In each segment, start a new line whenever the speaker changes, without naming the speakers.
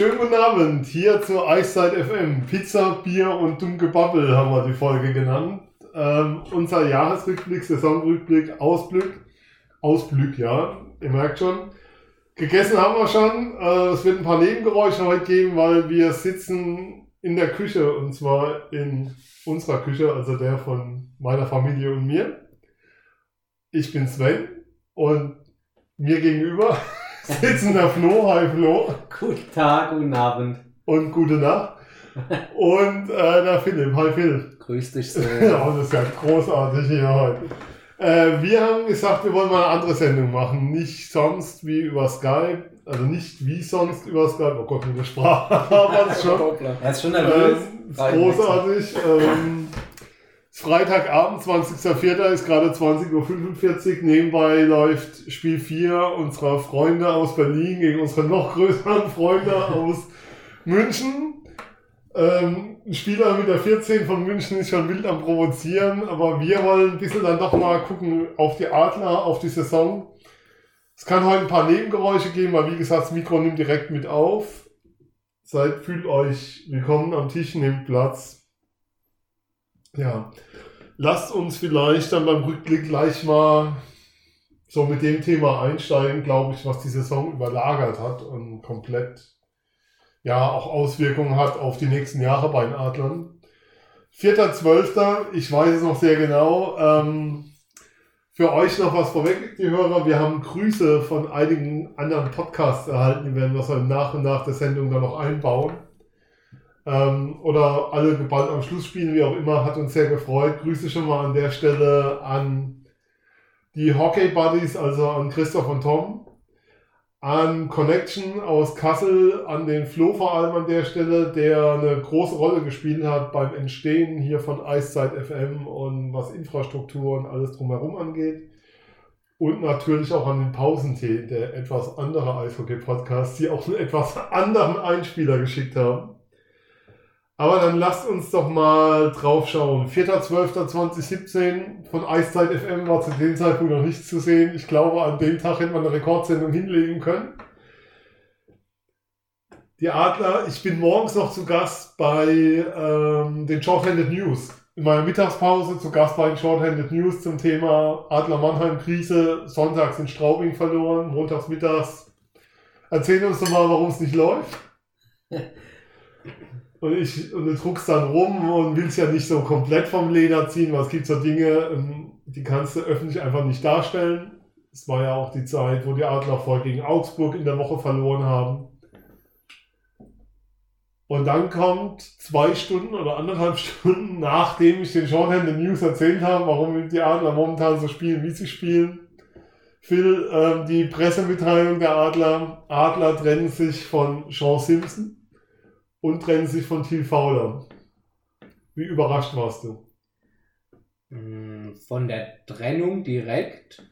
Schönen guten Abend, hier zur Eiszeit FM. Pizza, Bier und dumm Gebabbel haben wir die Folge genannt. Ähm, unser Jahresrückblick, Saisonrückblick, Ausblick. Ausblick, ja, ihr merkt schon. Gegessen haben wir schon. Äh, es wird ein paar Nebengeräusche heute geben, weil wir sitzen in der Küche und zwar in unserer Küche, also der von meiner Familie und mir. Ich bin Sven und mir gegenüber sitzen der Flo. Hi Flo.
Guten Tag, guten Abend.
Und gute Nacht. Und äh, der Philipp. Hi Phil.
Grüß dich so.
ja, das ist ja großartig hier heute. Äh, wir haben gesagt, wir wollen mal eine andere Sendung machen. Nicht sonst wie über Skype. Also nicht wie sonst über Skype. Oh Gott, mit der Sprache. Aber es ist schon,
Er ist schon nervös.
ähm, ist großartig. Ähm, Freitagabend, 20.04. ist gerade 20.45 Uhr. Nebenbei läuft Spiel 4 unserer Freunde aus Berlin gegen unsere noch größeren Freunde aus München. Ähm, ein Spieler mit der 14 von München ist schon wild am Provozieren, aber wir wollen ein bisschen dann doch mal gucken auf die Adler, auf die Saison. Es kann heute ein paar Nebengeräusche geben, weil wie gesagt, das Mikro nimmt direkt mit auf. Seid, fühlt euch willkommen am Tisch, nehmt Platz. Ja, lasst uns vielleicht dann beim Rückblick gleich mal so mit dem Thema einsteigen, glaube ich, was die Saison überlagert hat und komplett ja auch Auswirkungen hat auf die nächsten Jahre bei den Adlern. 4.12., ich weiß es noch sehr genau. Ähm, für euch noch was vorweg, die Hörer. Wir haben Grüße von einigen anderen Podcasts erhalten, die werden wir so nach und nach der Sendung dann noch einbauen. Ähm, oder alle geballt am Schluss spielen, wie auch immer, hat uns sehr gefreut. Grüße schon mal an der Stelle an die Hockey Buddies, also an Christoph und Tom, an Connection aus Kassel, an den Flo vor allem an der Stelle, der eine große Rolle gespielt hat beim Entstehen hier von Eiszeit FM und was Infrastruktur und alles drumherum angeht. Und natürlich auch an den Pausentee, der etwas andere Eishockey-Podcasts, die auch einen etwas anderen Einspieler geschickt haben. Aber dann lasst uns doch mal drauf schauen. 4.12.2017 von Eiszeit FM war zu dem Zeitpunkt noch nichts zu sehen. Ich glaube, an dem Tag hätte man eine Rekordsendung hinlegen können. Die Adler, ich bin morgens noch zu Gast bei ähm, den Shorthanded News. In meiner Mittagspause zu Gast bei den Shorthanded News zum Thema Adler Mannheim Krise. Sonntags in Straubing verloren, montags mittags. Erzähl uns doch mal, warum es nicht läuft. Und, ich, und du druckst dann rum und willst ja nicht so komplett vom Leder ziehen, weil es gibt so Dinge, ähm, die kannst du öffentlich einfach nicht darstellen. Es war ja auch die Zeit, wo die Adler vor gegen Augsburg in der Woche verloren haben. Und dann kommt zwei Stunden oder anderthalb Stunden, nachdem ich den Shorthand News erzählt habe, warum die Adler momentan so spielen, wie sie spielen. Phil, ähm, die Pressemitteilung der Adler. Adler trennen sich von Sean Simpson und trennen sich von Thiel Fowler. Wie überrascht warst du?
Mm, Von der Trennung direkt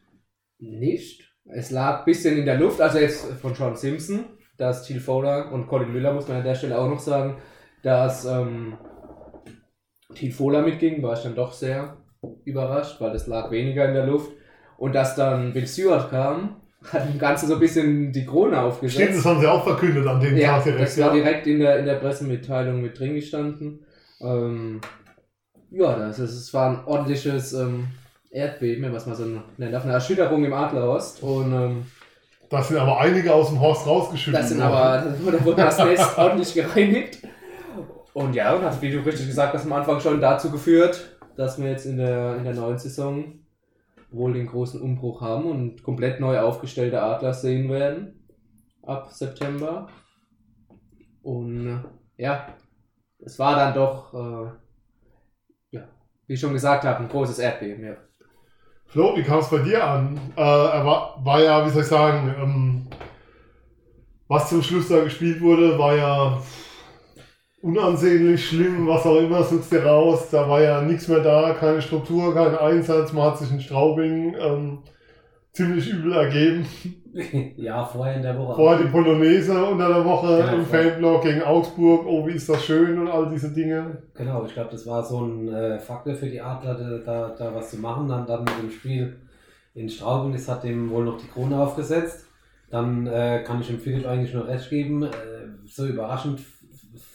nicht. Es lag ein bisschen in der Luft, also jetzt von Sean Simpson, dass Thiel Fowler und Colin Müller, muss man an der Stelle auch noch sagen, dass ähm, Thiel Fowler mitging, war ich dann doch sehr überrascht, weil das lag weniger in der Luft. Und dass dann Bill Stewart kam, dem Ganzen so ein bisschen die Krone aufgesetzt.
Stimmt, das haben sie auch verkündet an dem
Ja,
Tag direkt.
das war direkt in der, in der Pressemitteilung mit drin gestanden. Ähm, ja, das ist, es war ein ordentliches ähm, Erdbeben, was man so nennt, auf eine Erschütterung im Adlerhorst. Und ähm,
Das sind aber einige aus dem Horst rausgeschüttet.
das sind
worden.
aber, da wurde das Nest ordentlich gereinigt. Und ja, und hat, wie du richtig gesagt hast, am Anfang schon dazu geführt, dass wir jetzt in der, in der neuen Saison wohl den großen Umbruch haben und komplett neu aufgestellte Adler sehen werden. Ab September. Und äh, ja, es war dann doch, äh, ja, wie ich schon gesagt habe, ein großes Erdbeben. Ja.
Flo, wie kam es bei dir an? Äh, er war, war ja, wie soll ich sagen, ähm, was zum Schluss da gespielt wurde, war ja unansehnlich, schlimm, was auch immer, suchst dir raus. Da war ja nichts mehr da, keine Struktur, kein Einsatz. Man hat sich in Straubing ähm, ziemlich übel ergeben.
ja, vorher in der Woche.
Vorher die Polonaise unter der Woche
Ja,
im
voll.
Fanblock gegen Augsburg. Oh, wie ist das schön und all diese Dinge.
Genau, ich glaube, das war so ein äh, Faktor für die Adler, da, da, was zu machen. Dann, dann mit dem Spiel in Straubing, das hat dem wohl noch die Krone aufgesetzt. dann äh, kann ich dem Philipp eigentlich nur recht geben. Äh, so überraschend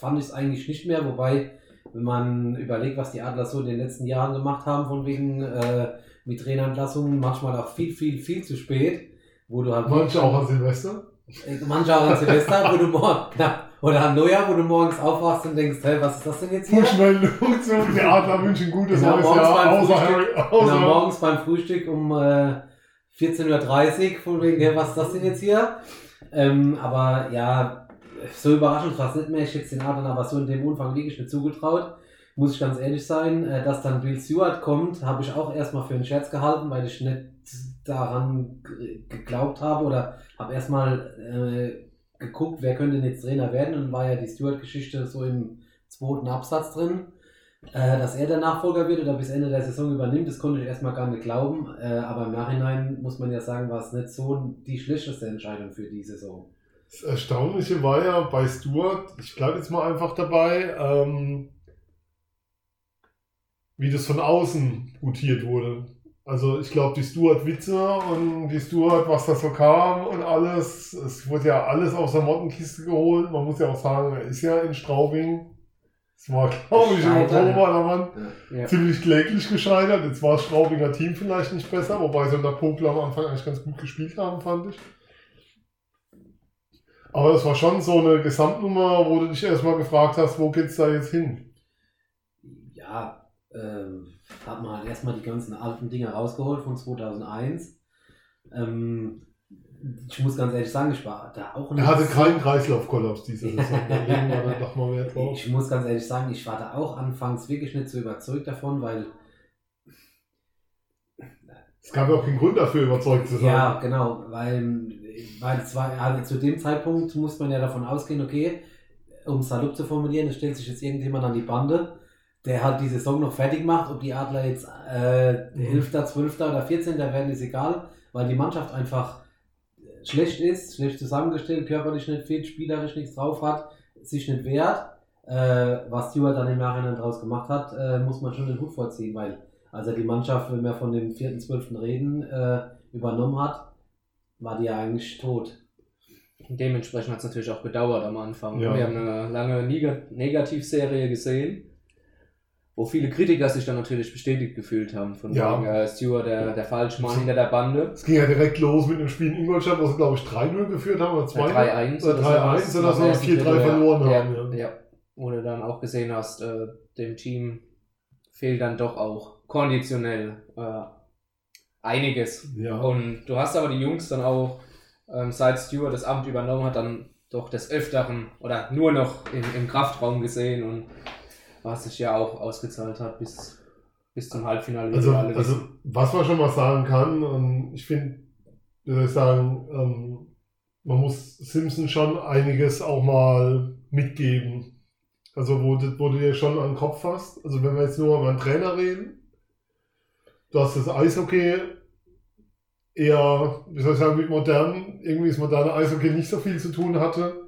fand ich es eigentlich nicht mehr, wobei, wenn man überlegt, was die Adler so in den letzten Jahren gemacht haben, von wegen äh, mit Trainerentlassungen, manchmal auch viel, viel, viel zu spät, wo du halt
Manche auch an Silvester.
Äh, Manche auch an Silvester, wo du morgen, knapp, oder an Neujahr, wo du morgens aufwachst und denkst, hey, was ist das denn jetzt hier?
Schnell Funktion. Die Adler wünschen gutes
Genau,
neues
morgens
Jahr.
beim
Außer
Frühstück.
Harry,
Genau,
außer
morgens beim Frühstück um äh, 14.30 Uhr, von wegen, hey, was ist das denn jetzt hier? Ähm, aber ja, so überraschend fast nicht mehr. Ich hätte den Adlern aber so in dem Umfang wirklich nicht zugetraut. Muss ich ganz ehrlich sein, äh, dass dann Bill Stewart kommt, habe ich auch erstmal für einen Scherz gehalten, weil ich nicht daran geglaubt habe oder habe erstmal äh, geguckt, wer könnte denn jetzt Trainer werden und war ja die Stewart-Geschichte so im zweiten Absatz drin. Äh, dass er der Nachfolger wird oder bis Ende der Saison übernimmt, das konnte ich erstmal gar nicht glauben. Äh, aber im Nachhinein muss man ja sagen, war es nicht so die schlechteste Entscheidung für die Saison.
Das Erstaunliche war ja bei Stuart, ich bleibe jetzt mal einfach dabei, ähm, wie das von außen gutiert wurde. Also ich glaube, die Stuart-Witze und die Stuart, was da so kam und alles, es wurde ja alles aus der Mottenkiste geholt. Man muss ja auch sagen, er ist ja in Straubing. Es war, glaube ich, im. Oktober, da waren
Ja.
ziemlich kläglich gescheitert. Jetzt war das Straubinger Team vielleicht nicht besser, wobei sie unter Popel am Anfang eigentlich ganz gut gespielt haben, fand ich. Aber das war schon so eine Gesamtnummer, wo du dich erstmal gefragt hast, wo geht's da jetzt hin?
Ja, ähm, hat man halt erstmal die ganzen alten Dinge rausgeholt von 2001. Ähm, ich muss ganz ehrlich sagen, ich war da auch
Er hatte
nicht-
keinen Kreislaufkollaps diese Saison.
Ich muss ganz ehrlich sagen, ich war da auch anfangs wirklich nicht so überzeugt davon, weil
Es gab ja auch keinen Grund dafür, überzeugt zu sein.
Ja, genau, weil, weil es war, also zu dem Zeitpunkt muss man ja davon ausgehen, okay, um es salopp zu formulieren, es stellt sich jetzt irgendjemand an die Bande, der halt die Saison noch fertig macht, ob die Adler jetzt äh, 11., 12. oder 14. werden, ist egal, weil die Mannschaft einfach schlecht ist, schlecht zusammengestellt, körperlich nicht fit, spielerisch nichts drauf hat, sich nicht wehrt. Äh, was Stewart dann im Nachhinein draus gemacht hat, äh, muss man schon den Hut vorziehen, weil als er die Mannschaft, wenn wir von dem 4.12. reden, äh, übernommen hat, war die ja eigentlich tot.
Dementsprechend hat es natürlich auch gedauert am Anfang.
Ja.
Wir haben eine lange Neg- Negativserie gesehen, wo viele Kritiker sich dann natürlich bestätigt gefühlt haben. Von
Ja.
wegen, äh, Stewart, der, der Falschmann hinter der Bande.
Es ging ja direkt los mit dem Spiel in Ingolstadt, wo sie, glaube ich, 3-0 geführt haben oder 2
3-1
oder 3-1 oder so,
Im ersten
4-3
Drittel,
verloren
ja.
haben.
Ja, ja. Wo du dann auch gesehen hast, äh, dem Team fehlt dann doch auch konditionell äh, einiges.
Ja.
Und du hast aber die Jungs dann auch, ähm, seit Stewart das Amt übernommen hat, dann doch des Öfteren oder nur noch im, im Kraftraum gesehen und was sich ja auch ausgezahlt hat bis, bis zum Halbfinale.
Also, also was man schon mal sagen kann, und ich finde, wie soll ich sagen, ähm, man muss Simpson schon einiges auch mal mitgeben. Also wo du, wo du dir schon an den Kopf fasst. Also wenn wir jetzt nur über einen Trainer reden, du hast das Eishockey eher, wie soll ich sagen, mit modernen, irgendwie das moderne Eishockey nicht so viel zu tun hatte,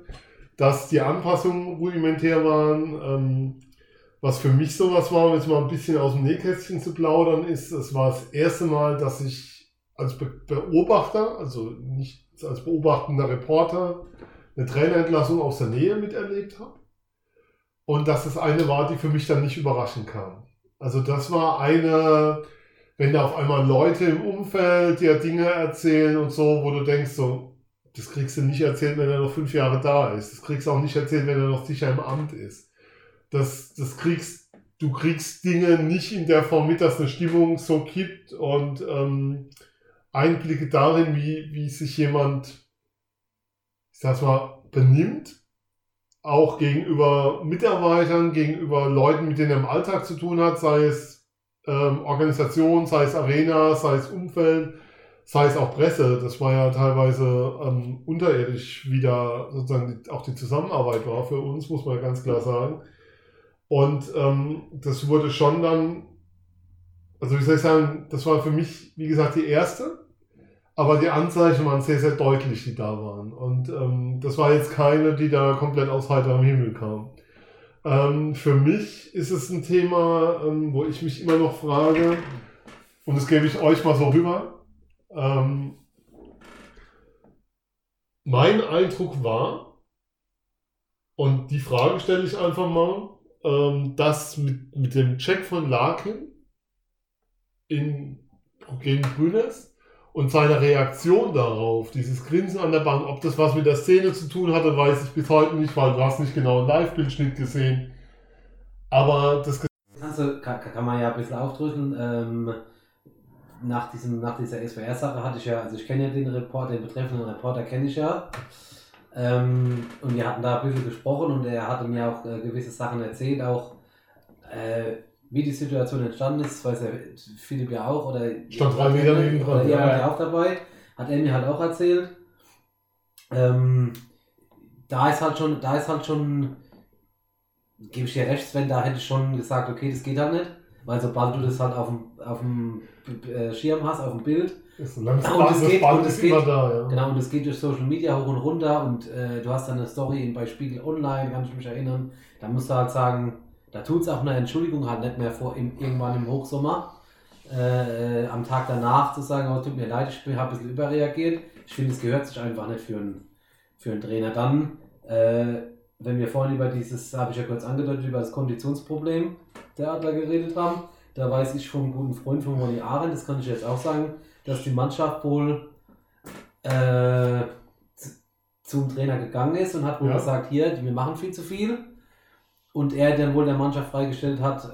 dass die Anpassungen rudimentär waren. Ähm, was für mich sowas war, um jetzt mal ein bisschen aus dem Nähkästchen zu plaudern, ist, es war das erste Mal, dass ich als Be Beobachter, also nicht als beobachtender Reporter, eine Trainerentlassung aus der Nähe miterlebt habe. Und dass es eine war, die für mich dann nicht überraschend kam. Also das war eine, wenn da auf einmal Leute im Umfeld dir Dinge erzählen und so, wo du denkst so, das kriegst du nicht erzählt, wenn er noch fünf Jahre da ist. Das kriegst du auch nicht erzählt, wenn er noch sicher im Amt ist. Das, das kriegst, du kriegst Dinge nicht in der Form mit, dass eine Stimmung so kippt und ähm, Einblicke darin, wie, wie sich jemand, ich sag's mal, benimmt, auch gegenüber Mitarbeitern, gegenüber Leuten, mit denen er im Alltag zu tun hat, sei es ähm, Organisation, sei es Arena, sei es Umfeld, sei es auch Presse. Das war ja teilweise ähm, unterirdisch, wie da sozusagen die, auch die Zusammenarbeit war für uns, muss man ganz klar sagen. Und ähm, das wurde schon dann, also wie soll ich sagen, das war für mich, wie gesagt, die erste. Aber die Anzeichen waren sehr, sehr deutlich, die da waren. Und ähm, das war jetzt keine, die da komplett aus heiterem Himmel kam. Ähm, für mich ist es ein Thema, ähm, wo ich mich immer noch frage, und das gebe ich euch mal so rüber. Ähm, mein Eindruck war, und die Frage stelle ich einfach mal, ähm, dass mit, mit dem Check von Larkin in, gegen Brüners und seiner Reaktion darauf, dieses Grinsen an der Bank, ob das was mit der Szene zu tun hatte, weiß ich bis heute nicht, weil du hast nicht genau einen Live-Bildschnitt gesehen. Aber das
du, kann, kann man ja ein bisschen aufdrücken. Ähm, nach, diesem, nach dieser SWR-Sache hatte ich ja, also ich kenne ja den Reporter, den betreffenden Reporter kenne ich ja. Ähm, und wir hatten da ein bisschen gesprochen und er hatte mir auch äh, gewisse Sachen erzählt, auch äh, wie die Situation entstanden ist, weiß er Philipp ja auch oder
Stand drei Meter neben dran.
ihr wart
ja.
ja auch dabei, hat er mir halt auch erzählt. Ähm, da ist halt schon, da ist halt schon, gebe ich dir recht, Sven, da hätte ich schon gesagt, okay, das geht halt nicht. Weil sobald du das halt auf dem, auf dem äh, Schirm hast, auf dem Bild,
ist
Und es
das
geht- und es geht-
da, ja.
Genau, und es geht durch Social Media hoch und runter und äh, du hast dann eine Story bei Spiegel Online, kann ich mich erinnern. Da musst du halt sagen, da tut es auch eine Entschuldigung halt nicht mehr vor im, irgendwann im Hochsommer. Äh, am Tag danach zu sagen, oh, tut mir leid, ich habe ein bisschen überreagiert. Ich finde, es gehört sich einfach nicht für einen, für einen Trainer. Dann, äh, wenn wir vorhin über dieses, habe ich ja kurz angedeutet, über das Konditionsproblem der Adler geredet haben, da weiß ich vom guten Freund von Ronny Arendt, das kann ich jetzt auch sagen, dass die Mannschaft wohl äh, zum Trainer gegangen ist und hat wohl
Ja.
gesagt, hier, wir machen viel zu viel. Und er dann wohl der Mannschaft freigestellt hat,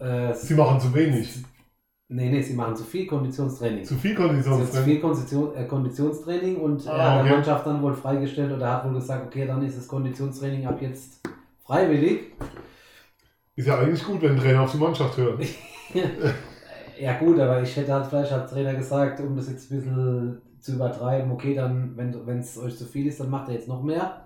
äh,
Sie machen zu wenig.
nee, nee, sie machen zu viel Konditionstraining.
Zu viel
Zu
Konditionstraining.
viel Kondition, äh, Konditionstraining und
Ah,
er hat
okay.
der Mannschaft dann wohl freigestellt oder hat wohl gesagt, okay, dann ist das Konditionstraining ab jetzt freiwillig.
Ist ja eigentlich gut, wenn ein Trainer auf die Mannschaft hört.
Ja gut, aber ich hätte halt vielleicht als Trainer gesagt, um das jetzt ein bisschen zu übertreiben, okay, dann, wenn es euch zu viel ist, dann macht er jetzt noch mehr.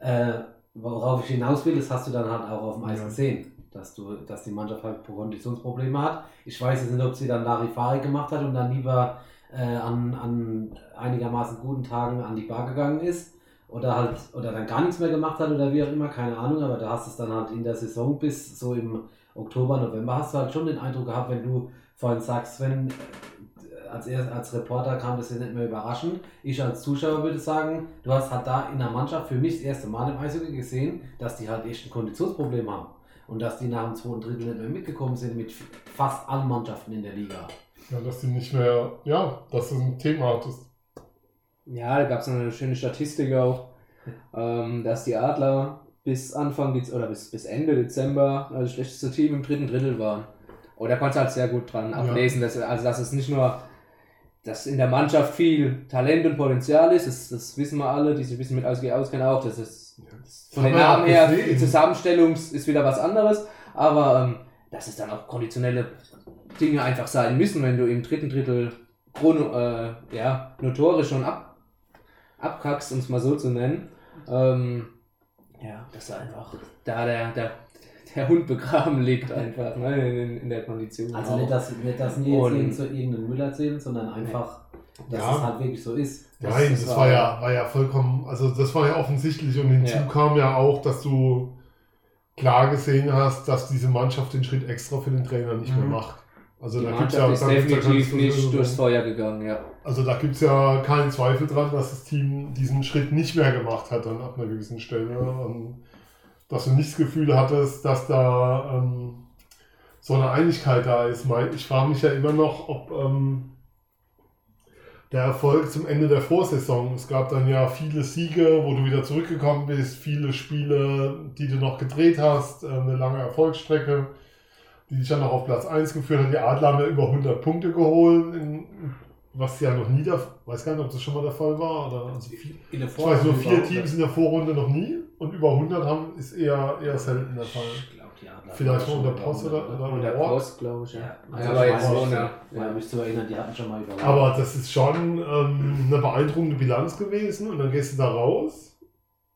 Äh, worauf ich hinaus will, das hast du dann halt auch auf dem Eis
Ja.
gesehen, dass du, dass die Mannschaft halt Konditionsprobleme hat. Ich weiß jetzt nicht, ob sie dann Larifari gemacht hat und dann lieber äh, an, an einigermaßen guten Tagen an die Bar gegangen ist oder halt oder dann gar nichts mehr gemacht hat oder wie auch immer, keine Ahnung, aber da hast du es dann halt in der Saison bis so im Oktober, November hast du halt schon den Eindruck gehabt, wenn du vorhin sagst, wenn als, erst, als Reporter kam das jetzt nicht mehr überraschend. Ich als Zuschauer würde sagen, du hast halt da in der Mannschaft für mich das erste Mal im Eishockey gesehen, dass die halt echt ein Konditionsproblem haben. Und dass die nach dem zweiten Drittel nicht mehr mitgekommen sind mit fast allen Mannschaften in der Liga.
Ja, dass die nicht mehr, ja, dass du ein Thema hattest.
Ja, da gab es eine schöne Statistik auch, ähm, dass die Adler bis Anfang Dez oder bis, bis Ende Dezember äh, das schlechteste Team im dritten Drittel waren. Und da konntest du halt sehr gut dran
Ja.
ablesen, dass, also dass es nicht nur, dass in der Mannschaft viel Talent und Potenzial ist, das, das wissen wir alle, die sich ein bisschen mit Eishockey auskennen auch, das ist
Das
von den Namen her, die Zusammenstellung ist wieder was anderes, aber ähm, dass es dann auch konditionelle Dinge einfach sein müssen, wenn du im dritten Drittel chrono, äh, ja, notorisch schon ab, abkackst, um es mal so zu nennen. Ähm, ja, dass einfach da der, der, der Hund begraben liegt einfach ne, in, in der Kondition.
Also
auch.
nicht, dass, nicht, dass wir jetzt irgend so irgendeinen Müll erzählen, sondern einfach, dass
Ja.
es halt wirklich so ist.
Nein,
das
das,
war-
ja, war ja vollkommen, also das war ja offensichtlich und hinzu
Ja.
kam ja auch, dass du klar gesehen hast, dass diese Mannschaft den Schritt extra für den Trainer nicht
Mhm.
mehr macht. Also
die
da
ist
da gibt's ja keine
definitiv nicht durchs Feuer gegangen, ja.
Also da gibt es ja keinen Zweifel dran, dass das Team diesen Schritt nicht mehr gemacht hat dann ab einer gewissen Stelle. Und dass du nicht das Gefühl hattest, dass da ähm, so eine Einigkeit da ist. Ich frage mich ja immer noch, ob ähm, der Erfolg zum Ende der Vorsaison, es gab dann ja viele Siege, wo du wieder zurückgekommen bist, viele Spiele, die du noch gedreht hast, äh, eine lange Erfolgsstrecke, die dich dann noch auf Platz 1 geführt hat. Die Adler haben ja über 100 Punkte geholt, in, was ja noch nie der, weiß gar nicht, ob das schon mal der Fall war. Oder, also vier,
In der
ich weiß nur, vier Teams in der Vorrunde noch nie und über 100 haben, ist eher, eher selten der Fall.
Ich glaube, Adler.
Vielleicht
waren
unter Post oder,
100,
oder, Ort.
Post, glaube ich, ja.
Ja,
Ja,
also
aber jetzt ohne.
Ja,
Ja.
mich zu erinnern, die hatten schon mal über.
Aber das ist schon ähm, eine beeindruckende Bilanz gewesen und dann gehst du da raus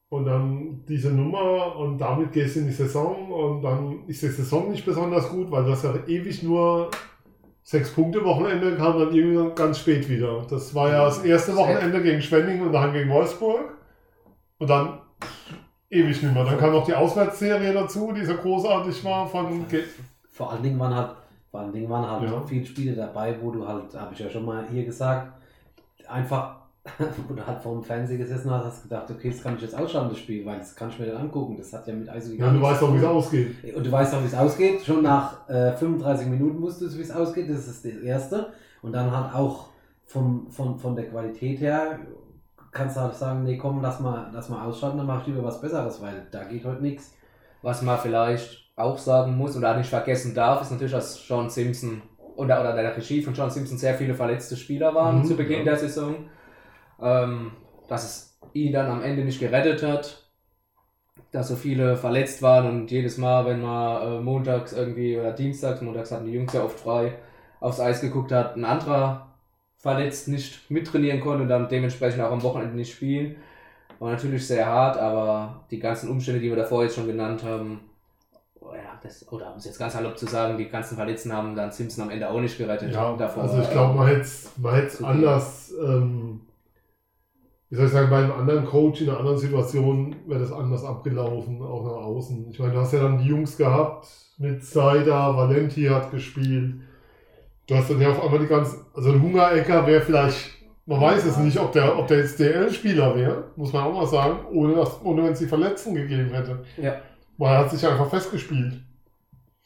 und dann diese Nummer und damit gehst du in die Saison und dann ist die Saison nicht besonders gut, weil du hast ja ewig nur sechs Punkte Wochenende, kam dann irgendwie ganz spät wieder. Das war ja das erste Wochenende gegen Schwenningen und dann gegen Wolfsburg und dann ewig nicht mehr. Dann kam noch die Auswärtsserie dazu, die so großartig war von Ge
Vor allen Dingen waren halt, vor allen Dingen waren halt
Ja.
viele Spiele dabei, wo du halt, habe ich ja schon mal hier gesagt, einfach wo du halt vor dem Fernseher gesessen hast, hast gedacht, okay, das kann ich jetzt ausschauen, das Spiel, weil das kann ich mir dann angucken. Das hat ja mit Eishockey
Ja, du weißt auch, wie es ausgeht.
Und du weißt auch, wie es ausgeht. Schon nach äh, 35 Minuten wusstest du, wie es ausgeht. Das ist das Erste. Und dann halt auch vom, von, von der Qualität her kannst du halt sagen, nee, komm, lass mal, lass mal ausschalten, dann mach ich lieber was Besseres, weil da geht heute nichts.
Was man vielleicht auch sagen muss oder nicht vergessen darf, ist natürlich, dass John Simpson oder, oder der Regie von John Simpson sehr viele verletzte Spieler waren
Mhm,
zu Beginn
ja.
der Saison. Ähm, dass es ihn dann am Ende nicht gerettet hat, dass so viele verletzt waren und jedes Mal, wenn man äh, montags irgendwie oder dienstags, montags hatten die Jungs ja oft frei, aufs Eis geguckt hat, ein anderer verletzt nicht mittrainieren konnte und dann dementsprechend auch am Wochenende nicht spielen. War natürlich sehr hart, aber die ganzen Umstände, die wir davor jetzt schon genannt haben, oh ja, das, oder um es jetzt ganz salopp zu sagen, die ganzen Verletzten haben dann Simpson am Ende auch nicht gerettet.
Ja,
davor.
also ich glaube, man hätte es anders, ähm, wie soll ich sagen, bei einem anderen Coach in einer anderen Situation wäre das anders abgelaufen, auch nach außen. Ich meine, du hast ja dann die Jungs gehabt mit Seider, Valenti hat gespielt. Du hast dann ja auf einmal die ganzen, also ein Hungerecker wäre vielleicht, man weiß es nicht, ob der, ob der jetzt DL-Spieler wäre, muss man auch mal sagen, ohne, dass, ohne wenn es die Verletzten gegeben hätte.
Ja.
Weil er hat sich einfach festgespielt.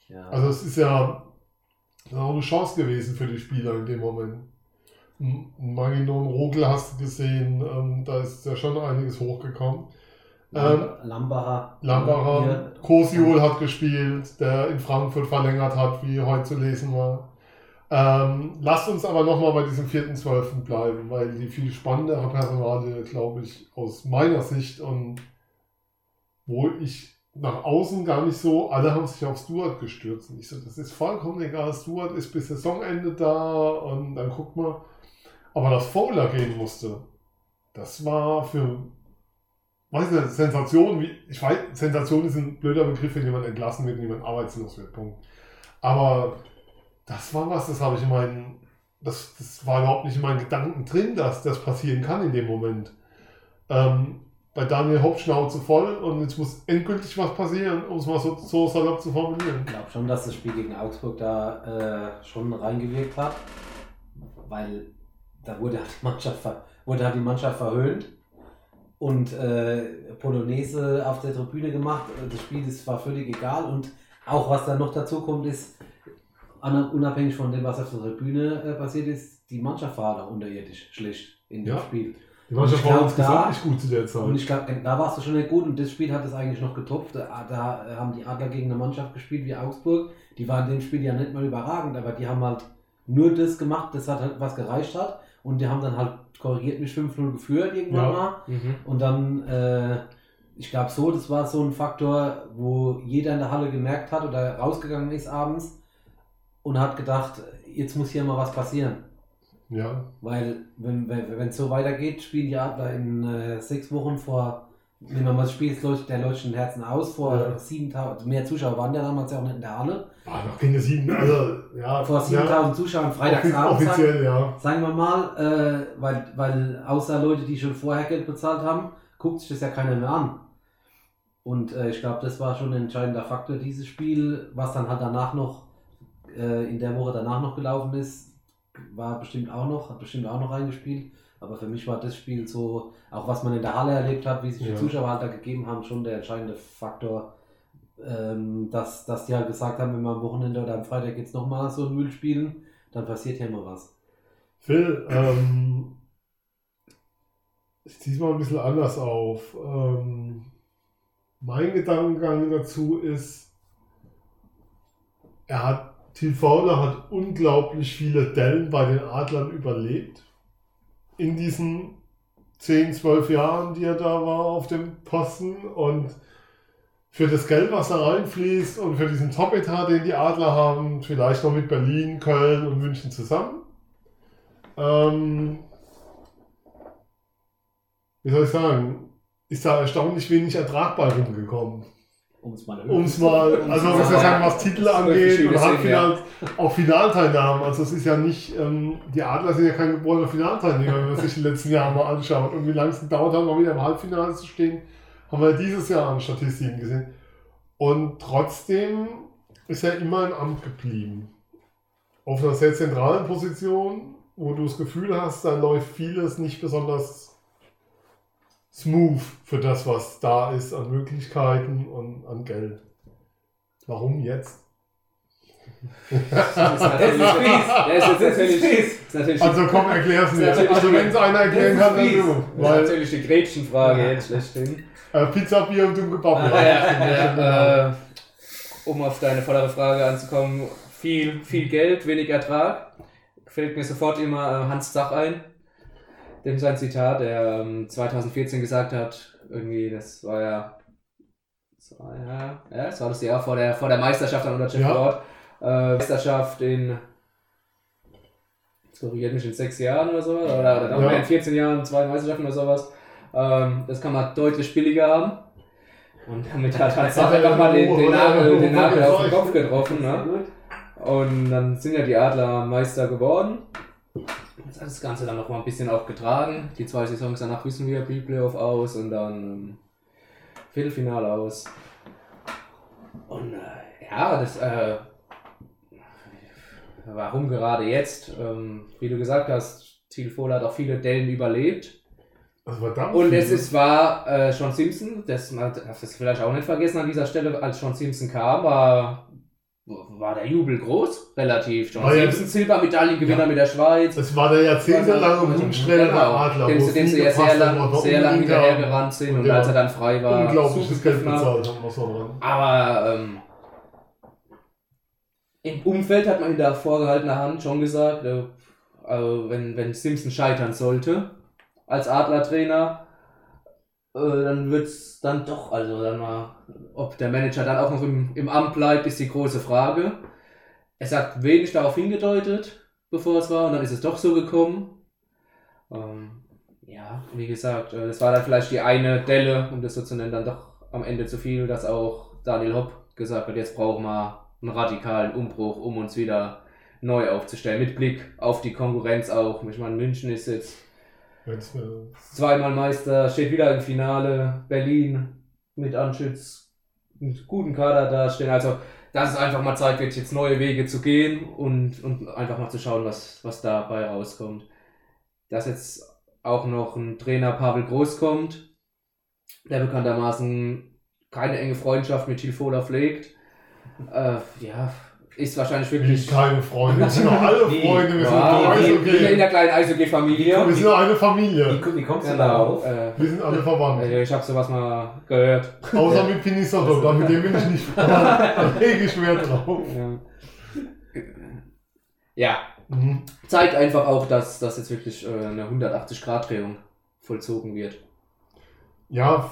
Ja.
Also es ist ja auch eine Chance gewesen für die Spieler in dem Moment. Maginon Rogel hast du gesehen, ähm, da ist ja schon einiges hochgekommen. Ähm,
Lambacher.
Lambacher. Kosiol hat gespielt, der in Frankfurt verlängert hat, wie heute zu lesen war. Ähm, lasst uns aber nochmal bei diesem 4.12. bleiben, weil die viel spannendere Personale, glaube ich, aus meiner Sicht und wo ich nach außen gar nicht so, alle haben sich auf Stuart gestürzt. Und ich so, das ist vollkommen egal, Stuart ist bis Saisonende da und dann guckt mal. Aber dass Fowler gehen musste, das war für, weiß nicht, Sensation, wie, ich weiß, Sensation ist ein blöder Begriff, wenn jemand entlassen wird und jemand arbeitslos wird, Punkt. Aber das war was, das habe ich in meinen, das, das war überhaupt nicht in meinen Gedanken drin, dass das passieren kann in dem Moment. Ähm, bei Daniel Hopp Schnauze voll und jetzt muss endgültig was passieren, um es mal so, so salopp zu formulieren.
Ich glaube schon, dass das Spiel gegen Augsburg da äh, schon reingewirkt hat, weil da wurde halt die Mannschaft, ver wurde halt die Mannschaft verhöhnt und äh, Polonaise auf der Tribüne gemacht. Das Spiel ist, war völlig egal und auch was dann noch dazu kommt, ist, unabhängig von dem, was auf der Tribüne äh, passiert ist, die Mannschaft war da unterirdisch schlecht in dem
Ja.
Spiel.
Die Mannschaft war
glaub,
insgesamt
da-
nicht gut zu der Zeit.
Und ich glaube, da warst du schon nicht gut und das Spiel hat es eigentlich noch getopft. Da, da haben die Adler gegen eine Mannschaft gespielt wie Augsburg. Die waren in dem Spiel ja nicht mal überragend, aber die haben halt nur das gemacht, das hat halt was gereicht hat. Und die haben dann halt korrigiert mich 5-0 geführt irgendwann
Ja.
mal.
Mhm.
Und dann, äh, ich glaube so, das war so ein Faktor, wo jeder in der Halle gemerkt hat oder rausgegangen ist abends und hat gedacht, jetzt muss hier mal was passieren.
ja,
Weil, wenn es wenn, so weitergeht, spielen die Adler in äh, sechs Wochen vor, nehmen wir mal das Spiel der leuchtenden Herzen aus, vor
Ja.
7000, mehr Zuschauer waren ja damals ja auch nicht in der Halle,
war noch keine sieben, also, ja.
vor 7000 Zuschauern
ja,
freitagsabends, sagen,
Offiziell, ja.
sagen wir mal, äh, weil, weil außer Leute, die schon vorher Geld bezahlt haben, guckt sich das ja keiner mehr an. Und äh, ich glaube, das war schon ein entscheidender Faktor, dieses Spiel, was dann halt danach noch, äh, in der Woche danach noch gelaufen ist, war bestimmt auch noch, hat bestimmt auch noch reingespielt. Aber für mich war das Spiel so, auch was man in der Halle erlebt hat, wie sich die
Ja.
Zuschauer halt da gegeben haben, schon der entscheidende Faktor, ähm, dass, dass die halt gesagt haben, wenn wir am Wochenende oder am Freitag jetzt nochmal so ein Müll spielen, dann passiert hier mal was.
Phil, ähm, ich ziehe es mal ein bisschen anders auf. Ähm, mein Gedankengang dazu ist, er hat, Till Fowler hat unglaublich viele Dellen bei den Adlern überlebt. In diesen 10, 12 Jahren, die er da war auf dem Posten und für das Geld, was da reinfließt und für diesen Top-Etat, den die Adler haben, vielleicht noch mit Berlin, Köln und München zusammen, ähm, wie soll ich sagen, ist da erstaunlich wenig Ertrag bei rumgekommen.
Um es mal
Um es mal, also was ich sagen, was Titel angeht und Halbfinals, auch Finalteilnahmen. Also es ist ja nicht, ähm, die Adler sind ja kein geborener Finalteilnehmer, wenn man sich die letzten Jahre mal anschaut. Und wie lange es gedauert hat, noch wieder im Halbfinale zu stehen, haben wir dieses Jahr an Statistiken gesehen. Und trotzdem ist er immer im Amt geblieben. Auf einer sehr zentralen Position wo du das Gefühl hast, da läuft vieles nicht besonders smooth für das, was da ist an Möglichkeiten und an Geld. Warum jetzt?
Das ist natürlich, ja, ist natürlich, ist natürlich,
Also komm, erklär's mir.
Das ist
Also wenn es einer erklären kann, dann du.
das ist
Weil
natürlich die Gretchenfrage jetzt schlechthin.
äh, Pizza, Bier und dumm gebabbel.
Ja, ja, äh, um auf deine vollere Frage anzukommen, viel, viel Geld, wenig Ertrag. Fällt mir sofort immer äh, Hans Zach ein. Dem sein Zitat, der ähm, 2014 gesagt hat, irgendwie, das war ja, das war ja, ja, das war das Jahr vor der, vor der Meisterschaft an unter Jeff
Ja.
Lord. Äh, Meisterschaft in, jetzt korrigiert mich in sechs Jahren oder so, oder, oder
Ja.
in 14 Jahren, zwei Meisterschaften oder sowas. Ähm, das kann man deutlich billiger haben. Und damit hat Hans Zach
Hat er
einfach mal den, den, Nagel, den Nagel auf den Kopf getroffen. Ne? Und dann sind ja die Adler Meister geworden. Jetzt hat das Ganze dann noch mal ein bisschen auch getragen. Die zwei Saisons danach wissen wir, Pre-Playoff aus und dann ähm, Viertelfinale aus. Und äh, ja, das, äh, warum gerade jetzt? Ähm, wie du gesagt hast, Thiel hat auch viele Dellen überlebt.
Das war verdammt
Und es ist, war äh, Sean Simpson, das man darf das vielleicht auch nicht vergessen an dieser Stelle, als Sean Simpson kam, war, war der Jubel groß, relativ.
Ja-
Simpson, Silbermedaillengewinner
Ja.
mit der Schweiz.
Es war der jahrzehntelange
Also,
Wunschtrainer der
genau,
Adler.
dem, dem sie ja sehr lang, sehr lang hinterhergerannt sind
Und
und
der
als er dann frei war,
Unglaubliches Geld bezahlt haben, muss man.
Aber ähm, im Umfeld hat man hinter vorgehaltener Hand schon gesagt, äh, also wenn, wenn Simpson scheitern sollte als Adlertrainer, dann wird es dann doch, also dann mal, ob der Manager dann auch noch im, im Amt bleibt, ist die große Frage. Es hat wenig darauf hingedeutet, bevor es war, und dann ist es doch so gekommen. Ähm, ja, wie gesagt, äh, das war dann vielleicht die eine Delle, um das so zu nennen, dann doch am Ende zu viel, dass auch Daniel Hopp gesagt hat, jetzt brauchen wir einen radikalen Umbruch, um uns wieder neu aufzustellen. Mit Blick auf die Konkurrenz auch. Ich meine, München ist jetzt
äh,
zweimal Meister, steht wieder im Finale. Berlin mit Anschütz einen guten Kader dastehen. Also, dass es einfach mal Zeit wird, jetzt neue Wege zu gehen und, und einfach mal zu schauen, was, was dabei rauskommt. Dass jetzt auch noch ein Trainer Pavel Groß kommt, der bekanntermaßen keine enge Freundschaft mit Thiel Fohler pflegt. Äh, ja, ist wahrscheinlich
wir
wirklich.
sind keine Freunde. Wir sind doch alle? Freunde. Wir sind
Ja,
doch
in, in, in
Eishockey.
der kleinen Eishockey-Familie.
Wir sind doch eine Familie.
Wie, wie kommst du
Genau.
darauf?
Äh,
Wir sind alle verwandt.
äh, ich habe sowas mal gehört.
Außer mit Pinisotto, mit dem bin ich nicht verwandt. Da lege ich Wert drauf.
Ja. ja,
Mhm.
zeigt einfach auch, dass, dass jetzt wirklich äh, eine 180-Grad-Drehung vollzogen wird.
Ja,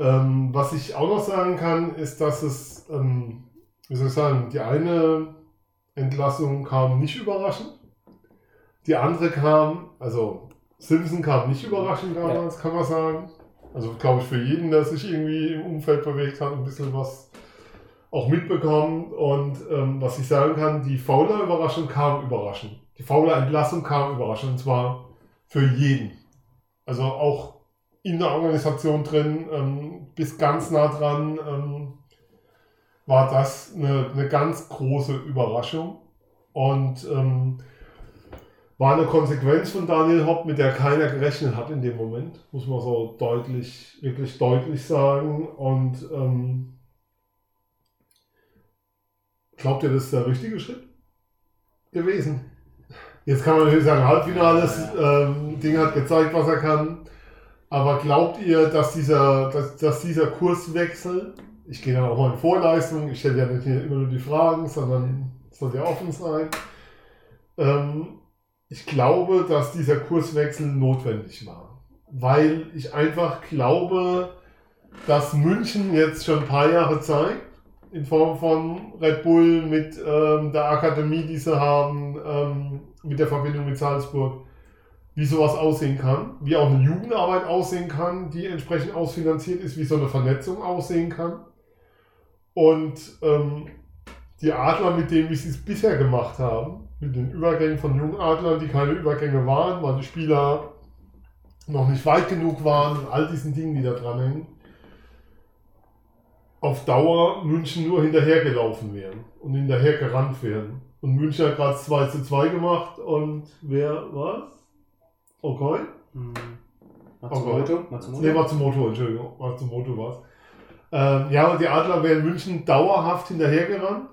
ähm, was ich auch noch sagen kann, ist, dass es, ähm, wie soll ich sagen, die eine Entlassung kam nicht überraschend. Die andere kam, also Simpson kam nicht überraschend damals, kann man sagen. Also glaube ich für jeden, der sich irgendwie im Umfeld bewegt hat, ein bisschen was auch mitbekommen. Und ähm, was ich sagen kann, die Fauler Überraschung kam überraschend. Die Fauler Entlassung kam überraschend, und zwar für jeden. Also auch in der Organisation drin, ähm, bis ganz nah dran, ähm, war das eine, eine ganz große Überraschung. Und ähm, war eine Konsequenz von Daniel Hopp, mit der keiner gerechnet hat in dem Moment, muss man so deutlich, wirklich deutlich sagen. Und ähm, glaubt ihr, das ist der richtige Schritt gewesen? Jetzt kann man natürlich sagen, Halbfinales, ähm, Ding hat gezeigt, was er kann. Aber glaubt ihr, dass dieser, dass, dass dieser Kurswechsel, ich gehe dann auch mal in Vorleistung, ich stelle ja nicht immer nur die Fragen, sondern es soll ja offen sein. Ähm, ich glaube, dass dieser Kurswechsel notwendig war. Weil ich einfach glaube, dass München jetzt schon ein paar Jahre zeigt, in Form von Red Bull mit ähm, der Akademie, die sie haben, ähm, mit der Verbindung mit Salzburg, wie sowas aussehen kann, wie auch eine Jugendarbeit aussehen kann, die entsprechend ausfinanziert ist, wie so eine Vernetzung aussehen kann. Und ähm, die Adler mit wie sie es bisher gemacht haben, mit den Übergängen von jungen Adlern, die keine Übergänge waren, weil die Spieler noch nicht weit genug waren, und all diesen Dingen, die da dran hängen, auf Dauer München nur hinterhergelaufen wären und hinterhergerannt wären. Und München hat gerade 2 zu 2 gemacht und wer was? Okay.
Hm.
Okay.
Matsumoto? Matsumoto?
Ne, Matsumoto, Entschuldigung. Matsumoto war es. Ähm, ja, und die Adler wären München dauerhaft hinterhergerannt.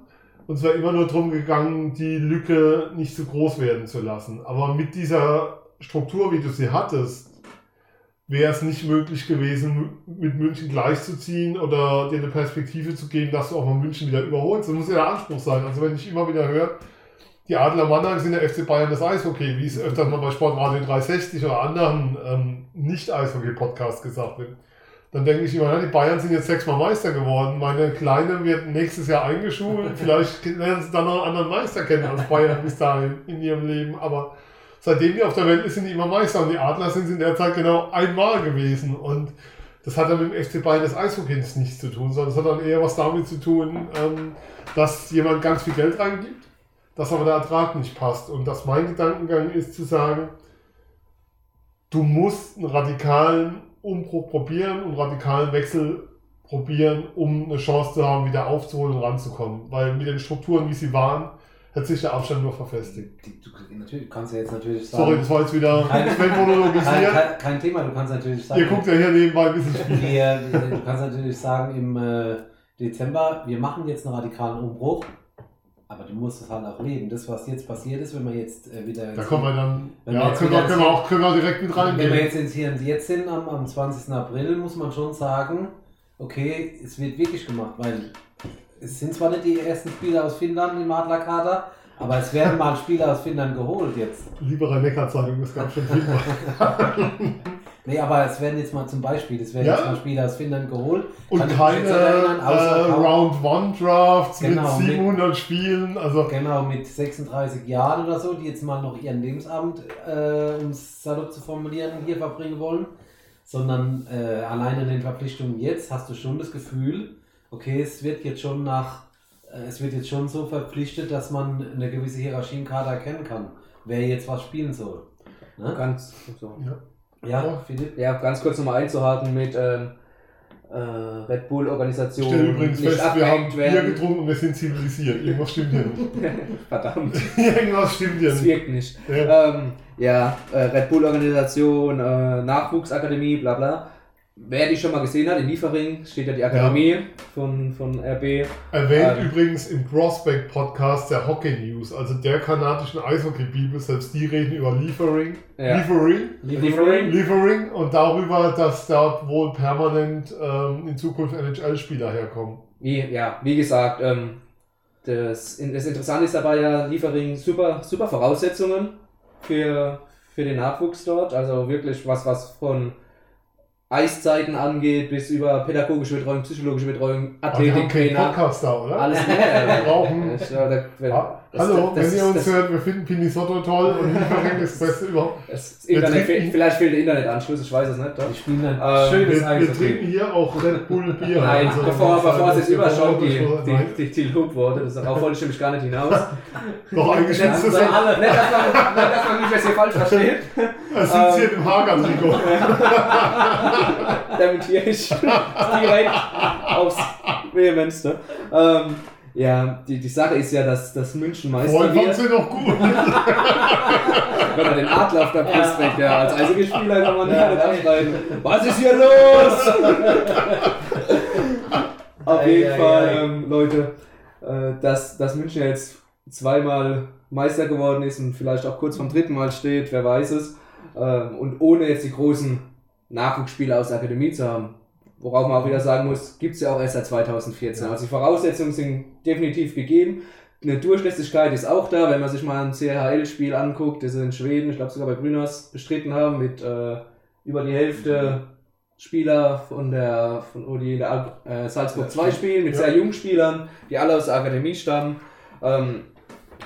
Und wäre immer nur darum gegangen, die Lücke nicht zu groß werden zu lassen. Aber mit dieser Struktur, wie du sie hattest, wäre es nicht möglich gewesen, mit München gleichzuziehen oder dir eine Perspektive zu geben, dass du auch mal München wieder überholst. Das muss ja der Anspruch sein. Also wenn ich immer wieder höre, die Adler Mannheim sind der FC Bayern des Eishockey, wie es öfter mal bei Sportradio 360 oder anderen ähm, Nicht-Eishockey-Podcasts gesagt wird. Dann denke ich immer, ja, die Bayern sind jetzt sechsmal Meister geworden. Meine Kleine wird nächstes Jahr eingeschult. Vielleicht lernen sie dann noch einen anderen Meister kennen als Bayern bis dahin in ihrem Leben. Aber seitdem die auf der Welt ist, sind die immer Meister. Und die Adler sind in der Zeit genau einmal gewesen. Und das hat dann mit dem FC Bayern des Eishockeys nichts zu tun, sondern es hat dann eher was damit zu tun, ähm, dass jemand ganz viel Geld reingibt, dass aber der Ertrag nicht passt. Und dass mein Gedankengang ist zu sagen, du musst einen radikalen Umbruch probieren und radikalen Wechsel probieren, um eine Chance zu haben, wieder aufzuholen und ranzukommen. Weil mit den Strukturen, wie sie waren, hat sich der Abstand nur verfestigt.
Du, natürlich, kannst ja jetzt natürlich sagen.
Sorry, das war jetzt wieder
Kein- kein, kein, kein Thema, du kannst natürlich sagen.
Ihr guckt ja hier nebenbei ein bisschen Spiel.
du kannst natürlich sagen, im äh, Dezember, wir machen jetzt einen radikalen Umbruch, aber du musst es halt auch leben. Das, was jetzt passiert ist, wenn wir jetzt äh, wieder.
Da kommen wir dann,
Wenn wir
ja,
jetzt
können wir, können wir auch können wir direkt mit
Wenn wir
reingehen.
jetzt ins Hier und Jetzt sind, am, am 20. April, muss man schon sagen, okay, es wird wirklich gemacht, weil es sind zwar nicht die ersten Spieler aus Finnland im Adlerkader, aber es werden mal Spieler aus Finnland geholt jetzt.
Liebe Rhein-Neckar-Zeitung, das gab schon viel.
Nee, aber es werden jetzt mal zum Beispiel, es werden
Ja.
jetzt mal Spieler aus Finnland geholt.
Und keine
erinnern, außer
äh,
Kau-
Round One Drafts
Genau,
mit
mit-
700 Spielen. Also
Genau, mit 36 Jahren oder so, die jetzt mal noch ihren Lebensabend, äh, um es salopp zu formulieren, hier verbringen wollen. Sondern äh, alleine in den Verpflichtungen jetzt hast du schon das Gefühl, okay, es wird jetzt schon nach, äh, es wird jetzt schon so verpflichtet, dass man eine gewisse Hierarchie im Kader erkennen kann, wer jetzt was spielen soll. Ne?
Ganz, so.
Ja, Philipp?
Ja, ganz kurz nochmal einzuhaken mit ähm, äh, Red Bull-Organisation.
ich stelle übrigens
nicht
fest, wir haben
abgehängt
Bier
werden.
getrunken und wir sind zivilisiert. Irgendwas stimmt hier nicht.
Verdammt,
Irgendwas stimmt hier
das
nicht.
wirkt nicht.
Ja.
Ähm, ja, äh, Red Bull-Organisation, äh, Nachwuchsakademie, bla bla. Wer die schon mal gesehen hat, in Liefering steht ja die Akademie von, von RB.
Erwähnt
Ähm.
übrigens im Prospect Podcast der Hockey News, also der kanadischen Eishockey-Bibel, selbst die reden über Liefering.
Ja.
Liefering.
Liefering.
Liefering und darüber, dass dort wohl permanent ähm, in Zukunft NHL-Spieler herkommen.
Wie, ja, wie gesagt, ähm, das, das Interessante ist dabei ja, Liefering super, super Voraussetzungen für, für den Nachwuchs dort. Also wirklich was, was von Eiszeiten angeht, bis über pädagogische Betreuung, psychologische Betreuung,
haben keinen
Athletiktrainer,
Podcast da, oder?
alles.
Wir brauchen-
ja, da,
Ah,
das-
Hallo,
das-
wenn ihr uns
das-
hört, wir finden Pinisotto toll und ist das Beste überhaupt.
Internet
trinken-
vielleicht fehlt der Internetanschluss, ich weiß es nicht. Doch.
Die spielen ein
Ähm,
schönes
Wir, wir trinken hier auch Red Bull Bier.
Nein,
Also,
bevor, bevor es jetzt überschaut, die, die, die, die Lobworte, das darauf wollte ich nämlich gar nicht hinaus.
noch eingeschätztes
Also
Sachen.
alle.
Nicht, dass man, nicht, dass man mich jetzt hier falsch versteht.
Es sitzt hier im Hager-Trikot.
damit hier ich direkt aufs Vehementste. Ähm, ja, die, die Sache ist ja, dass, dass München Meister
Vorhin
wird,
sie noch gut.
wenn er den Adler auf der Brust trägt. Ja, als Eishockeyspieler kann man
Ja,
nicht
ey.
abschreien. Was ist hier los? auf jeden Fall, ähm, Leute, äh, dass, dass München jetzt zweimal Meister geworden ist und vielleicht auch kurz vom dritten Mal steht, wer weiß es. Ähm, und ohne jetzt die großen Nachwuchsspieler aus der Akademie zu haben. Worauf man auch wieder sagen muss, gibt es ja auch erst seit 2014. Also die Voraussetzungen sind definitiv gegeben. Eine Durchlässigkeit ist auch da, wenn man sich mal ein CHL-Spiel anguckt, das sie in Schweden, ich glaube sogar bei Brynäs bestritten haben, mit äh, über die Hälfte Spieler von der, von, die in der äh, Salzburg 2 spielen, mit
Ja.
sehr jungen Spielern, die alle aus der Akademie stammen. Ähm,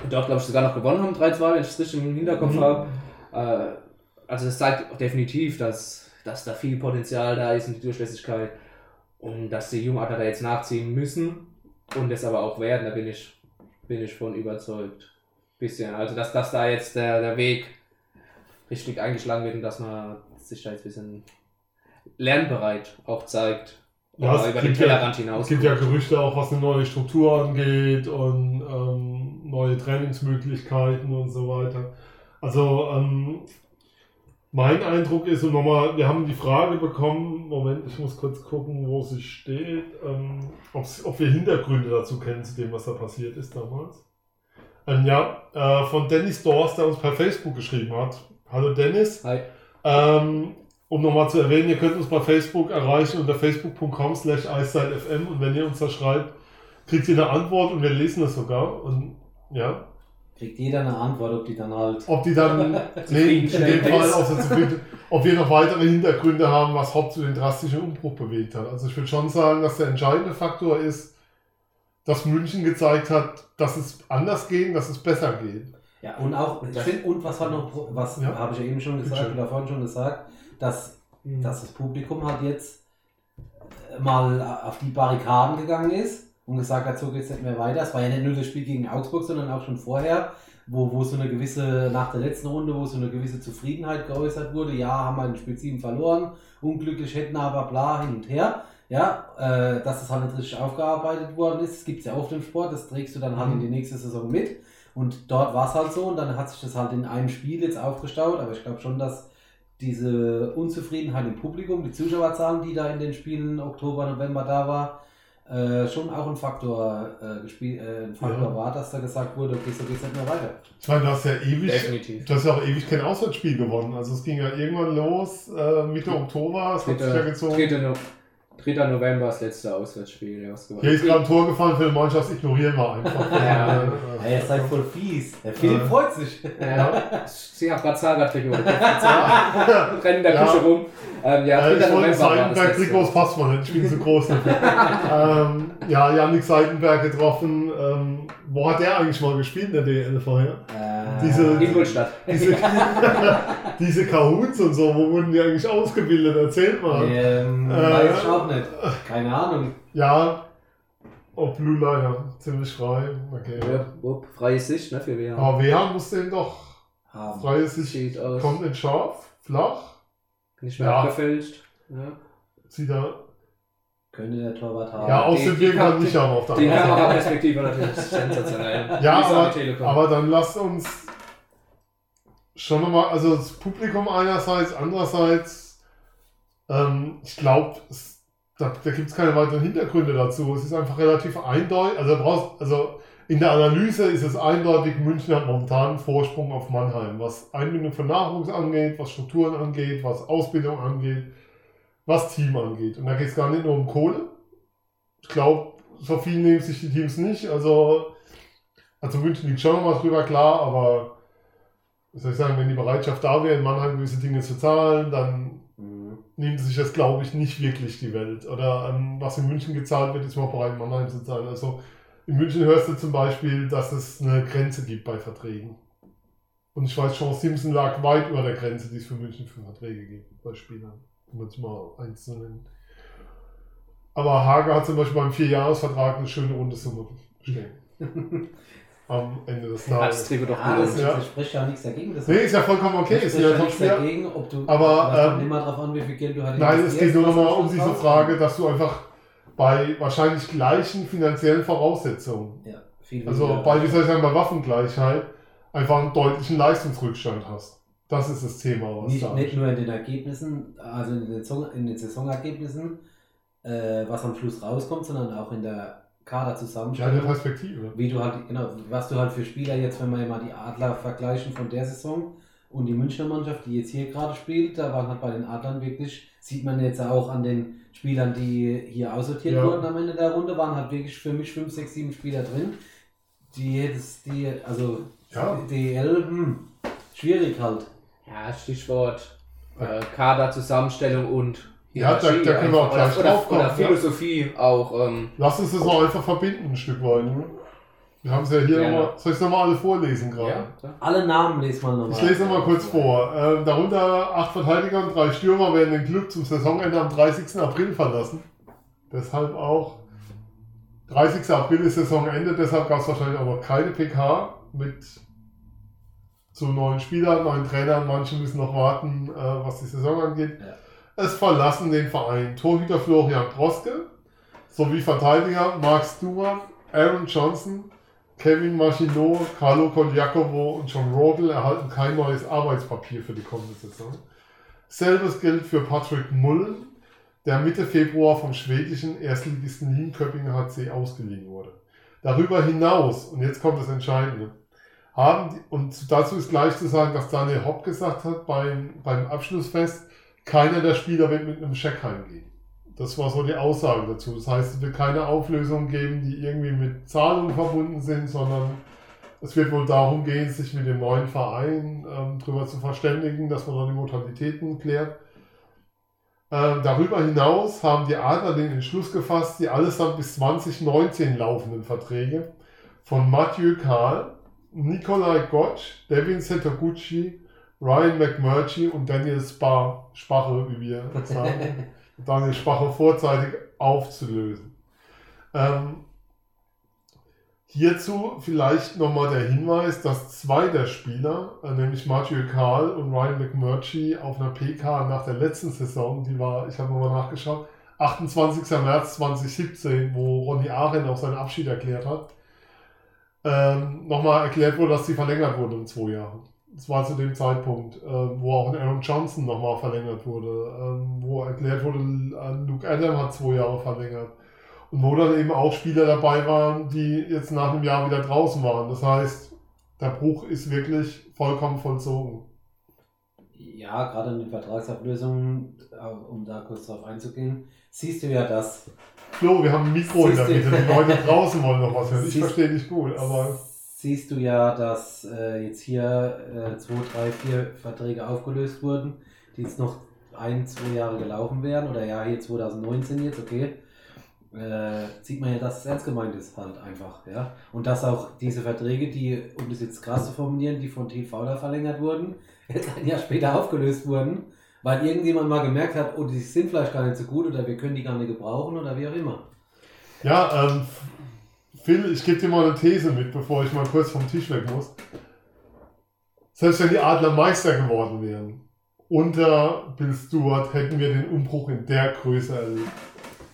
und dort, glaube ich, sogar noch gewonnen haben, 3-2, wenn ich es richtig im Hinterkopf
Mhm.
habe. Äh, also das zeigt definitiv, dass, dass da viel Potenzial da ist und die Durchlässigkeit. Und dass die Jungadler da jetzt nachziehen müssen und das aber auch werden, da bin ich, bin ich von überzeugt. Bisschen. Also dass, dass da jetzt der, der Weg richtig eingeschlagen wird und dass man sich da jetzt ein bisschen lernbereit auch zeigt.
Ja, es
über den
gibt ja-
Tellerrand
Es
hinaus.
gibt ja Gerüchte auch, was eine neue Struktur angeht und ähm, neue Trainingsmöglichkeiten und so weiter. Also ähm, mein Eindruck ist, und nochmal, wir haben die Frage bekommen, Moment, ich muss kurz gucken, wo sie steht, ähm, ob wir Hintergründe dazu kennen, zu dem, was da passiert ist damals. Ähm, ja, äh, von Dennis Dorst, der uns per Facebook geschrieben hat. Hallo Dennis.
Hi.
Ähm, um nochmal zu erwähnen, ihr könnt uns bei Facebook erreichen unter facebook.com slash und wenn ihr uns da schreibt, kriegt ihr eine Antwort und wir lesen das sogar. Und ja,
Kriegt jeder eine Antwort, ob die dann halt.
ob die dann, nee, in dem Fall so zufrieden, ob wir noch weitere Hintergründe haben, was Haupt zu den drastischen Umbruch bewegt hat. Also ich würde schon sagen, dass der entscheidende Faktor ist, dass München gezeigt hat, dass es anders geht, dass es besser geht.
Ja, und auch, find, und was halt noch, was
Ja.
habe ich ja eben schon gesagt oder vorhin schon gesagt, dass, dass das Publikum halt jetzt mal auf die Barrikaden gegangen ist und gesagt hat, so geht es nicht mehr weiter. Es war ja nicht nur das Spiel gegen Augsburg, sondern auch schon vorher, wo, wo so eine gewisse, nach der letzten Runde, wo so eine gewisse Zufriedenheit geäußert wurde. Ja, haben wir in Spiel 7 verloren, unglücklich hätten aber bla hin und her. Ja, äh, dass das halt nicht richtig aufgearbeitet worden ist, das gibt es ja oft im Sport, das trägst du dann halt in die nächste Saison mit. Und dort war es halt so und dann hat sich das halt in einem Spiel jetzt aufgestaut, aber ich glaube schon, dass diese Unzufriedenheit im Publikum, die Zuschauerzahlen, die da in den Spielen Oktober, November da war, äh, schon auch ein Faktor, äh, gespiel, äh, ein Faktor
Ja.
war, dass da gesagt wurde, okay, so geht's nicht mehr weiter.
Ich meine, du hast ja ewig,
Definitiv.
du hast ja auch ewig kein Auswärtsspiel gewonnen. Also es ging ja irgendwann los, äh, Mitte Oktober, es hat sich ja
3.
gezogen.
3. No 3. November das letzte Auswärtsspiel. Ja,
Hier ist gerade ein Tor gefallen für die Mannschaft, ignorieren wir einfach.
Ja.
Hey, ihr seid voll fies. Der Philipp
Ja.
freut sich.
Ja, sie haben gerade Zahnradtrikot. Rennen in der
Ja.
Küche rum. Ähm, ja,
Äh,
3.
ich wollte
November
Seitenberg-Trikots
letzte.
passt man nicht, ich bin zu groß dafür. ähm, ja, Janik Seitenberg getroffen. Ähm, wo hat der eigentlich mal gespielt in der DL vorher?
Äh,
Diese-
Ingolstadt.
Diese, diese Kahoots und so, wo wurden die eigentlich ausgebildet? Erzählt mal.
ähm,
Äh,
weiß ich auch nicht. Keine Ahnung.
Ja, oh, Blue Liner, ziemlich frei. Okay.
Ja, wupp, freie Sicht, ne, für wer.
Aber wer muss den doch
Haben.
freie Sicht
Sieht
kommt nicht scharf, flach,
Nicht mehr
Ja.
abgefälscht. Ja.
zieht er.
Könnte der Torwart haben.
Ja, aus
die-
dem
die
Weg kann
Kam-
nicht aber auf der
Die. Kameraperspektive natürlich sensationell.
Ja, aber, aber dann lasst uns schon nochmal, also das Publikum einerseits, andererseits, ähm, ich glaube, da, da gibt es keine weiteren Hintergründe dazu. Es ist einfach relativ eindeutig, also, brauchst, also in der Analyse ist es eindeutig, München hat momentan einen Vorsprung auf Mannheim, was Einbindung von Nachwuchs angeht, was Strukturen angeht, was Ausbildung angeht, was Team angeht. Und da geht es gar nicht nur um Kohle. Ich glaube, so viel nehmen sich die Teams nicht. Also also München liegt schon nochmal drüber, klar, aber was soll ich sagen, wenn die Bereitschaft da wäre, in Mannheim gewisse Dinge zu zahlen, dann
Mhm.
nimmt sich das, glaube ich, nicht wirklich die Welt. Oder ähm, was in München gezahlt wird, ist man auch bereit, in Mannheim zu zahlen. Also in München hörst du zum Beispiel, dass es eine Grenze gibt bei Verträgen. Und ich weiß, Sean Simpson lag weit über der Grenze, die es für München für Verträge gibt, bei Spielern. Um jetzt mal eins zu nennen. Aber Hager hat zum Beispiel beim Vierjahresvertrag eine schöne runde Summe stehen. Am Ende des
Hat das
Tages.
Trikot doch
Ja, das.
Ja.
das spricht ja nichts dagegen. Das
Nee, ist ja vollkommen okay,
das
ist ja
ja nichts dagegen, ob du.
Aber, ähm,
immer darauf an, wie viel Geld du halt
Nein, es geht nur nochmal um diese. Frage, dass du einfach bei wahrscheinlich gleichen finanziellen Voraussetzungen,
Ja, viel
also bei, wie soll ich sagen, bei Waffengleichheit, einfach einen deutlichen Leistungsrückstand hast. Das ist das Thema, was
nicht, nicht nur in den Ergebnissen, also in den, Saison, in den Saisonergebnissen, äh, was am Schluss rauskommt, sondern auch in der
Ja, der. Perspektive.
wie du halt, genau, was du halt für Spieler jetzt, wenn wir immer die Adler vergleichen von der Saison und die Münchner Mannschaft, die jetzt hier gerade spielt, da waren halt bei den Adlern wirklich, sieht man jetzt auch an den Spielern, die hier aussortiert
Ja.
wurden am Ende der Runde, waren halt wirklich für mich 5, 6, 7 Spieler drin, die jetzt, die, also
Ja.
DL, hm, schwierig halt.
Ja, Stichwort äh, Kaderzusammenstellung und
Ja, da- da können wir auch gleich
oder,
drauf kommen,
oder
ja.
Philosophie auch. Ähm,
Lass uns das noch einfach verbinden, ein Stück weit. Wir haben es ja hier nochmal, soll ich es nochmal alle vorlesen gerade?
ja.
Alle Namen lesen wir nochmal.
Ich lese nochmal kurz vor. Ähm, darunter acht Verteidiger und drei Stürmer werden den Club zum Saisonende am 30. April verlassen. Deshalb auch 30. April ist Saisonende, deshalb gab es wahrscheinlich auch noch keine PK mit zu neuen Spielern, neuen Trainern. Manche müssen noch warten, äh, was die Saison angeht.
Ja.
Es verlassen den Verein Torhüter Florian Proske, sowie Verteidiger Mark Stewart, Aaron Johnson, Kevin Machinot, Carlo Coljacovo und John Rogel erhalten kein neues Arbeitspapier für die kommende Saison. Selbes gilt für Patrick Mullen, der Mitte Februar vom schwedischen Erstligisten Linköping HC ausgeliehen wurde. Darüber hinaus, und jetzt kommt das Entscheidende, haben, und dazu ist gleich zu sagen, dass Daniel Hopp gesagt hat beim, beim Abschlussfest, keiner der Spieler wird mit einem Scheck heimgehen. Das war so die Aussage dazu. Das heißt, es wird keine Auflösungen geben, die irgendwie mit Zahlungen verbunden sind, sondern es wird wohl darum gehen, sich mit dem neuen Verein ähm, darüber zu verständigen, dass man dann die Modalitäten klärt. Ähm, darüber hinaus haben die Adler den Entschluss gefasst, die allesamt bis 2019 laufenden Verträge von Mathieu Kahl, Nikolai Gotch, Devin Setoguchi, Ryan McMurtry und Daniel Spar, Spache, wie wir sagen, Daniel Spache vorzeitig aufzulösen. Ähm, hierzu vielleicht nochmal der Hinweis, dass zwei der Spieler, äh, nämlich Mathieu Kahl und Ryan McMurtry, auf einer PK nach der letzten Saison, die war, ich habe nochmal nachgeschaut, 28. März 2017, wo Ronny Arendt auch seinen Abschied erklärt hat, ähm, nochmal erklärt wurde, dass sie verlängert wurde um zwei Jahre. Das war zu dem Zeitpunkt, äh, wo auch Aaron Johnson nochmal verlängert wurde, ähm, wo erklärt wurde, äh, Luke Adam hat zwei Jahre verlängert. Und wo dann eben auch Spieler dabei waren, die jetzt nach einem Jahr wieder draußen waren. Das heißt, der Bruch ist wirklich vollkommen vollzogen.
Ja, gerade in den Vertragsablösungen, äh, um da kurz drauf einzugehen, siehst du ja, dass
Flo, wir haben ein Mikro in der
Siehst
Mitte. Die Leute draußen wollen noch was hören. Ich
Siehst-
verstehe dich gut, aber
siehst du ja, dass äh, jetzt hier äh, zwei, drei, vier Verträge aufgelöst wurden, die jetzt noch ein, zwei Jahre gelaufen wären, oder ja, hier 2019 jetzt, okay. Äh, sieht man ja, dass es ernst gemeint ist, halt einfach, ja. Und dass auch diese Verträge, die, um das jetzt krass zu formulieren, die von Team Fowler verlängert wurden, jetzt ein Jahr später aufgelöst wurden, weil irgendjemand mal gemerkt hat, oh, die sind vielleicht gar nicht so gut oder wir können die gar nicht gebrauchen oder wie auch immer.
ja, ähm, Phil, ich gebe dir mal eine These mit, bevor ich mal kurz vom Tisch weg muss. Selbst wenn die Adler Meister geworden wären, unter Bill Stewart hätten wir den Umbruch in der Größe erlebt.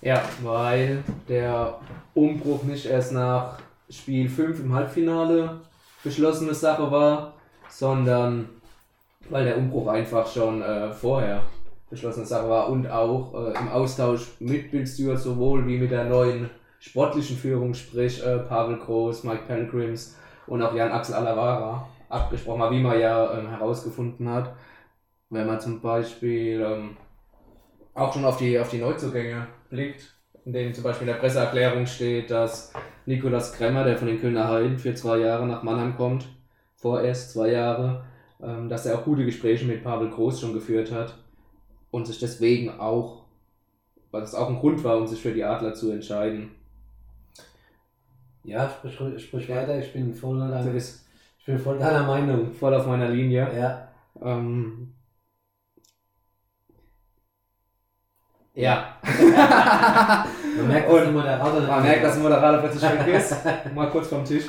Ja, weil der Umbruch nicht erst nach Spiel 5 im Halbfinale beschlossene Sache war, sondern weil der Umbruch einfach schon äh, vorher beschlossene Sache war und auch äh, im Austausch mit Bill Stewart sowohl wie mit der neuen sportlichen Führung, sprich äh, Pavel Groß, Mike Pelgrims und auch Jan Axel Alavara abgesprochen war, wie man ja ähm, herausgefunden hat, wenn man zum Beispiel ähm, auch schon auf die, auf die Neuzugänge blickt, in denen zum Beispiel in der Presseerklärung steht, dass Nikolas Kremmer, der von den Kölner Heiden für zwei Jahre nach Mannheim kommt, vorerst zwei Jahre, dass er auch gute Gespräche mit Pavel Groß schon geführt hat und sich deswegen auch, weil das auch ein Grund war, um sich für die Adler zu entscheiden.
Ja, sprich, sprich weiter, ich bin voll deiner, ich bin voll deiner Meinung.
voll auf meiner Linie.
Ja.
Ähm, ja.
Man merkt, dass der Moderator
Man merkt, dass der Moderator plötzlich weg ist. Mal kurz vom Tisch.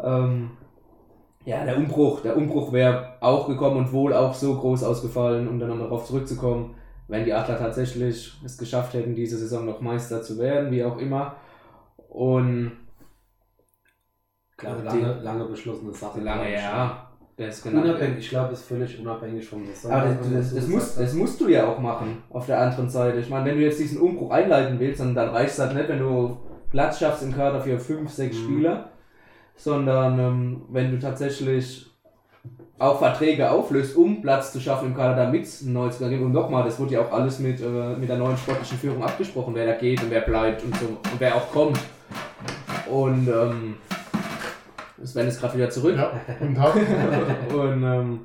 Ähm, ja, der Umbruch. Der Umbruch wäre auch gekommen und wohl auch so groß ausgefallen, um dann nochmal darauf zurückzukommen, wenn die Adler tatsächlich es geschafft hätten, diese Saison noch Meister zu werden, wie auch immer. Und die-
lange, lange beschlossene Sache.
lange, ja. Das genau.
Unabhängig, ich glaube, es ist völlig unabhängig vom Saison.
Aber das, das, das, musst, das musst du ja auch machen, auf der anderen Seite. Ich meine, wenn du jetzt diesen Umbruch einleiten willst, dann, dann reicht es halt nicht, wenn du Platz schaffst im Kader für fünf, sechs
Mhm.
Spieler, sondern ähm, wenn du tatsächlich auch Verträge auflöst, um Platz zu schaffen im Kader, damit es einen Neuzugang gibt. Und nochmal, das wurde ja auch alles mit, äh, mit der neuen sportlichen Führung abgesprochen, wer da geht und wer bleibt und so und wer auch kommt. Und ähm, Sven ist gerade wieder zurück.
Ja, guten Tag.
Und ähm,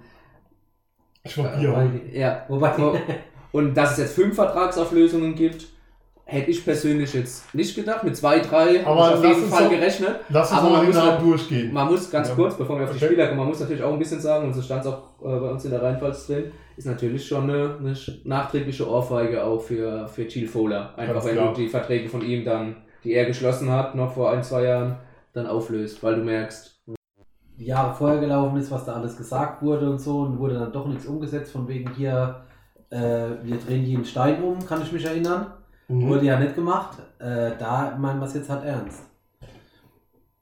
Ich war Bier
ja,
wobei
Und dass es jetzt fünf Vertragsauflösungen gibt, hätte ich persönlich jetzt nicht gedacht. Mit zwei, drei
Aber
habe ich auf jeden
uns
Fall
doch-
gerechnet.
Lass uns
Aber
mal
man muss halt-
durchgehen.
Man muss ganz
Ja.
kurz, bevor wir auf die
Okay.
Spieler kommen, man muss natürlich auch ein bisschen sagen, und so stand es auch äh, bei uns in der Rheinpfalz drin, ist natürlich schon eine, eine nachträgliche Ohrfeige auch für, für Gilles Fowler. Einfach
Ganz
wenn
klar.
du die Verträge von ihm dann, die er geschlossen hat, noch vor ein, zwei Jahren, dann auflöst, weil du merkst,
die Jahre vorher gelaufen ist, was da alles gesagt wurde und so, und wurde dann doch nichts umgesetzt, von wegen hier, äh, wir drehen jeden Stein um, kann ich mich erinnern.
Mhm.
Wurde ja nicht gemacht. Äh, da meinen wir es jetzt halt ernst.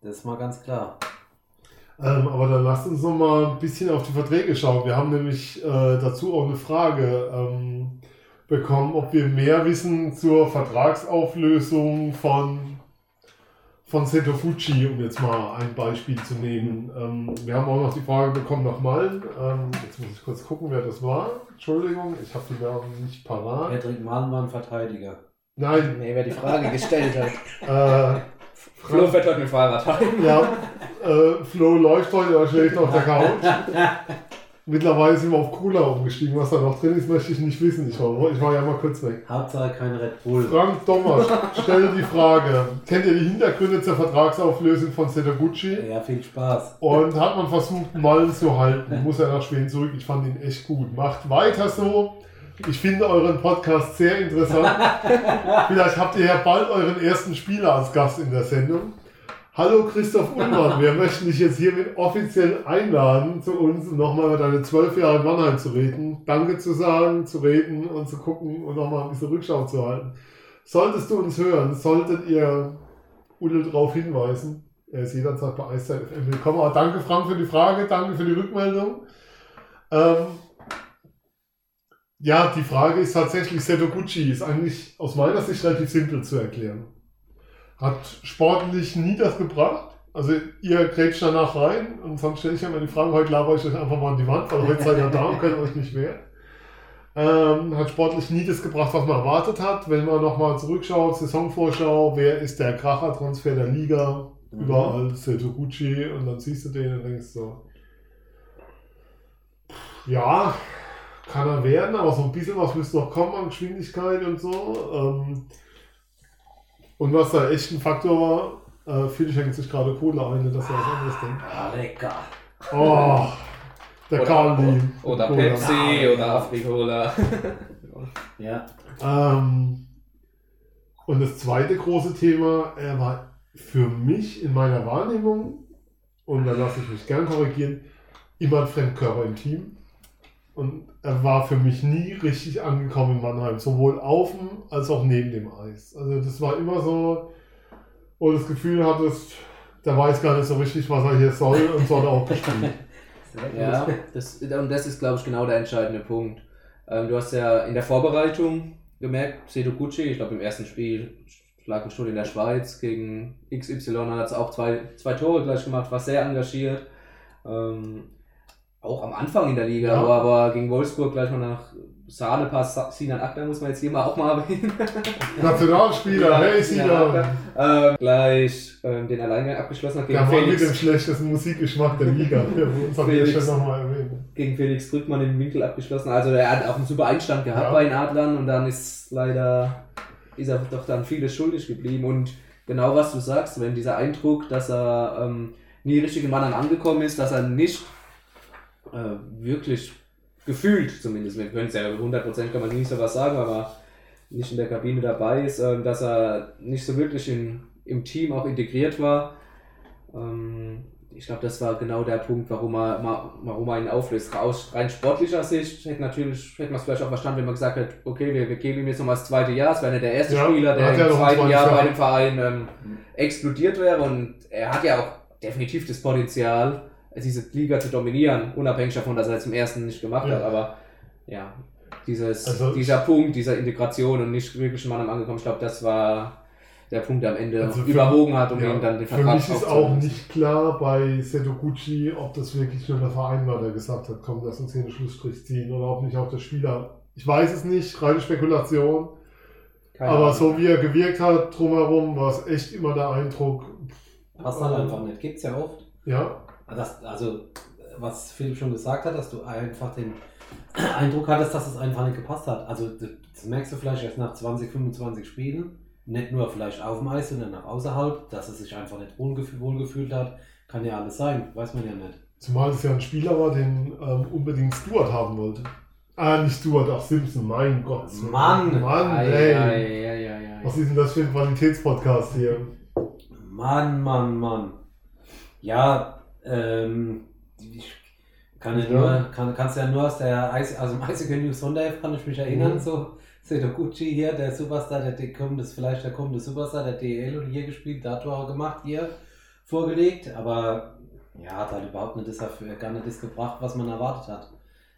Das ist mal ganz klar.
Ähm, aber dann lasst uns noch mal ein bisschen auf die Verträge schauen. Wir haben nämlich äh, dazu auch eine Frage ähm, bekommen, ob wir mehr wissen zur Vertragsauflösung von, von Seto Fuji, um jetzt mal ein Beispiel zu nehmen. Ähm, wir haben auch noch die Frage bekommen nach Malen. Ähm, jetzt muss ich kurz gucken, wer das war. Entschuldigung, ich habe die Namen nicht parat.
Patrick Mahlen war ein Verteidiger.
Nein,
Nee, wer die Frage gestellt hat.
äh,
Flo fährt heute mit Fahrrad heim.
Ja, äh, Flo läuft heute, er schläft auf der Couch. Mittlerweile sind wir auf Cola umgestiegen. Was da noch drin ist, möchte ich nicht wissen. Ich war, ich war ja mal kurz weg.
Hauptsache kein Red Bull.
Frank Dommer stelle die Frage: Kennt ihr die Hintergründe zur Vertragsauflösung von Setoguchi?
Ja, viel Spaß.
Und hat man versucht, Mallen zu halten? Muss er nach Schweden zurück? Ich fand ihn echt gut. Macht weiter so. Ich finde euren Podcast sehr interessant. Vielleicht habt ihr ja bald euren ersten Spieler als Gast in der Sendung. Hallo Christoph Ullmann, wir möchten dich jetzt hiermit offiziell einladen zu uns, um nochmal über deine zwölf Jahre in Mannheim zu reden. Danke zu sagen, zu reden und zu gucken und nochmal ein bisschen Rückschau zu halten. Solltest du uns hören, solltet ihr Ulle darauf hinweisen. Er ist jederzeit bei Eiszeit FM willkommen. Aber danke Frank für die Frage, danke für die Rückmeldung. Ähm, ja, die Frage ist tatsächlich, Setoguchi ist eigentlich aus meiner Sicht relativ simpel zu erklären. Hat sportlich nie das gebracht. Also ihr grätscht danach rein und sonst stelle ich ja mal die Frage, heute laber ich euch einfach mal an die Wand, weil heute seid ihr da und könnt euch nicht wehren. Ähm, hat sportlich nie das gebracht, was man erwartet hat. Wenn man nochmal zurückschaut, Saisonvorschau, wer ist der Kracher-Transfer der Liga?
Mhm.
Überall Setoguchi und dann siehst du den und denkst so, ja, kann er werden, aber so ein bisschen was müsste noch kommen an Geschwindigkeit und so. Ähm, und was da echt ein Faktor war, äh, Phil schenkt sich gerade Cola ein, dass er was anderes denkt.
Ah, lecker.
Oh, der Carly.
Oder
Cola.
Pepsi oder Afrikola.
Ja.
Ähm, und das zweite große Thema, er war für mich in meiner Wahrnehmung, und da lasse ich mich gern korrigieren, immer ein Fremdkörper im Team. Und er war für mich nie richtig angekommen in Mannheim, sowohl auf dem als auch neben dem Eis. Also das war immer so, wo du das Gefühl hattest, der weiß gar nicht so richtig, was er hier soll und so hat er auch gespielt.
Ja, das, und das ist, glaube ich, genau der entscheidende Punkt. Ähm, du hast ja in der Vorbereitung gemerkt, Seto Gucci, ich glaube im ersten Spiel lag ein Stunde in der Schweiz gegen XY, hat es auch zwei, zwei Tore gleich gemacht, war sehr engagiert. Ähm, auch am Anfang in der Liga,
Ja.
aber, aber gegen Wolfsburg gleich mal nach Sahnepass, Sinan Akter muss man jetzt hier mal auch mal erwähnen.
Nationalspieler, hey
Sinan ähm, gleich ähm, den Alleingang abgeschlossen hat gegen
Der Mann mit
Felix.
dem schlechtesten Musikgeschmack der Liga. An der
Felix.
Stelle nochmal erwähnen.
gegen Felix Drückmann im Winkel abgeschlossen. Also er hat auch einen super Einstand gehabt
Ja.
bei den Adlern und dann ist leider, ist er doch dann vieles schuldig geblieben. Und genau was du sagst, wenn dieser Eindruck, dass er ähm, nie richtig in Mannheim angekommen ist, dass er nicht äh, wirklich gefühlt zumindest, wir können es ja 100% kann man nie sowas sagen, aber nicht in der Kabine dabei ist, ähm, dass er nicht so wirklich in, im Team auch integriert war. Ähm, ich glaube, das war genau der Punkt, warum er, warum er ihn auflöst. Aus rein sportlicher Sicht hätte natürlich, hätte man es vielleicht auch verstanden, wenn man gesagt hätte, okay, wir, wir geben ihm jetzt nochmal das zweite Jahr. Es wäre nicht der erste
Ja,
Spieler, der im zweiten Jahr bei dem Verein ähm, explodiert wäre. Und er hat ja auch definitiv das Potenzial, diese Liga zu dominieren, unabhängig davon, dass er es im ersten nicht gemacht
Ja.
hat. Aber ja, dieses,
Also-
dieser Punkt, dieser Integration und nicht wirklich schon mal angekommen, ich glaube, das war der Punkt, der am Ende
Also für-
überwogen hat, um
Ja,
ihm dann den
für
Vertrag
mich ist auch nicht klar bei Setoguchi, ob das wirklich nur der Verein war, der gesagt hat, komm, lass uns hier einen Schlussstrich ziehen oder ob nicht auch der Spieler. Ich weiß es nicht, reine Spekulation.
Keine
aber
Ahnung.
so wie er gewirkt hat drumherum, war es echt immer der Eindruck,
Passt halt einfach nicht. Gibt's ja oft.
ja,
Das, also, was Philipp schon gesagt hat, dass du einfach den Eindruck hattest, dass es einfach nicht gepasst hat. Also, das merkst du vielleicht erst nach 20, 25 Spielen. Nicht nur vielleicht auf dem Eis, sondern auch außerhalb, dass er sich einfach nicht wohlgef wohlgefühlt hat. Kann ja alles sein, weiß man ja nicht.
zumal es ja ein Spieler war, den ähm, unbedingt Stuart haben wollte. Ah, nicht Stuart, auch Simpson, mein Gott.
Mann!
Mann,
Ei,
ey.
ei, ei, ei.
Was ist denn das für ein Qualitätspodcast hier?
Mann, Mann, Mann. Ja, ähm, ich kann ja nur, kann, kannst ja nur aus der Eis, also im Eishockey News Sonderheft kann ich mich erinnern,
Mhm.
so Setoguchi hier, der Superstar, der, der kommt, das vielleicht der kommende Superstar, der DL und hier gespielt, da auch gemacht, hier vorgelegt, aber ja, hat halt überhaupt nicht das gar nicht das gebracht, was man erwartet hat.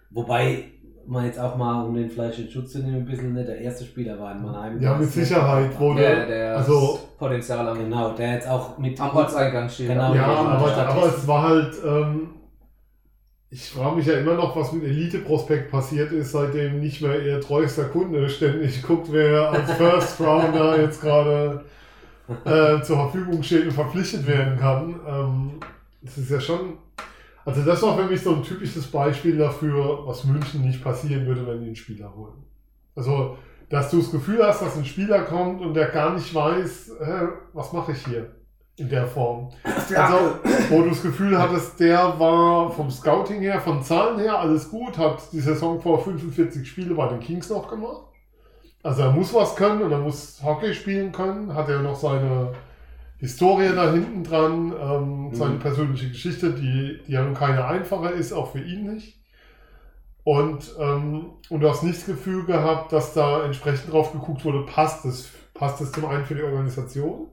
Wobei man jetzt auch mal, um den Fleisch in Schutz zu nehmen, ein bisschen nicht der erste Spieler war in Mannheim.
Ja, mit Sicherheit wurde.
Der, der
also,
Potenzial am,
Genau, der jetzt auch mit
am Ortseingang steht.
Genau.
ja, aber, aber es war halt. Ähm, ich frage mich ja immer noch, was mit Elite Prospekt passiert ist, seitdem nicht mehr ihr treuester Kunde ständig guckt, wer als First Rounder jetzt gerade äh, zur Verfügung steht und verpflichtet werden kann. Ähm, das ist ja schon. Also, das war für mich so ein typisches Beispiel dafür, was München nicht passieren würde, wenn die einen Spieler holen. Also, dass du das Gefühl hast, dass ein Spieler kommt und der gar nicht weiß, hä, was mache ich hier in der Form. Also, wo du das Gefühl hattest, der war vom Scouting her, von Zahlen her alles gut, hat die Saison vor 45 Spiele bei den Kings noch gemacht. Also er muss was können und er muss Hockey spielen können, hat er noch seine Historie da hinten dran, ähm, seine
Mhm.
persönliche Geschichte, die, die ja nun keine einfache ist, auch für ihn nicht. Und, ähm, und du hast nicht das Gefühl gehabt, dass da entsprechend drauf geguckt wurde, passt es, passt es zum einen für die Organisation,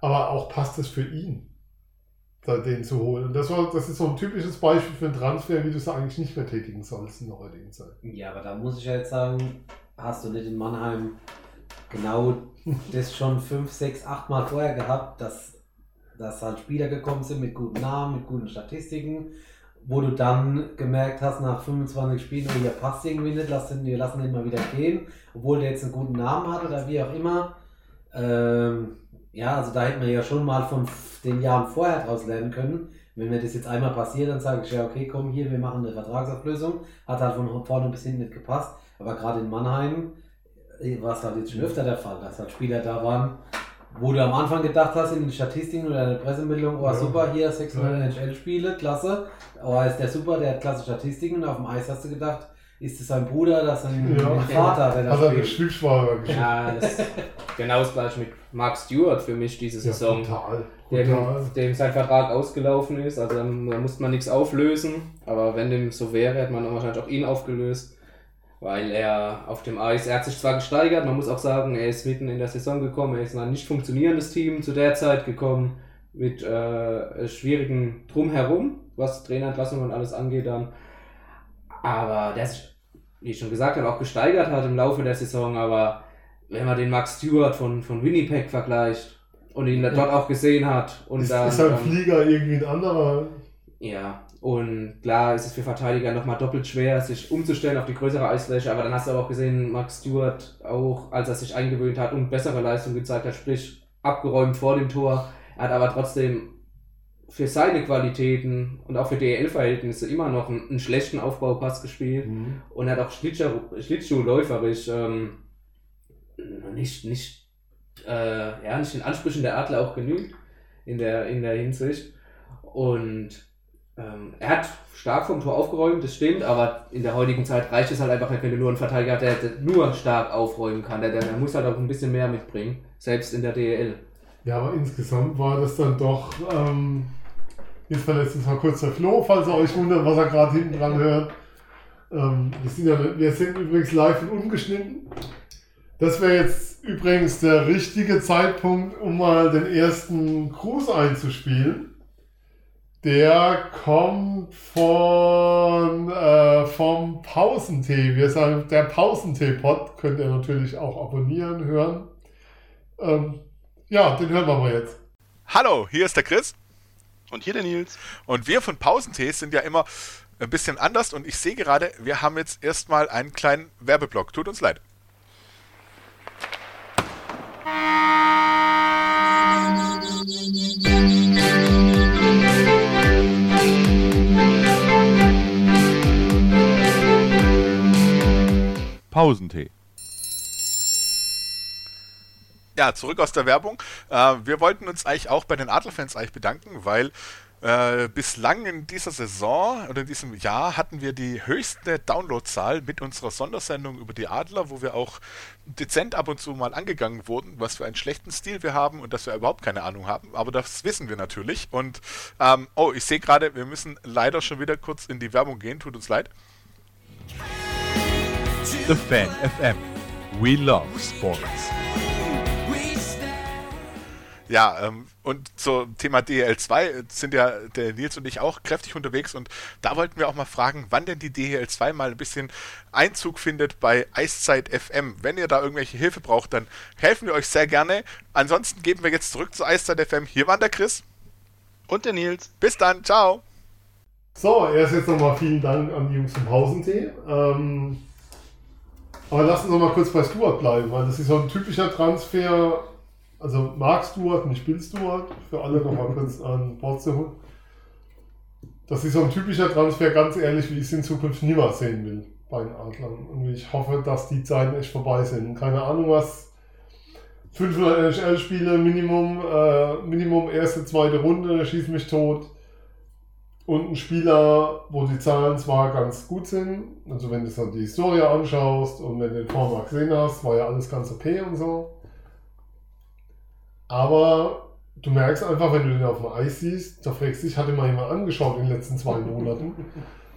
aber auch passt es für ihn, da den zu holen. Und das, war, das ist so ein typisches Beispiel für einen Transfer, wie du es eigentlich nicht mehr tätigen sollst in der heutigen Zeit.
Ja, aber da muss ich ja jetzt sagen, hast du nicht in Mannheim genau das schon fünf, sechs, acht Mal vorher gehabt, dass, dass halt Spieler gekommen sind mit guten Namen, mit guten Statistiken, wo du dann gemerkt hast, nach 25 Spielen, oh, hier passt irgendwie nicht, lass den, wir lassen den mal wieder gehen, obwohl der jetzt einen guten Namen hat oder wie auch immer. Ähm, ja, also da hätten wir ja schon mal von den Jahren vorher draus lernen können. Wenn mir das jetzt einmal passiert, dann sage ich ja, okay, komm hier, wir machen eine Vertragsauflösung. Hat halt von vorne bis hinten nicht gepasst. Aber gerade in Mannheim war es halt jetzt schon öfter der Fall, dass halt Spieler da waren, wo du am Anfang gedacht hast, in den Statistiken oder in der Pressemeldung, oh
Ja.
super, hier 600
Ja.
NHL-Spiele, klasse. Oh, ist der super, der hat klasse Statistiken. Und auf dem Eis hast du gedacht, ist es sein Bruder, das sein
Ja.
Vater, der da
Hat er
spielt.
gespielt, Schwager gespielt.
Ja, das genau das gleiche mit Mark Stewart für mich diese
Ja,
Saison.
brutal.
dem, dem sein Vertrag ausgelaufen ist. Also da musste man nichts auflösen. Aber wenn dem so wäre, hätte man dann wahrscheinlich auch ihn aufgelöst. Weil er auf dem Eis, er hat sich zwar gesteigert, man muss auch sagen, er ist mitten in der Saison gekommen, er ist in ein nicht funktionierendes Team zu der Zeit gekommen, mit äh, schwierigen Drumherum, was Trainerentlassung und alles angeht dann. Aber der sich, wie ich schon gesagt habe, auch gesteigert hat im Laufe der Saison. Aber wenn man den Max Stewart von, von Winnipeg vergleicht und ihn dort auch gesehen hat und
Ist,
dann,
ist halt
ähm,
Flieger irgendwie ein anderer.
ja, und klar ist es für Verteidiger nochmal doppelt schwer, sich umzustellen auf die größere Eisfläche, aber dann hast du aber auch gesehen, Max Stewart auch, als er sich eingewöhnt hat und bessere Leistung gezeigt hat, sprich abgeräumt vor dem Tor. Er hat aber trotzdem für seine Qualitäten und auch für DEL-Verhältnisse immer noch einen, einen schlechten Aufbaupass gespielt und hat auch Schlittschuh- Schlittschuhläuferisch ähm, nicht, nicht, äh, ja, nicht den Ansprüchen der Adler auch genügt in der, in der Hinsicht. Und ähm, er hat stark vom Tor aufgeräumt, das stimmt, aber in der heutigen Zeit reicht es halt einfach nicht, wenn du nur einen Verteidiger hast, der, nur stark aufräumen kann. Der, der, der muss halt auch ein bisschen mehr mitbringen, selbst in der DEL.
Ja, aber insgesamt war das dann doch. Ähm, jetzt verletzt uns mal kurz der Flo, falls ihr euch wundert, was er gerade hinten dran hört. Ähm, wir, sind ja, wir sind übrigens live und ungeschnitten. Das wäre jetzt übrigens der richtige Zeitpunkt, um mal den ersten Gruß einzuspielen. Der kommt von äh, vom Pausentee. Wir sagen der Pausentee-Pod. Könnt ihr natürlich auch abonnieren, hören. Ähm, ja, den hören wir mal jetzt.
Hallo, hier ist der Chris
Und hier der Nils.
und wir von Pausentees sind ja immer ein bisschen anders und ich sehe gerade, wir haben jetzt erstmal einen kleinen Werbeblock. Tut uns leid.
Pausentee.
Ja, zurück aus der Werbung. Äh, wir wollten uns eigentlich auch bei den Adlerfans eigentlich bedanken, weil äh, bislang in dieser Saison oder in diesem Jahr hatten wir die höchste Downloadzahl mit unserer Sondersendung über die Adler, wo wir auch dezent ab und zu mal angegangen wurden, was für einen schlechten Stil wir haben und dass wir überhaupt keine Ahnung haben. Aber das wissen wir natürlich. Und ähm, oh, ich sehe gerade, wir müssen leider schon wieder kurz in die Werbung gehen. Tut uns leid.
The Fan FM.
We love sports.
Ja, ähm, und zum Thema DL2 sind ja der Nils und ich auch kräftig unterwegs und da wollten wir auch mal fragen, wann denn die DL2 mal ein bisschen Einzug findet bei Eiszeit FM. Wenn ihr da irgendwelche Hilfe braucht, dann helfen wir euch sehr gerne. Ansonsten geben wir jetzt zurück zu Eiszeit FM. Hier waren der Chris.
Und der Nils.
Bis dann, ciao.
So, erst jetzt nochmal vielen Dank an die Jungs vom Pausentee. Ähm, aber lass uns noch mal kurz bei Stuart bleiben, weil das ist so ein typischer Transfer. Also Mark Stuart, nicht Bill Stuart, für alle noch mal kurz an Bord zu holen. Das ist so ein typischer Transfer, ganz ehrlich, wie ich es in Zukunft niemals sehen will bei den Adlern. Und ich hoffe, dass die Zeiten echt vorbei sind. Keine Ahnung, was 500 NHL-Spiele, Minimum, äh, Minimum erste, zweite Runde, schieß mich tot. Und ein Spieler, wo die Zahlen zwar ganz gut sind, also wenn du so die Historie anschaust und wenn du den Vormarkt gesehen hast, war ja alles ganz okay und so. Aber du merkst einfach, wenn du den auf dem Eis siehst, da fragst du dich, hat ihn mal jemand angeschaut in den letzten zwei Monaten?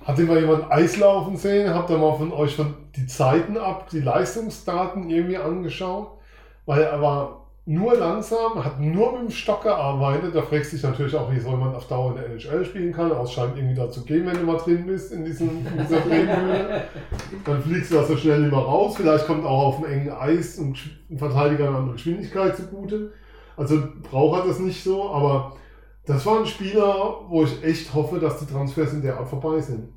Hat ihn mal jemand Eis laufen sehen? Habt ihr mal von euch von die Zeiten ab, die Leistungsdaten irgendwie angeschaut? Weil er war nur langsam, hat nur mit dem Stock gearbeitet. Da fragst du dich natürlich auch, wie soll man auf Dauer in der NHL spielen kann. Aber es scheint irgendwie dazu gehen, wenn du mal drin bist in, diesem, in dieser Drehmühle. Dann fliegst du da so schnell mehr raus. Vielleicht kommt auch auf dem engen Eis ein Verteidiger eine andere Geschwindigkeit zugute. Also braucht er das nicht so, aber das war ein Spieler, wo ich echt hoffe, dass die Transfers in der Art vorbei sind.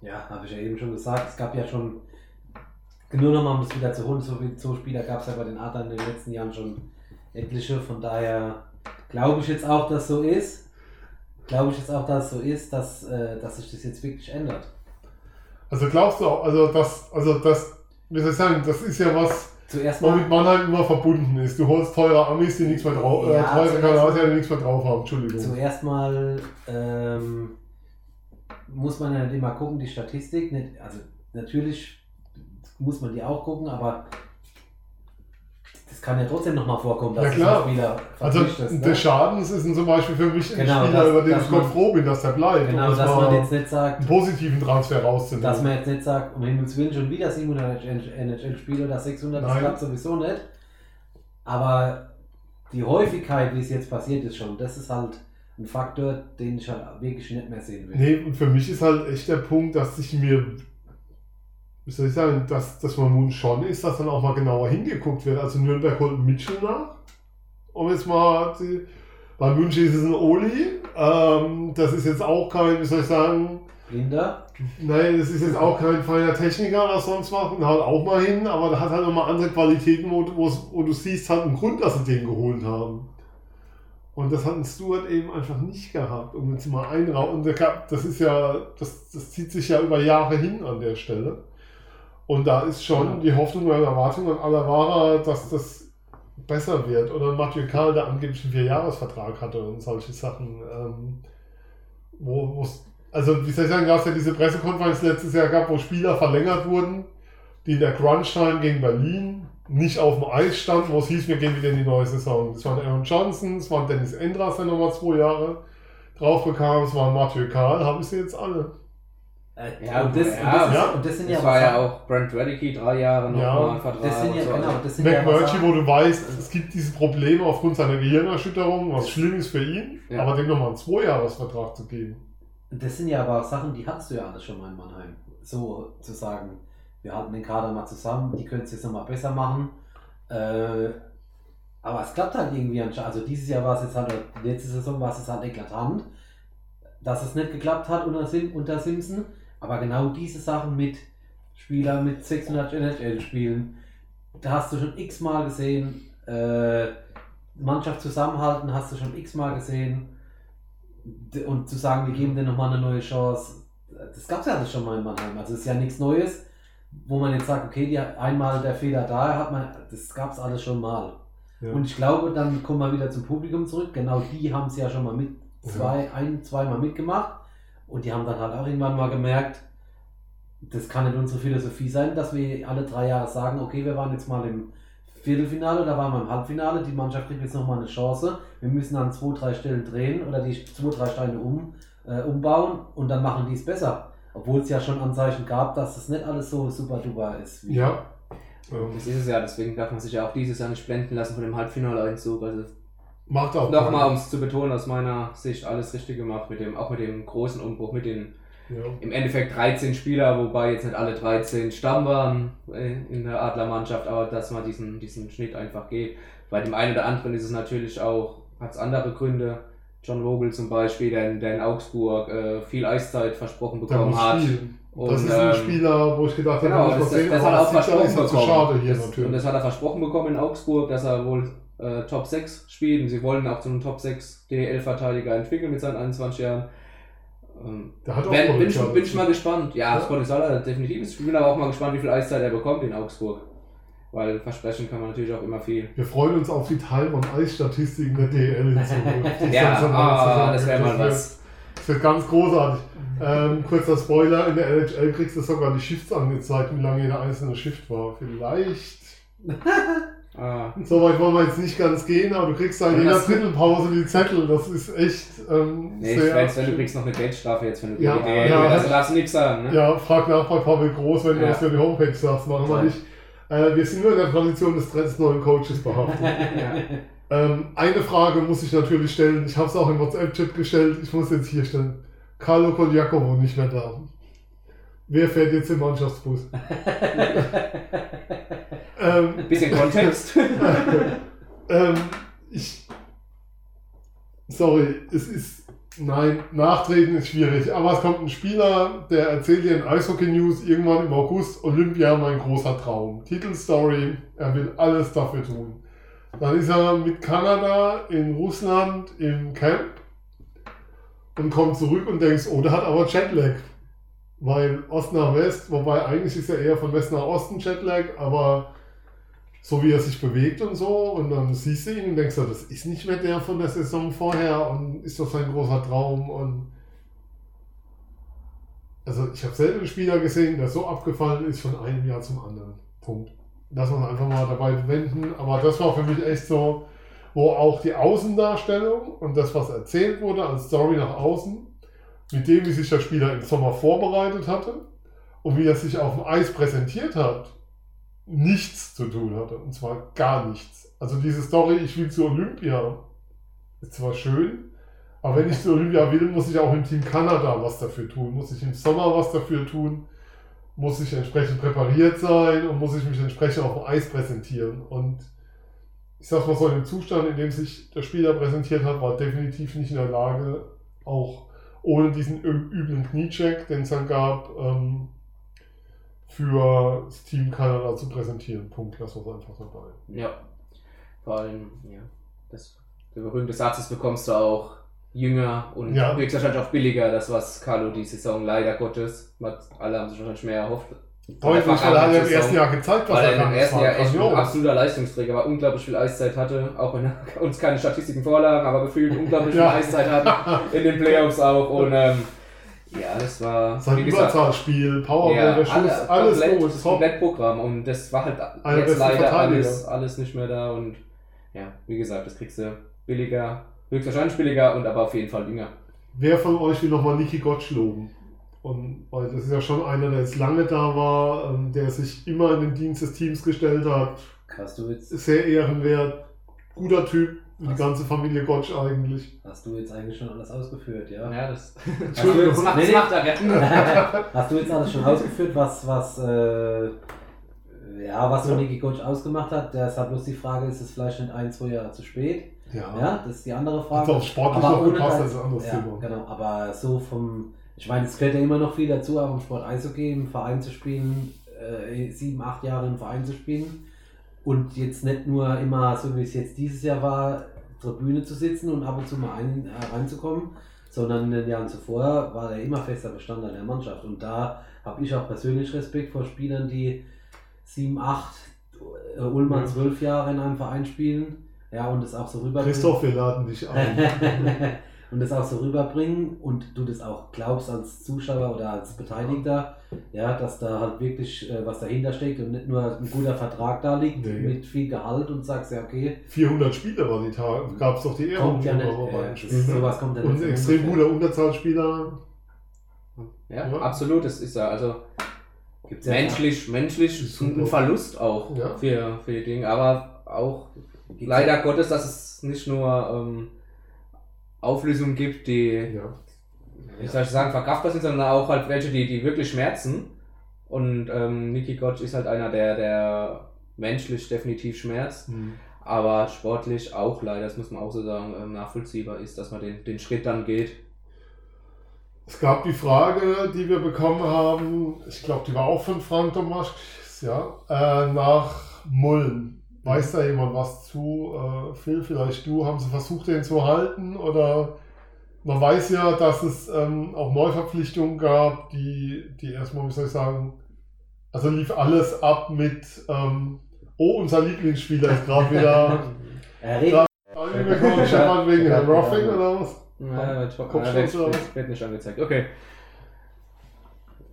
Ja, habe ich ja eben schon gesagt. Es gab ja schon, nur nochmal um das wieder zu holen, so, so Spieler gab es ja bei den Adlern in den letzten Jahren schon etliche. Von daher glaube ich jetzt auch, dass so ist. Glaube ich jetzt auch, dass so ist, dass, äh, dass sich das jetzt wirklich ändert.
Also glaubst du auch, also das, also das, wie soll ich sagen, das ist ja was,
Zuerst mal.
womit Mannheim immer verbunden ist. Du holst teure Amis, die nichts mehr drauf,
Ja,
äh, teure Kanadier, die nichts mehr drauf haben. Entschuldigung.
Zuerst mal ähm, muss man ja nicht immer gucken, die Statistik. Nicht, also natürlich muss man die auch gucken, aber das kann ja trotzdem nochmal vorkommen, dass
Ja, klar.
einen Spieler
Also
verpflichtest, ne?
des Schadens ist zum Beispiel für mich ein
Genau,
Spieler,
dass-
über den
dass
ich Gott froh bin, dass der bleibt.
Genau,
das
dass
mal
man jetzt nicht sagt,
einen positiven Transfer rauszunehmen.
dass man jetzt nicht sagt, um Himmels Willen schon wieder 700 NHL-Spiele oder 600, das
Nein.
klappt sowieso nicht. Aber die Häufigkeit, wie es jetzt passiert ist schon, das ist halt ein Faktor, den ich halt wirklich nicht mehr sehen will.
Nee, und für mich ist halt echt der Punkt, dass sich mir, wie soll ich sagen, dass, dass mein Wunsch schon ist, dass dann auch mal genauer hingeguckt wird. Also Nürnberg holt Mitchell nach. Um jetzt mal, die, bei München ist es ein Oli. Ähm, das ist jetzt auch kein, wie soll ich sagen,
Blinder?
Nein, das ist jetzt auch kein feiner Techniker oder sonst was. Und haut auch mal hin, aber der hat halt nochmal andere Qualitäten, wo, wo du siehst, hat einen Grund, dass sie den geholt haben. Und das hat ein Stuart eben einfach nicht gehabt, um jetzt mal gab- das ist ja, das, das zieht sich ja über Jahre hin an der Stelle. Und da ist schon die Hoffnung und Erwartung an Alavara, dass das besser wird. Oder Mathieu Karl, der angeblich einen Vierjahresvertrag hatte und solche Sachen. Ähm, wo, also wie soll ich sagen, gab es ja diese Pressekonferenz letztes Jahr gab, wo Spieler verlängert wurden, die in der Crunch-Time gegen Berlin nicht auf dem Eis standen, wo es hieß, wir gehen wieder in die neue Saison. Das waren Aaron Johnson, es waren Dennis Endras, der nochmal zwei Jahre drauf bekam, es waren Mathieu Karl, habe ich sie jetzt alle.
Äh,
Ja,
und, das,
ja,
und, das,
ja.
und das sind
Das
ja
war ja auch Brent Radicke drei Jahre noch
Ja,
mal Vertrag.
Das sind ja,
so.
genau, das sind ja
McMurtry,
Sachen-
wo du weißt, es gibt diese Probleme aufgrund seiner Gehirnerschütterung, was schlimm ist für ihn,
Ja.
aber dem nochmal einen Zweijahresvertrag zu geben.
Das sind ja aber auch Sachen, die hattest du ja alles schon mal in Mannheim. So zu sagen, wir halten den Kader mal zusammen, die können es jetzt nochmal besser machen. Äh, aber es klappt halt irgendwie anscheinend. Also dieses Jahr war es jetzt halt, letzte Saison war es jetzt halt eklatant, dass es nicht geklappt hat unter, Sim, unter Simpson. Aber genau diese Sachen mit Spielern mit 600 NHL-Spielen, da hast du schon x-mal gesehen. Äh, Mannschaft zusammenhalten hast du schon x-mal gesehen. Und zu sagen, wir geben dir nochmal eine neue Chance, das gab es ja alles schon mal in Mannheim. Also es ist ja nichts Neues, wo man jetzt sagt, okay, die, einmal der Fehler da hat man, das gab es alles schon mal.
Ja.
Und ich glaube, dann kommen wir wieder zum Publikum zurück. Genau die haben es ja schon mal mit zwei, ein, zweimal mitgemacht. Und die haben dann halt auch irgendwann mal gemerkt, das kann nicht unsere Philosophie sein, dass wir alle drei Jahre sagen, okay, wir waren jetzt mal im Viertelfinale, da waren wir im Halbfinale, die Mannschaft kriegt jetzt nochmal eine Chance. Wir müssen an zwei, drei Stellen drehen oder die zwei, drei Steine um, äh, umbauen und dann machen die es besser. Obwohl es ja schon Anzeichen gab, dass das nicht alles so super duper ist.
Ja,
Das ist es ja, deswegen darf man sich ja auch dieses Jahr nicht blenden lassen von dem Halbfinaleinzug. Also
macht auch
nochmal, um es zu betonen, aus meiner Sicht alles richtig gemacht, mit dem, auch mit dem großen Umbruch, mit den
Ja.
im Endeffekt 13 Spieler, wobei jetzt nicht alle 13 Stamm waren äh, in der Adlermannschaft, aber dass man diesen, diesen Schnitt einfach geht. Bei dem einen oder anderen ist es natürlich auch, hat es andere Gründe. John Vogel zum Beispiel, der, in- der in Augsburg äh, viel Eiszeit versprochen bekommen hat.
spielen.
Und,
das ist ein
ähm,
Spieler, wo ich gedacht habe,
Genau, das, das, das hat er auch versprochen
nicht so
bekommen.
schade hier
das, und
natürlich.
das hat er versprochen bekommen in Augsburg, dass er wohl äh, Top 6 spielt. Und sie wollen auch zu einem Top 6 DL-Verteidiger entwickeln mit seinen 21 Jahren. Ähm,
Der hat auch
wenn, bin, ich, bin ich mal gespannt. Ja, das
Ja.
Potenzial hat er definitiv. Ich bin aber auch mal gespannt, wie viel Eiszeit er bekommt in Augsburg. Weil versprechen kann man natürlich auch immer viel.
Wir freuen uns auf die Teil- und Eisstatistiken der DL in Zukunft.
Ja, ah, das wäre mal
wird-
was.
Das wird ganz großartig. Ähm, kurzer Spoiler, in der NHL kriegst du sogar die Shifts angezeigt, wie lange jeder einzelne Shift war. Vielleicht.
Ah,
So weit wollen wir jetzt nicht ganz gehen, aber du kriegst halt jeder Drittelpause die Zettel. Das ist echt ähm,
nee, ich weiß, wenn du kriegst noch eine Geldstrafe jetzt, wenn du
Ja,
DL
ja.
Also darfst du nichts sagen, ne?
Ja, frag nach bei Pavel Groß, wenn du
Ja.
das für die Homepage sagst. Machen wir
Ja.
nicht. Äh, wir sind nur in der Tradition des Trends neuen Coaches behaftet.
Ja.
Ähm, eine Frage muss ich natürlich stellen. Ich habe es auch im WhatsApp-Chat gestellt. Ich muss jetzt hier stellen. Carlo Koljakovo nicht mehr da. Wer fährt jetzt im Mannschaftsbus? ähm,
Bisschen Kontext.
ähm, ich. Sorry, es ist. Nein, nachtreten ist schwierig. Aber es kommt ein Spieler, der erzählt dir in Eishockey News irgendwann im August: Olympia, mein großer Traum. Titelstory, er will alles dafür tun. Dann ist er mit Kanada in Russland im Camp und kommt zurück und denkst, oh, der hat aber Jetlag. Weil Ost nach West, wobei eigentlich ist er eher von West nach Osten Jetlag, aber so wie er sich bewegt und so, und dann siehst du ihn und denkst, du, das ist nicht mehr der von der Saison vorher und ist doch sein großer Traum und also ich habe selten einen Spieler gesehen, der so abgefallen ist von einem Jahr zum anderen. Punkt. Lass uns einfach mal dabei wenden, aber das war für mich echt so, wo auch die Außendarstellung und das, was erzählt wurde als Story nach außen, mit dem, wie sich der Spieler im Sommer vorbereitet hatte und wie er sich auf dem Eis präsentiert hat, nichts zu tun hatte. Und zwar gar nichts. Also diese Story, ich will zu Olympia, ist zwar schön, aber wenn ich zu Olympia will, muss ich auch im Team Kanada was dafür tun. Muss ich im Sommer was dafür tun. Muss ich entsprechend präpariert sein und muss ich mich entsprechend auf dem Eis präsentieren. Und ich sag mal so, in dem Zustand, in dem sich der Spieler präsentiert hat, war definitiv nicht in der Lage, auch ohne diesen üblen Kniecheck, den es dann gab, ähm, für das Team Kanada zu präsentieren. Punkt, lass uns einfach dabei.
Ja. Vor allem, ja. Das, der berühmte Satz, das bekommst du auch jünger und
Ja.
höchstwahrscheinlich auch billiger, das was Carlo die Saison leider Gottes, hat- alle haben sich wahrscheinlich mehr erhofft.
Er hat ja im ersten Jahr gezeigt, was er
im
kann. Das
ersten Jahr echt ein absoluter Leistungsträger war, unglaublich viel Eiszeit hatte, auch wenn er uns keine Statistiken vorlagen, aber gefühlt unglaublich
Ja.
viel Eiszeit hatte, in den Playoffs auch und ähm, ja, das war,
Sein Überzahlspiel, Powerplay,
ja,
der Schuss,
alle,
alles
komplett,
gut.
das. Komplettprogramm und das war halt
Einer der
jetzt leider alles, alles nicht mehr da und ja, wie gesagt, das kriegst du billiger, höchstwahrscheinlich billiger und aber auf jeden Fall jünger.
Wer von euch will nochmal Niki Gottsch loben? Und weil das ist ja schon einer, der jetzt lange da war, ähm, der sich immer in den Dienst des Teams gestellt hat.
Hast du jetzt,
Sehr ehrenwert, guter Typ, die
Was?
ganze Familie Gottsch eigentlich.
hast du jetzt eigentlich schon alles ausgeführt, ja?
Ja, das,
Entschuldigung.
das macht, das
Nee,
macht er ja.
Hast du jetzt alles schon ausgeführt, was, was, äh, ja, was so Niki Coach ausgemacht hat? Deshalb bloß die Frage, ist es vielleicht nicht ein, zwei Jahre zu spät? Ja, das ist die andere
Hat
Frage.
auch sportlich
Aber
noch gepasst, ist ein anderes
ja,
Thema.
Genau, aber so vom, ich meine, es gehört ja immer noch viel dazu, auch im Sport Eishockey, im Verein zu spielen, äh, sieben, acht Jahre im Verein zu spielen und jetzt nicht nur immer, so wie es jetzt dieses Jahr war, Tribüne zu sitzen und ab und zu mal ein, äh, reinzukommen, sondern in den Jahren zuvor war er immer fester Bestandteil der Mannschaft und da habe ich auch persönlich Respekt vor Spielern, die sieben, acht, äh, Ullmann
Ja.
zwölf Jahre in einem Verein spielen. Ja, und das auch so rüberbringen.
Christoph, wir laden dich ein.
und das auch so rüberbringen und du das auch glaubst als Zuschauer oder als Beteiligter, ja, dass da halt wirklich äh, was dahinter steckt und nicht nur ein guter Vertrag da liegt
Nee.
mit viel Gehalt und sagst ja, okay,
400 Spiele war die Tage, gab es doch die Ehrung.
kommt ja nicht, äh, das, sowas kommt ja
Und
nicht
ein
so
extrem guter Unterzahlspieler.
Ja,
Ja.
absolut, das ist er. Also,
Gibt's ja
menschlich, menschlich
Ist
ein. Verlust auch
Ja.
für, für die Dinge, aber auch leider Gottes, dass es nicht nur ähm, Auflösungen gibt, die,
Ja.
wie soll ich sagen, verkraftbar sind, sondern auch halt welche, die, die wirklich schmerzen. Und ähm, Niki Gotch ist halt einer, der, der menschlich definitiv schmerzt,
Hm.
aber sportlich auch leider, das muss man auch so sagen, ähm, nachvollziehbar ist, dass man den, den Schritt dann geht.
Es gab die Frage, die wir bekommen haben, ich glaube, die war auch von Frank Domasch, ja, äh, nach Mullen. Weiß da jemand was zu? Äh, Phil, vielleicht du, haben sie versucht, den zu halten? Oder man weiß ja, dass es ähm, auch Neuverpflichtungen gab, die, die erstmal, wie soll ich sagen, also lief alles ab mit, ähm, oh, unser Lieblingsspieler ist gerade wieder
Er redet.
reingekommen, Stefan wegen
Ja,
dem Roughing
ja.
oder was?
Ja, wird, nicht angezeigt. Okay,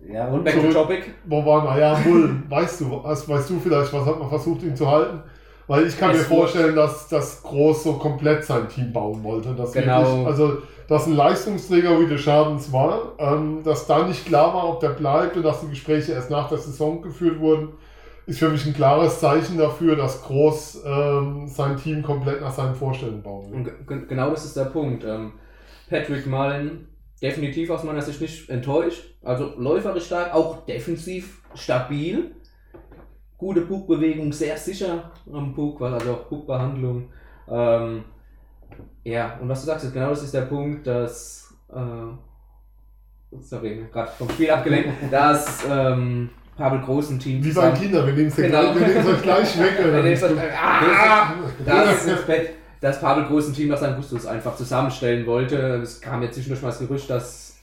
Ja, und
back to topic.
Wo waren wir? Ja, Mullen. Weißt du, weißt du vielleicht, was hat man versucht, ihn zu halten? Weil ich kann
Es
mir vorstellen, dass das Groß so komplett sein Team bauen wollte. Dass
Genau.
Wirklich, also, dass ein Leistungsträger wie der Schadens war, ähm, dass da nicht klar war, ob der bleibt und dass die Gespräche erst nach der Saison geführt wurden, ist für mich ein klares Zeichen dafür, dass Groß ähm, sein Team komplett nach seinen Vorstellungen bauen will.
Und ge- ge- genau das ist der Punkt. Ähm, Patrick Mullen definitiv aus meiner Sicht nicht enttäuscht. Also läuferisch stark, auch defensiv stabil. Gute Puckbewegung, sehr sicher am Puck, was- also auch Puckbehandlung. Ähm, ja, und was du sagst, genau das ist der Punkt, dass. Äh, sorry, gerade vom Spiel abgelenkt, dass ähm, Pavel Groß ein Team
Wie bei Kindern, wir nehmen es
Genau.
euch gleich weg.
Ah,
Das ist
das,
Bett.
dass Pavel Groß ein Team nach seinem Gustus einfach zusammenstellen wollte. Es kam jetzt zwischendurch mal das Gerücht, dass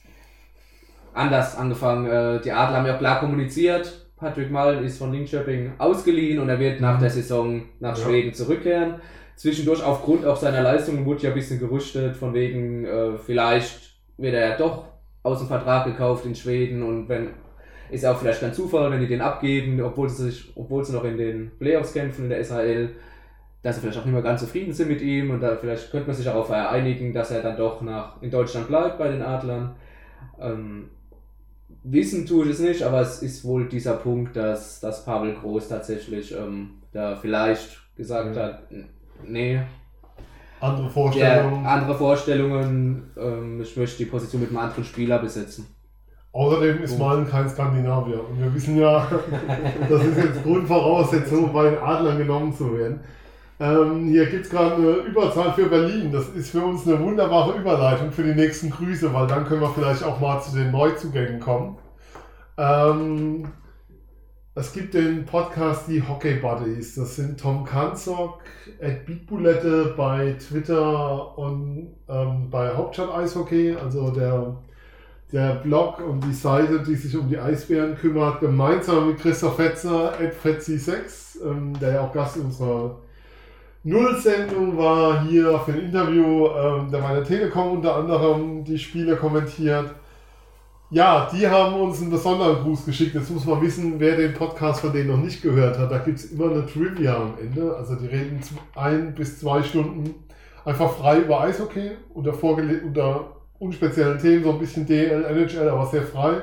anders angefangen, äh, die Adler haben ja auch klar kommuniziert. Patrick Mullen ist von Linköping ausgeliehen und er wird nach der Saison nach
Ja.
Schweden zurückkehren. Zwischendurch aufgrund auch seiner Leistungen wurde ja ein bisschen gerüchtet, von wegen, äh, vielleicht wird er ja doch aus dem Vertrag gekauft in Schweden und wenn ist ja auch vielleicht kein Zufall, wenn die den abgeben, obwohl sie sich, obwohl sie noch in den Playoffs kämpfen in der SHL, dass sie vielleicht auch nicht mehr ganz zufrieden sind mit ihm und da vielleicht könnte man sich darauf einigen, dass er dann doch nach in Deutschland bleibt bei den Adlern. Ähm, wissen tue ich es nicht, aber es ist wohl dieser Punkt, dass, dass Pavel Groß tatsächlich ähm, da vielleicht gesagt
Ja.
hat, nee,
Andere
der
Vorstellungen.
andere Vorstellungen, ähm, ich möchte die Position mit einem anderen Spieler besetzen.
Außerdem ist Malen kein Skandinavier. Und wir wissen ja, das ist jetzt Grundvoraussetzung, bei den Adlern genommen zu werden. Ähm, hier gibt es gerade eine Überzahl für Berlin. Das ist für uns eine wunderbare Überleitung für die nächsten Grüße, weil dann können wir vielleicht auch mal zu den Neuzugängen kommen. Ähm, es gibt den Podcast Die Hockey Buddies. Das sind Tom Kanzok, Ed Beatbulette bei Twitter und ähm, bei Hauptstadt Eishockey, also der der Blog und die Seite, die sich um die Eisbären kümmert, gemeinsam mit Christoph Fetzer, Fetzi6, ähm, der ja auch Gast unserer Null-Sendung war, hier für ein Interview, ähm, der bei der Telekom unter anderem die Spiele kommentiert. Ja, die haben uns einen besonderen Gruß geschickt. Jetzt muss man wissen, wer den Podcast von denen noch nicht gehört hat. Da gibt es immer eine Trivia am Ende. Also die reden ein bis zwei Stunden einfach frei über Eishockey unter, unter unspeziellen Themen, so ein bisschen DL, NHL, aber sehr frei.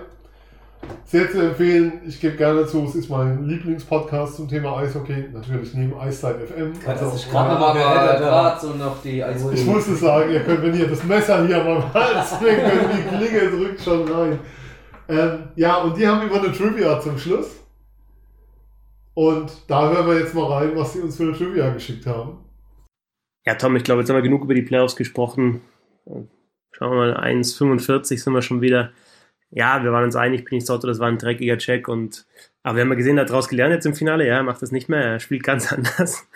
Sehr zu empfehlen. Ich gebe gerne zu, es ist mein Lieblingspodcast zum Thema Eishockey. Natürlich neben Eiszeit FM.
Hat das
Also,
gerade oder?
gerade so noch die
Ui.
ich musste sagen, ihr könnt, wenn ihr das Messer hier am Hals bringt, könnt die Klinge drückt schon rein. Ähm, ja, und die haben immer eine Trivia zum Schluss. Und da hören wir jetzt mal rein, was sie uns für eine Trivia geschickt haben.
Ja, Tom, ich glaube, jetzt haben wir genug über die Playoffs gesprochen. Schauen wir mal, 1,45 sind wir schon wieder. Ja, wir waren uns einig, Pinisotto, das war ein dreckiger Check. Und, aber wir haben ja gesehen, er hat daraus gelernt jetzt im Finale. Ja, er macht das nicht mehr, er spielt ganz anders.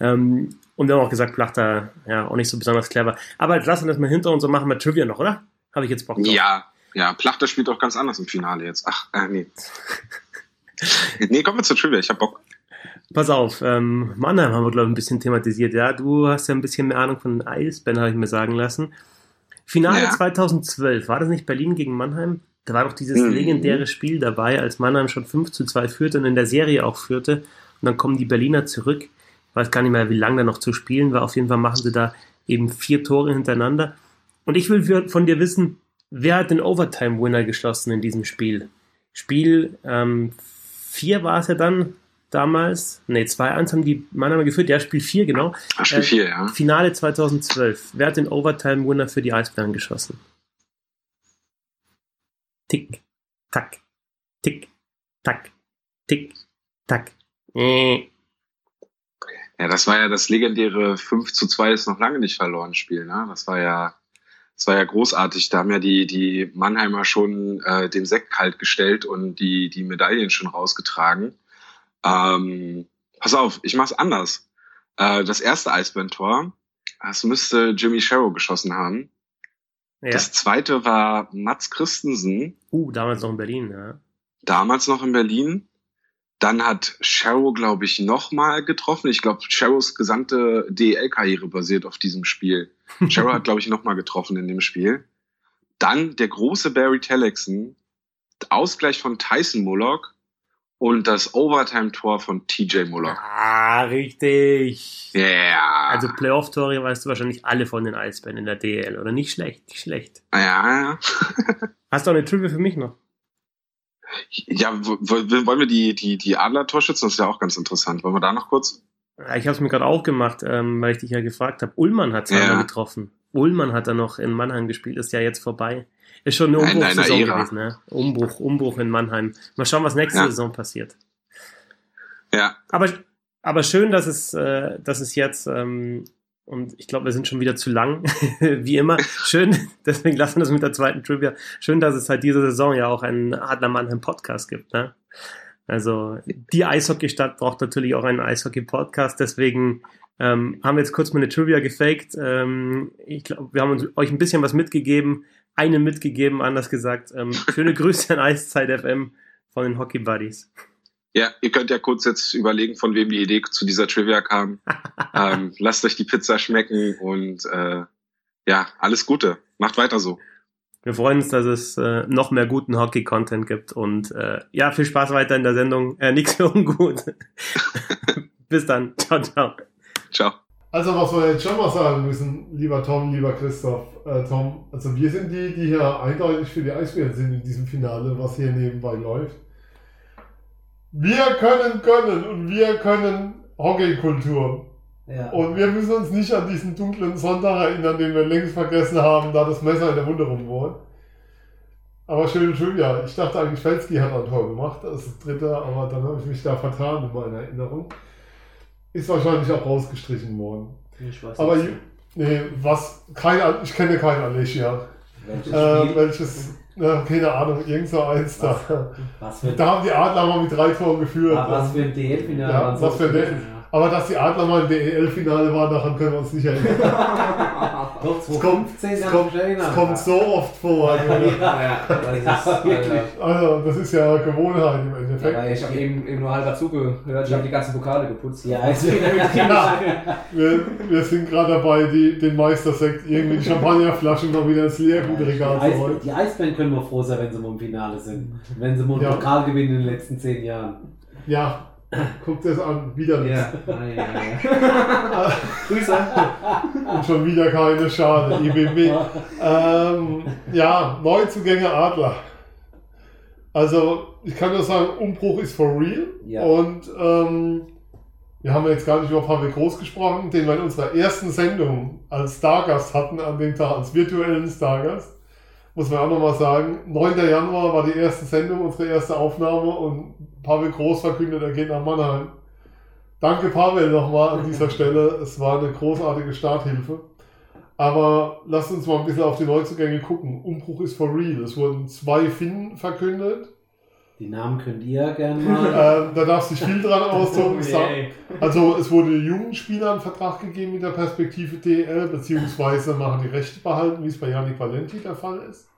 ähm, und wir haben auch gesagt, Plachter, ja, auch nicht so besonders clever. Aber jetzt lassen wir das mal hinter uns und machen wir Trivia noch, oder? Habe ich jetzt Bock drauf.
Ja, ja, Plachter spielt auch ganz anders im Finale jetzt. Ach, äh, nee. nee, kommen wir zur Trivia, ich hab Bock.
Pass auf, ähm, Mannheim haben wir, glaube ich, ein bisschen thematisiert. Ja, du hast ja ein bisschen mehr Ahnung von Eisbären, habe ich mir sagen lassen. Finale
Ja.
2012, war das nicht Berlin gegen Mannheim? Da war doch dieses
Mhm.
legendäre Spiel dabei, als Mannheim schon 5 zu 2 führte und in der Serie auch führte. Und dann kommen die Berliner zurück. Ich weiß gar nicht mehr, wie lange da noch zu spielen war. Auf jeden Fall machen sie da eben vier Tore hintereinander. Und ich will von dir wissen, wer hat den Overtime-Winner geschossen in diesem Spiel? Spiel 4 ähm, war es ja dann damals. Ne, 2-1 haben die Mannheimer geführt. Ja, Spiel 4, genau.
Ach, Spiel 4, äh, ja.
Finale 2012. Wer hat den Overtime-Winner für die Eisbären geschossen? Tick, tack, tick, tack, tick, tack. Äh.
Ja, das war ja das legendäre 5 zu 2 ist noch lange nicht verloren Spiel, ne? Das war ja, das war ja großartig. Da haben ja die, die Mannheimer schon äh, den Sekt kalt gestellt und die, die Medaillen schon rausgetragen. Ähm, pass auf, ich mach's anders. Äh, das erste Eisbären-Tor, das müsste Jimmy Sharrow geschossen haben. Ja. Das zweite war Mats Christensen.
Uh, damals noch in Berlin, ja.
Damals noch in Berlin. Dann hat Sharrow, glaube ich, nochmal getroffen. Ich glaube, Sharrows gesamte DEL-Karriere basiert auf diesem Spiel. Sharrow hat, glaube ich, nochmal getroffen in dem Spiel. Dann der große Barry Telexen, Ausgleich von Tyson Mullock und das Overtime-Tor von TJ Mullock.
Ah, richtig.
Ja. Yeah.
Also Playoff-Tore weißt du wahrscheinlich alle von den Eisbären in der DL, oder? Nicht schlecht, nicht schlecht.
Ja, ja.
Hast du auch eine Trivia für mich noch?
Ja, wollen wir die, die, die Adler-Torschützen? Das ist ja auch ganz interessant. Wollen wir da noch kurz?
Ich habe es mir gerade auch gemacht, ähm, weil ich dich ja gefragt habe. Ullmann hat zweimal ja. getroffen. Ullmann hat da noch in Mannheim gespielt, ist ja jetzt vorbei. Ist schon eine Umbruchsaison gewesen, ne? Umbruch, Umbruch in Mannheim. Mal schauen, was nächste ja. Saison passiert.
Ja.
Aber, aber schön, dass es, äh, dass es jetzt ähm, und ich glaube, wir sind schon wieder zu lang, wie immer. Schön, deswegen lassen wir das mit der zweiten Trivia. Schön, dass es halt diese Saison ja auch einen Adler Mannheim Podcast gibt. Ne? Also die Eishockeystadt braucht natürlich auch einen Eishockey-Podcast. Deswegen ähm, haben wir jetzt kurz mal eine Trivia gefaked. Ähm, ich glaube, wir haben uns, euch ein bisschen was mitgegeben. Eine mitgegeben, anders gesagt. Ähm, schöne Grüße an Eiszeit FM von den Hockey Buddies.
Ja, ihr könnt ja kurz jetzt überlegen, von wem die Idee zu dieser Trivia kam. ähm, lasst euch die Pizza schmecken und äh, ja, alles Gute. Macht weiter so.
Wir freuen uns, dass es äh, noch mehr guten Hockey-Content gibt und äh, ja, viel Spaß weiter in der Sendung. Äh, nichts für ungut. Bis dann. Ciao, ciao.
Ciao.
Also was wir jetzt schon mal sagen müssen, lieber Tom, lieber Christoph, äh, Tom, also wir sind die, die hier eindeutig für die Eisbären sind in diesem Finale, was hier nebenbei läuft. Wir können können und wir können Hockeykultur. Ja. Und wir müssen uns nicht an diesen dunklen Sonntag erinnern, den wir längst vergessen haben, da das Messer in der Wunde rumwohnt. Aber schön, schön, ja. Ich dachte eigentlich, Felski hat ein Tor gemacht, das ist das dritte, aber dann habe ich mich da vertan in meiner Erinnerung. Ist wahrscheinlich auch rausgestrichen worden. Ich weiß aber nicht. nee, was, kein, ich kenne kein Alessia. Welches, äh, welches ja, keine Ahnung, irgend so eins da. Was für, da haben die Adler mal mit drei Toren geführt.
Ah, was für ein DL-Finale. Ja,
was für ein DL. Aber dass die Adler mal im DEL-Finale waren, daran können wir uns nicht erinnern.
Doch, 2015
es kommt, es kommt so oft vor. Also, ja, ja, das ist, also, das ist ja Gewohnheit im Endeffekt.
Ja, ich habe eben, eben nur halber zugehört, ich habe die ganzen Pokale geputzt.
Ja, also,
genau. wir, wir sind gerade dabei, die, den Meistersekt, irgendwie die Champagnerflaschen noch wieder ins Leergutregal
zu holen. Die Eisbären können wir froh sein, wenn sie mal im Finale sind. Wenn sie mal einen ja. Pokal gewinnen in den letzten zehn Jahren.
Ja, Guckt es an, wieder nichts. Ja. Ah, ja,
ja. Grüße.
Und schon wieder keine Schade, IBB. ähm, ja, Neuzugänge Adler. Also, ich kann nur sagen, Umbruch ist for real. Ja. Und ähm, wir haben jetzt gar nicht über Pavel Groß gesprochen, den wir in unserer ersten Sendung als Stargast hatten, an dem Tag als virtuellen Stargast muss man auch nochmal sagen, 9. Januar war die erste Sendung, unsere erste Aufnahme und Pavel Groß verkündet, er geht nach Mannheim. Danke Pavel nochmal an dieser Stelle, es war eine großartige Starthilfe. Aber lasst uns mal ein bisschen auf die Neuzugänge gucken. Umbruch ist for real. Es wurden zwei Finnen verkündet.
Die Namen könnt ihr gerne mal.
äh, da darf sich viel dran ausdrücken. also es wurde jungen Spielern einen Vertrag gegeben mit der Perspektive DL, beziehungsweise machen die Rechte behalten, wie es bei Janik Valenti der Fall ist.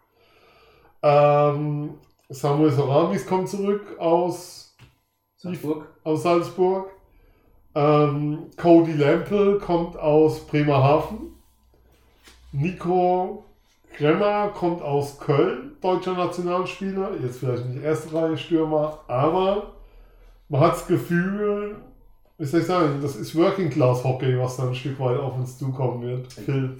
Ähm, Samuel Soramis kommt zurück aus
Salzburg.
Aus Salzburg. Ähm, Cody Lampel kommt aus Bremerhaven. Nico Kremmer kommt aus Köln, deutscher Nationalspieler, jetzt vielleicht nicht erste Reihe Stürmer, aber man hat das Gefühl, wie soll ich sagen, das ist Working Class Hockey, was dann ein Stück weit auf uns zukommen wird. Phil.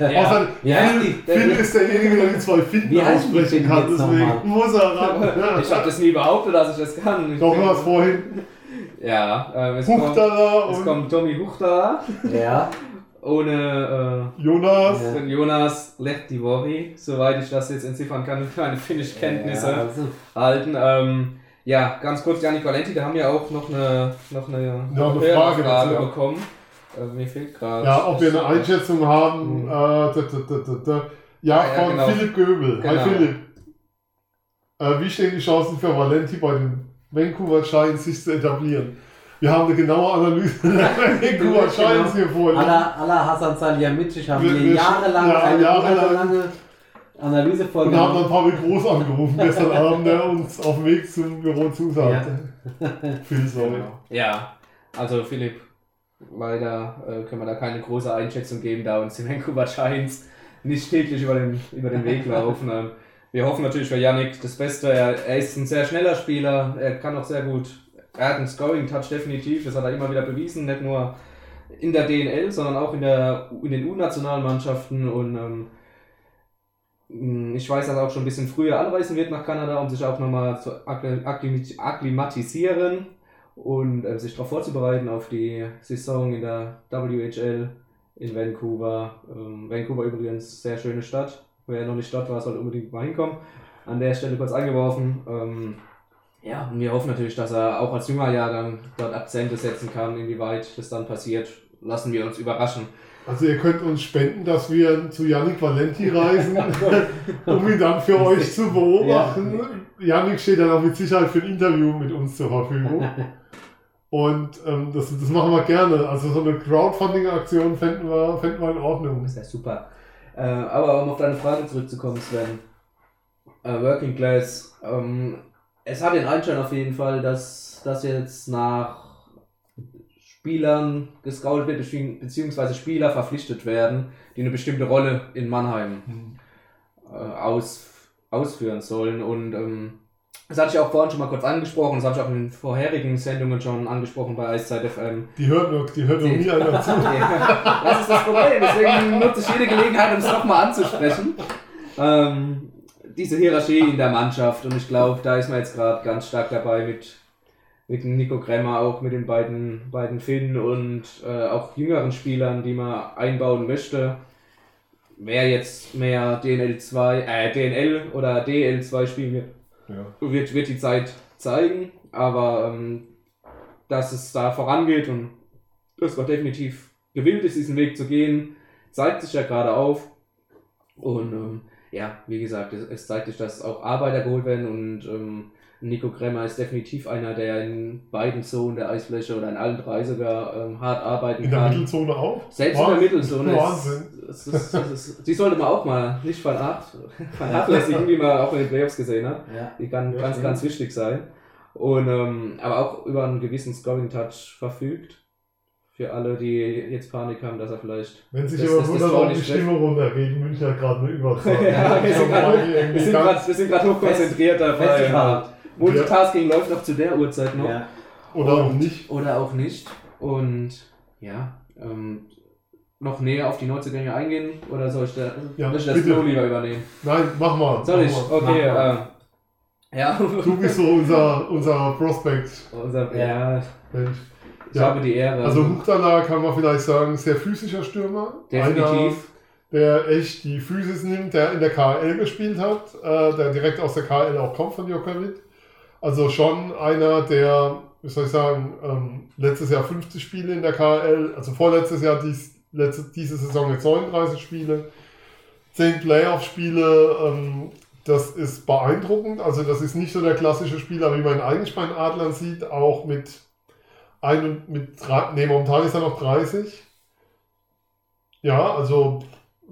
Ja.
Außer
Wie heißt die?
Phil ist derjenige, der die zwei Finden aussprechen kann, deswegen muss er ran.
Ich habe das nie behauptet, dass ich das kann. Ich
Doch, du hast vorhin
Ja, ähm, es, kommt, es kommt Tommy Huchtala
Ja.
Ohne
Jonas.
Ja.
äh, Jonas Lehtivori, soweit ich das jetzt entziffern kann, keine Finnisch-Kenntnisse
Ja, also,
halten. Ähm, ja, ganz kurz, Janik Valenti, da haben wir auch noch eine, noch eine,
Ja, eine Frage
Hörerfrage
dazu, ja.
bekommen. Äh, mir fehlt gerade.
Ja, ob wir eine Einschätzung haben.
Mhm.
Äh, da, da, da, da, da. Ja,
Ah, ja,
von
genau.
Philipp Göbel.
Genau.
Hi Philipp. Äh, wie stehen die Chancen für Valenti bei den Vancouver Giants sich zu etablieren? Wir haben eine genaue Analyse der
Genau.
Giants hier vorliegen.
Alla, Hasan Salihamidzic haben
Wir-
wir jahrelang
ja,
eine
jahrelang.
monatelange Analyse
Und haben dann
vorgenommen.
Pavel Groß angerufen gestern Abend, der uns auf dem Weg zum Büro zusagte. Viel sorry.
Genau. Ja, also Philipp, leider äh, können wir da keine große Einschätzung geben, da uns die Vancouver Giants nicht täglich über den, über den Weg laufen. Ähm, wir hoffen natürlich für Yannick das Beste. Er, er ist ein sehr schneller Spieler, er kann auch sehr gut. Er hat einen Scoring-Touch definitiv, das hat er immer wieder bewiesen, nicht nur in der DNL, sondern auch in, der, in den U-Nationalmannschaften. Und ähm, ich weiß, dass er auch schon ein bisschen früher anreisen wird nach Kanada, um sich auch nochmal zu akklim- akklim- akklimatisieren und äh, sich darauf vorzubereiten auf die Saison in der WHL in Vancouver. Ähm, Vancouver übrigens sehr schöne Stadt. Wer noch nicht dort war, soll unbedingt mal hinkommen. An der Stelle kurz eingeworfen. Ähm, ja, und wir hoffen natürlich, dass er auch als junger Jahrgang dort Akzente setzen kann. Inwieweit das dann passiert, lassen wir uns überraschen.
Also ihr könnt uns spenden, dass wir zu Yannick Valenti reisen, um ihn dann für euch zu beobachten. Yannick steht dann auch mit Sicherheit für ein Interview mit uns zur Verfügung. Und ähm, das, das machen wir gerne. Also so eine Crowdfunding-Aktion fänden wir, fänden wir in Ordnung.
Das ist ja super. Äh, aber um auf deine Frage zurückzukommen, Sven. Äh, Working Class. Ähm, es hat den Anschein auf jeden Fall, dass das jetzt nach Spielern gescoutet wird, bezieh- beziehungsweise Spieler verpflichtet werden, die eine bestimmte Rolle in Mannheim äh, aus, ausführen sollen. Und ähm, das hatte ich auch vorhin schon mal kurz angesprochen, das habe ich auch in den vorherigen Sendungen schon angesprochen bei Eiszeit FM.
Die hört noch, die hört noch nie einer zu.
Das ist das Problem, deswegen nutze ich jede Gelegenheit, um es nochmal anzusprechen. Ähm, diese Hierarchie in der Mannschaft und ich glaube, da ist man jetzt gerade ganz stark dabei mit, mit Nico Kremmer, auch mit den beiden, beiden Finnen und äh, auch jüngeren Spielern, die man einbauen möchte. Wer jetzt mehr DNL 2, äh, DNL oder DL2 spielen wird,
Ja.
wird, wird die Zeit zeigen, aber ähm, dass es da vorangeht und dass man definitiv gewillt ist, diesen Weg zu gehen, zeigt sich ja gerade auf. Und ähm, ja, wie gesagt, es, es zeigt sich, dass auch Arbeiter geholt werden und ähm, Nico Kremmer ist definitiv einer, der in beiden Zonen der Eisfläche oder in allen drei sogar ähm, hart arbeiten
In der
kann.
Mittelzone auch.
Selbst in der Mittelzone.
Wahnsinn.
Ist, es ist, ist, die sollte man auch mal nicht vernachlässigen, wie man auch in den Playoffs gesehen hat.
Ja.
Die kann
Ja,
ganz, ganz wichtig sein. Und ähm, aber auch über einen gewissen Scoring-Touch verfügt. Für alle, die jetzt Panik haben, dass er vielleicht.
Wenn sich
das
wundert, warum die. Stimme runtergeht, München hat gerade eine Überzahl.
Ja, wir sind gerade- Wir sind
ganz-
grad- wir sind gerade hochkonzentriert dabei.
Festgehalten.
Multitasking läuft noch zu der Uhrzeit noch.
Ja.
Oder auch nicht.
Oder auch nicht. Und ja, ähm, noch näher auf die Neuzugänge eingehen? Oder soll ich, da,
Ja,
soll ich das. Flo lieber übernehmen?
Nein, mach mal.
Soll
mach
ich?
Mal.
Okay,
mal.
äh, ja.
Du bist so unser, unser Prospect.
Unser, ja,
Mensch.
Ich
Ja.
habe die Ehre.
Also Huchtala kann man vielleicht sagen, sehr physischer Stürmer. Einer,
Definitiv.
der echt die Physis nimmt, der in der KL gespielt hat, äh, der direkt aus der KL auch kommt von Jokerit. Also schon einer, der, wie soll ich sagen, ähm, letztes Jahr 50 Spiele in der KL, also vorletztes Jahr dies, letzte, diese Saison jetzt 39 Spiele, 10 Playoff-Spiele, ähm, das ist beeindruckend. Also das ist nicht so der klassische Spieler, wie man eigentlich bei den Adlern sieht, auch mit ein und mit drei, nee, momentan ist er noch 30. Ja, also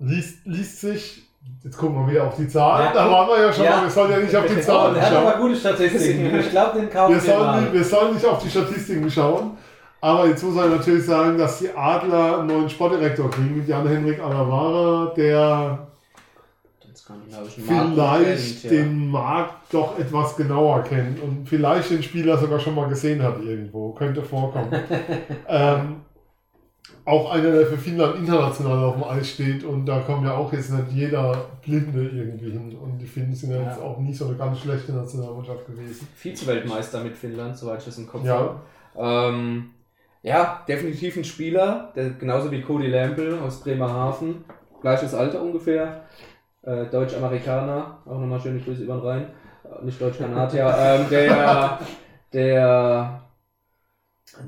liest, liest sich, jetzt gucken wir wieder auf die Zahlen,
Ja.
da waren wir ja schon
Ja.
mal, wir sollen ja nicht auf die Zahlen
der hat
schauen.
aber gute Statistiken. Ich glaube, den kaufen
Wir
wir
sollen, nicht, wir sollen nicht auf die Statistiken schauen, aber jetzt muss man natürlich sagen, dass die Adler einen neuen Sportdirektor kriegen mit Jan-Henrik Alavara, der
skandinavischen Markt
vielleicht
kennt, ja.
den Markt doch etwas genauer kennt und vielleicht den Spieler sogar schon mal gesehen hat irgendwo. Könnte vorkommen. ähm, auch einer, der für Finnland international auf dem Eis steht und da kommt ja auch jetzt nicht jeder Blinde irgendwie hin. Und die Finnen sind ja,
Ja.
jetzt auch nie so eine ganz schlechte Nationalmannschaft gewesen.
Vize-Weltmeister mit Finnland, soweit ich das im Kopf
Ja.
habe. Ähm, ja, definitiv ein Spieler, der genauso wie Cody Lample aus Bremerhaven, gleiches Alter ungefähr, äh, Deutsch-Amerikaner, auch nochmal schöne Grüße über den Rhein, äh, nicht Deutsch-Kanadier, ähm, der, der,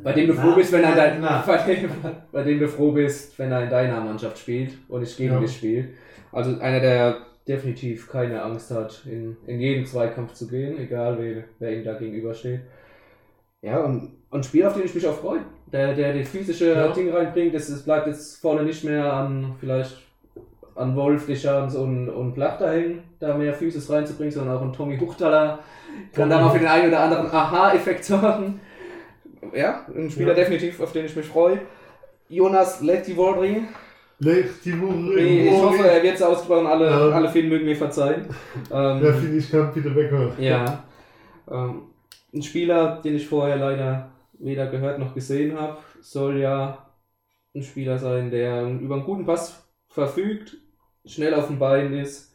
bei dem du froh bist, wenn er in dein, bei dem, bei dem du froh bist, wenn er in deiner Mannschaft spielt und nicht gegen
Ja.
dich spielt. Also einer, der definitiv keine Angst hat, in, in jeden Zweikampf zu gehen, egal wer, wer ihm da gegenübersteht. Ja, und, und ein Spiel, auf den ich mich auch freue. Der, der die physische
Ja.
Ding reinbringt, das, das bleibt jetzt vorne nicht mehr an vielleicht an Wolf, Deschamps und, und Plachter hängen, da mehr Physis reinzubringen, sondern auch ein Tommy Huchtaler kann da mal für den einen oder anderen Aha-Effekt sorgen. Ja, ein Spieler
Ja.
definitiv, auf den ich mich freue. Jonas Lettivori,
Lech
ich hoffe, er wird es ausgesprochen, alle,
Ja.
alle Finnen mögen mir verzeihen. Ähm,
Wer finde ich kann, bitte weghören.
ja. Ähm, ein Spieler, den ich vorher leider weder gehört noch gesehen habe, soll ja ein Spieler sein, der über einen guten Pass verfügt, schnell auf dem Bein ist,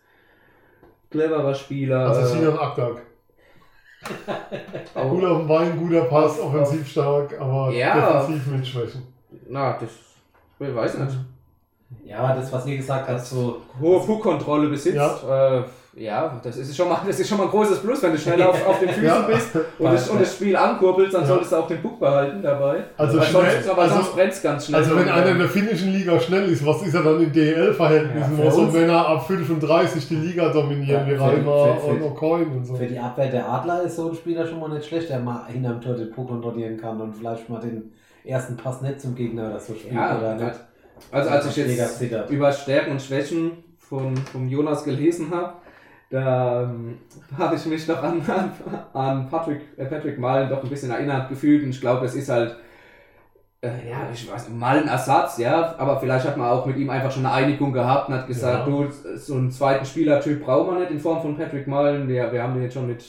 cleverer Spieler.
Also
äh,
Sinan Akdak.
auch-
Gut auf dem Bein, guter Pass, offensiv stark, aber
Ja.
defensiv mit Schwächen.
na, das ich weiß nicht.
Ja, aber das, was ihr gesagt habt, so.
Hohe Puckkontrolle besitzt. Ja. Äh, ja, das ist schon mal, das ist schon mal ein großes Plus, wenn du schnell auf, auf den Füßen
Ja.
bist und das, und das Spiel ankurbelst, dann
Ja.
solltest du auch den Puck behalten dabei.
Also
weil
schnell-
sonst, aber
also-
sonst brennt es ganz schnell.
Also wenn einer in der finnischen Liga schnell ist, was ist er dann in DEL-Verhältnissen,
Ja,
so
uns-
Männer ab 35 die Liga dominieren,
Ja,
wie
für-
Reimer und O'Coin und so.
Für die Abwehr der Adler ist so ein Spieler schon mal nicht schlecht, der mal hinterm Tor den Puck kontrollieren kann und vielleicht mal den ersten Pass nicht zum Gegner oder so spielt.
Ja,
oder nicht.
also als ich jetzt über Stärken und Schwächen von, vom Jonas gelesen habe, da ähm, habe ich mich doch an, an, Patrick, äh, Patrick Mullen doch ein bisschen erinnert gefühlt und ich glaube, es ist halt, äh, ja, ich weiß, mal ein Ersatz, ja, aber vielleicht hat man auch mit ihm einfach schon eine Einigung gehabt und hat gesagt,
Ja.
du, so einen zweiten Spielertyp brauchen wir nicht in Form von Patrick Mullen, wir, wir haben den jetzt schon mit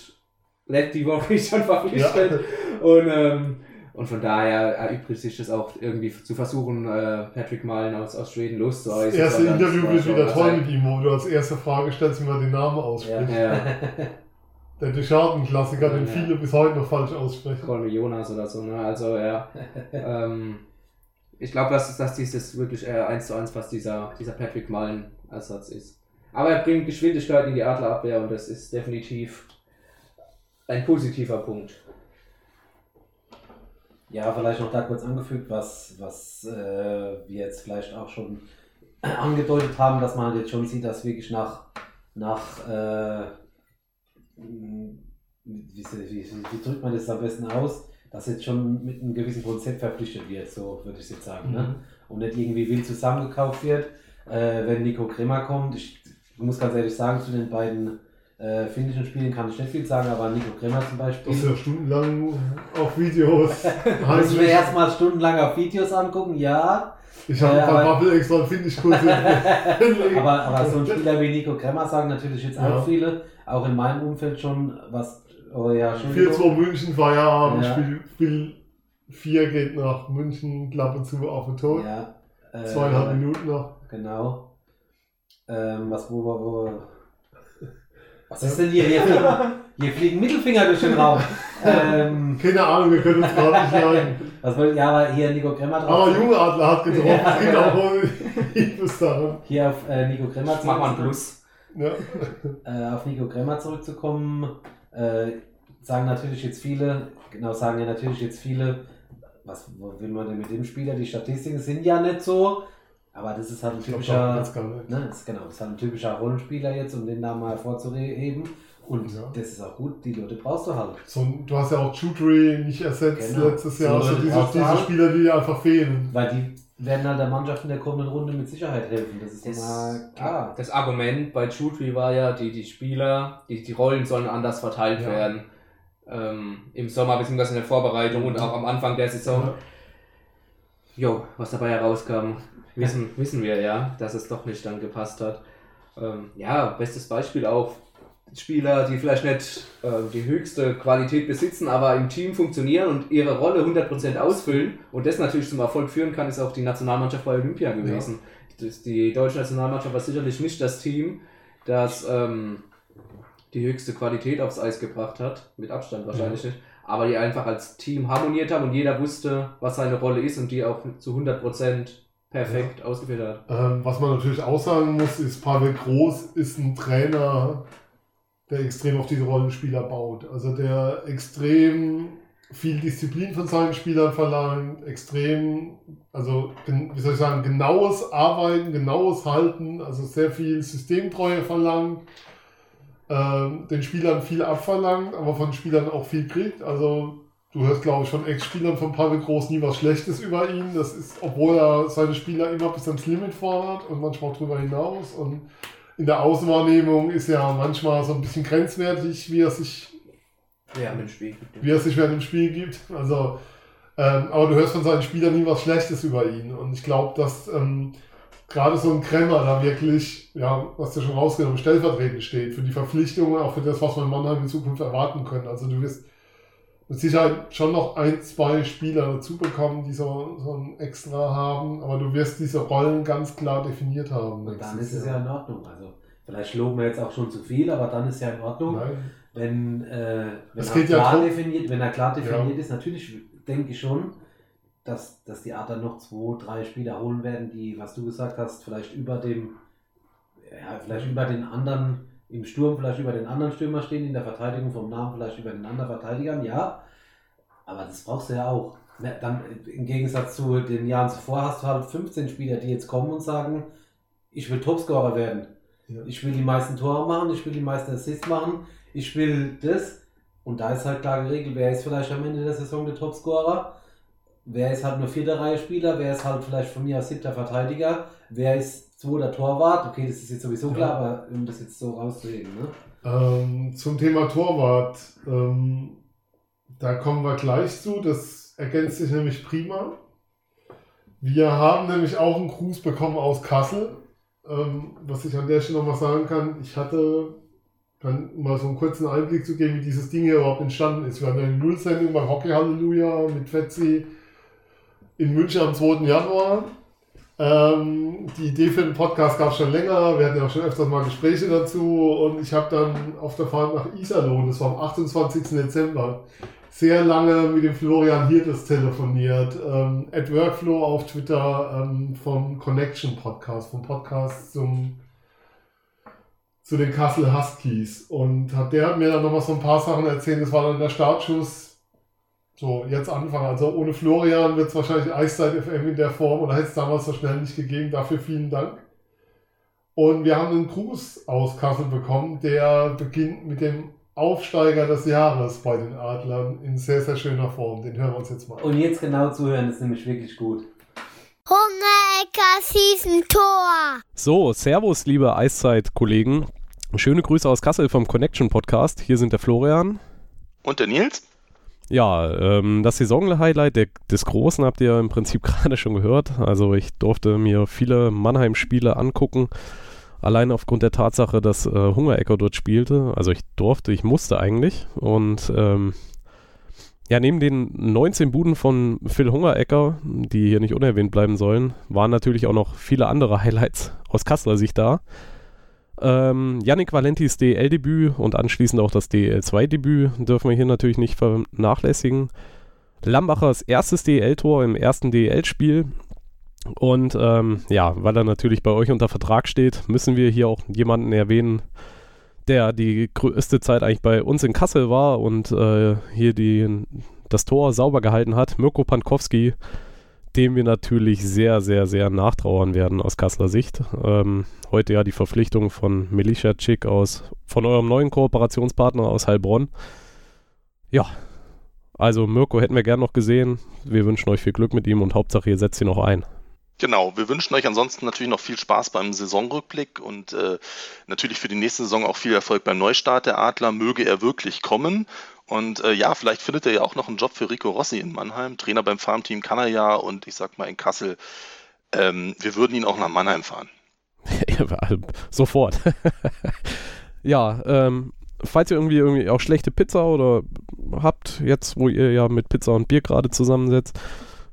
Letty Woche schon verpflichtet. Und ähm, und von daher erübrigt sich das auch irgendwie zu versuchen, äh, Patrick Mullen aus, aus Schweden
Das
loszueisen.
erste Interview wird wieder
was
toll mit ihm, wo du als erste Frage stellst, wie man den Namen ausspricht.
Ja,
Der Deschaden-Klassiker, den
Ja.
viele bis heute noch falsch aussprechen.
Me Jonas oder so, ne? Also ja. ähm, ich glaube, dass, dass dieses wirklich äh, 1 zu 1 fast dieser, dieser Patrick Mullen Ersatz ist. Aber er bringt Geschwindigkeit in die Adlerabwehr und das ist definitiv ein positiver Punkt.
Ja, vielleicht noch da kurz angefügt, was, was äh, wir jetzt vielleicht auch schon angedeutet haben, dass man halt jetzt schon sieht, dass wirklich nach, nach äh, wie, wie, wie, wie drückt man das am besten aus, dass jetzt schon mit einem gewissen Konzept verpflichtet wird, so würde ich jetzt sagen. Ne? Und nicht irgendwie wild zusammengekauft wird. Äh, wenn Nico Kremer kommt, ich muss ganz ehrlich sagen, zu den beiden äh, finnischen Spielen kann ich nicht viel sagen, aber Nico Kremer zum Beispiel.
Das ist ja stundenlang auf Videos.
Müssen wir erstmal stundenlang auf Videos angucken, ja.
Ich habe
Äh,
ein paar Bubble extra Finnisch-Kurse.
Aber, aber so ein Spieler wie Nico Kremmer sagen natürlich jetzt
Ja.
auch viele, auch in meinem Umfeld schon, was, oh ja,
4-2 München, Feierabend,
Ja.
Spiel, Spiel 4 geht nach München, Klappe zu auf den Tor.
Ja, äh,
Zweieinhalb Minuten noch.
Genau. Ähm, was, wo, wo, wo. Was ist denn hier? Hier fliegen, hier fliegen Mittelfinger durch den Raum. ähm,
Keine Ahnung, wir können uns gerade nicht leiden.
was wollt, ja, aber hier Nico Kremmer drauf.
Aber Junge Adler hat getroffen. Es geht auch wohl bis daran.
Hier auf äh, Nico Kremmer
Mach mal ein Plus.
Ja.
äh, auf Nico Kremmer zurückzukommen, äh, sagen natürlich jetzt viele, genau sagen ja natürlich jetzt viele, was will man denn mit dem Spieler? Die Statistiken sind ja nicht so, aber das ist halt ein typischer,
das
ne, das ist genau, das ist halt ein typischer Rollenspieler jetzt, um den da mal hervorzuheben. Und
Ja.
das ist auch gut, die Leute brauchst du halt.
So, du hast ja auch Chudry nicht ersetzt
Genau.
letztes Jahr.
So
So
Leute
diese, diese. Spieler, die dir einfach fehlen.
Weil die werden halt der Mannschaft in der kommenden Runde mit Sicherheit helfen. Das ist immer klar.
Das Argument bei Chutri war ja, die, die Spieler, die, die Rollen sollen anders verteilt
Ja.
werden. Ähm, Im Sommer bzw. in der Vorbereitung und auch am Anfang der Saison.
Ja.
Jo, was dabei herauskam, wissen, wissen wir ja, dass es doch nicht dann gepasst hat. Ähm, ja, bestes Beispiel auch Spieler, die vielleicht nicht äh, die höchste Qualität besitzen, aber im Team funktionieren und ihre Rolle 100% ausfüllen und das natürlich zum Erfolg führen kann, ist auch die Nationalmannschaft bei Olympia gewesen. Das, die deutsche Nationalmannschaft war sicherlich nicht das Team, das ähm, die höchste Qualität aufs Eis gebracht hat, mit Abstand wahrscheinlich nicht, aber die einfach als Team harmoniert haben und jeder wusste, was seine Rolle ist und die auch zu 100% perfekt ausgeführt hat.
Ähm, was man natürlich auch sagen muss, ist, Pavel Groß ist ein Trainer, der extrem auf diese Rollenspieler baut. Also der extrem viel Disziplin von seinen Spielern verlangt, extrem, also wie soll ich sagen, genaues Arbeiten, genaues Halten, also sehr viel Systemtreue verlangt, ähm, den Spielern viel abverlangt, aber von Spielern auch viel kriegt. Also du hörst, glaube ich, von Ex-Spielern von Pavel Groß nie was Schlechtes über ihn. Das ist, obwohl er seine Spieler immer bis ans Limit fordert und manchmal auch drüber hinaus. Und in der Außenwahrnehmung ist er manchmal so ein bisschen grenzwertig, wie er sich
Ja, mit dem Spiel.
wie er sich während dem Spiel gibt. Also, ähm, aber du hörst von seinen Spielern nie was Schlechtes über ihn. Und ich glaube, dass ähm, gerade so ein Kremmer da wirklich, ja, was du schon rausgenommen, stellvertretend steht für die Verpflichtungen, auch für das, was wir in Mannheim in Zukunft erwarten können. Also du wirst mit Sicherheit schon noch ein, zwei Spieler dazu bekommen, die so, so ein Extra haben, aber du wirst diese Rollen ganz klar definiert haben.
Und dann ist es ja in Ordnung. Also vielleicht loben wir jetzt auch schon zu viel, aber dann ist ja in Ordnung.
Nein.
wenn, äh, wenn, er
ja
klar
drum-
definiert, wenn er klar definiert
Ja.
ist, natürlich denke ich schon, dass, dass die Adler noch zwei, drei Spieler holen werden, die, was du gesagt hast, vielleicht über dem, ja, vielleicht über den anderen, im Sturm vielleicht über den anderen Stürmer stehen, in der Verteidigung vom Namen vielleicht über den anderen Verteidigern, ja. Aber das brauchst du ja auch. Ne, Dann im Gegensatz zu den Jahren zuvor hast du halt 15 Spieler, die jetzt kommen und sagen, ich will Topscorer werden.
Ja.
Ich will die meisten Tore machen, ich will die meisten Assists machen, ich will das. Und da ist halt klar geregelt, wer ist vielleicht am Ende der Saison der Topscorer, wer ist halt nur vierte Reihe Spieler, wer ist halt vielleicht von mir aus siebter Verteidiger, wer ist zweiter Torwart. Okay, das ist jetzt sowieso klar, aber um das jetzt so rauszuheben, ne?
Ähm, zum Thema Torwart, ähm, da kommen wir gleich zu. Das ergänzt sich nämlich prima. Wir haben nämlich auch einen Gruß bekommen aus Kassel. Ähm, was ich an der Stelle nochmal sagen kann, ich hatte, kann mal so einen kurzen Einblick zu geben, wie dieses Ding hier überhaupt entstanden ist. Wir hatten eine Nullsendung bei Hockey Halleluja mit Fetzi in München am 2. Januar. Ähm, die Idee für den Podcast gab es schon länger. Wir hatten ja auch schon öfters mal Gespräche dazu. Und ich habe dann auf der Fahrt nach Iserlohn, das war am 28. Dezember, sehr lange mit dem Florian Hirtes telefoniert. Ähm, at Workflow auf Twitter ähm, vom Connection Podcast, vom Podcast zum, zu den Kassel Huskies. Und hat, der hat mir dann nochmal so ein paar Sachen erzählt. Das war dann der Startschuss so, jetzt anfangen. Also ohne Florian wird es wahrscheinlich Eiszeit FM in der Form oder hätte es damals so schnell nicht gegeben. Dafür vielen Dank. Und wir haben einen Gruß aus Kassel bekommen, der beginnt mit dem Aufsteiger des Jahres bei den Adlern in sehr, sehr schöner Form. Den hören wir uns jetzt mal an.
Und jetzt genau zuhören, ist nämlich wirklich gut.
Hungerecker schießen Tor.
So, Servus, liebe Eiszeit-Kollegen. Schöne Grüße aus Kassel vom Connection Podcast. Hier sind der Florian.
Und der Nils?
Ja, ähm, das Saison-Highlight des Großen habt ihr im Prinzip gerade schon gehört. Also ich durfte mir viele Mannheim-Spiele angucken. Allein aufgrund der Tatsache, dass äh, Hungerecker dort spielte. Also ich durfte, ich musste eigentlich. Und ähm, ja, neben den 19 Buden von Phil Hungerecker, die hier nicht unerwähnt bleiben sollen, waren natürlich auch noch viele andere Highlights aus Kasseler Sicht da. Ähm, Yannick Valentis DL-Debüt und anschließend auch das DL2-Debüt dürfen wir hier natürlich nicht vernachlässigen. Lambachers erstes DL-Tor im ersten DL-Spiel. Und ähm, ja, weil er natürlich bei euch unter Vertrag steht, müssen wir hier auch jemanden erwähnen, der die größte Zeit eigentlich bei uns in Kassel war und äh, hier die, das Tor sauber gehalten hat. Mirko Pankowski, dem wir natürlich sehr, sehr, sehr nachtrauern werden aus Kasseler Sicht. Ähm, heute ja die Verpflichtung von Milicia Chick aus, von eurem neuen Kooperationspartner aus Heilbronn. Ja, also Mirko hätten wir gern noch gesehen. Wir wünschen euch viel Glück mit ihm und Hauptsache ihr setzt ihn noch ein.
Genau, wir wünschen euch ansonsten natürlich noch viel Spaß beim Saisonrückblick und äh, natürlich für die nächste Saison auch viel Erfolg beim Neustart der Adler. Möge er wirklich kommen. Und äh, ja, vielleicht findet er ja auch noch einen Job für Rico Rossi in Mannheim. Trainer beim Farmteam kann er ja und ich sag mal in Kassel. Ähm, wir würden ihn auch nach Mannheim fahren.
Sofort. ja, ähm, falls ihr irgendwie, irgendwie auch schlechte Pizza oder habt, jetzt wo ihr ja mit Pizza und Bier gerade zusammensetzt,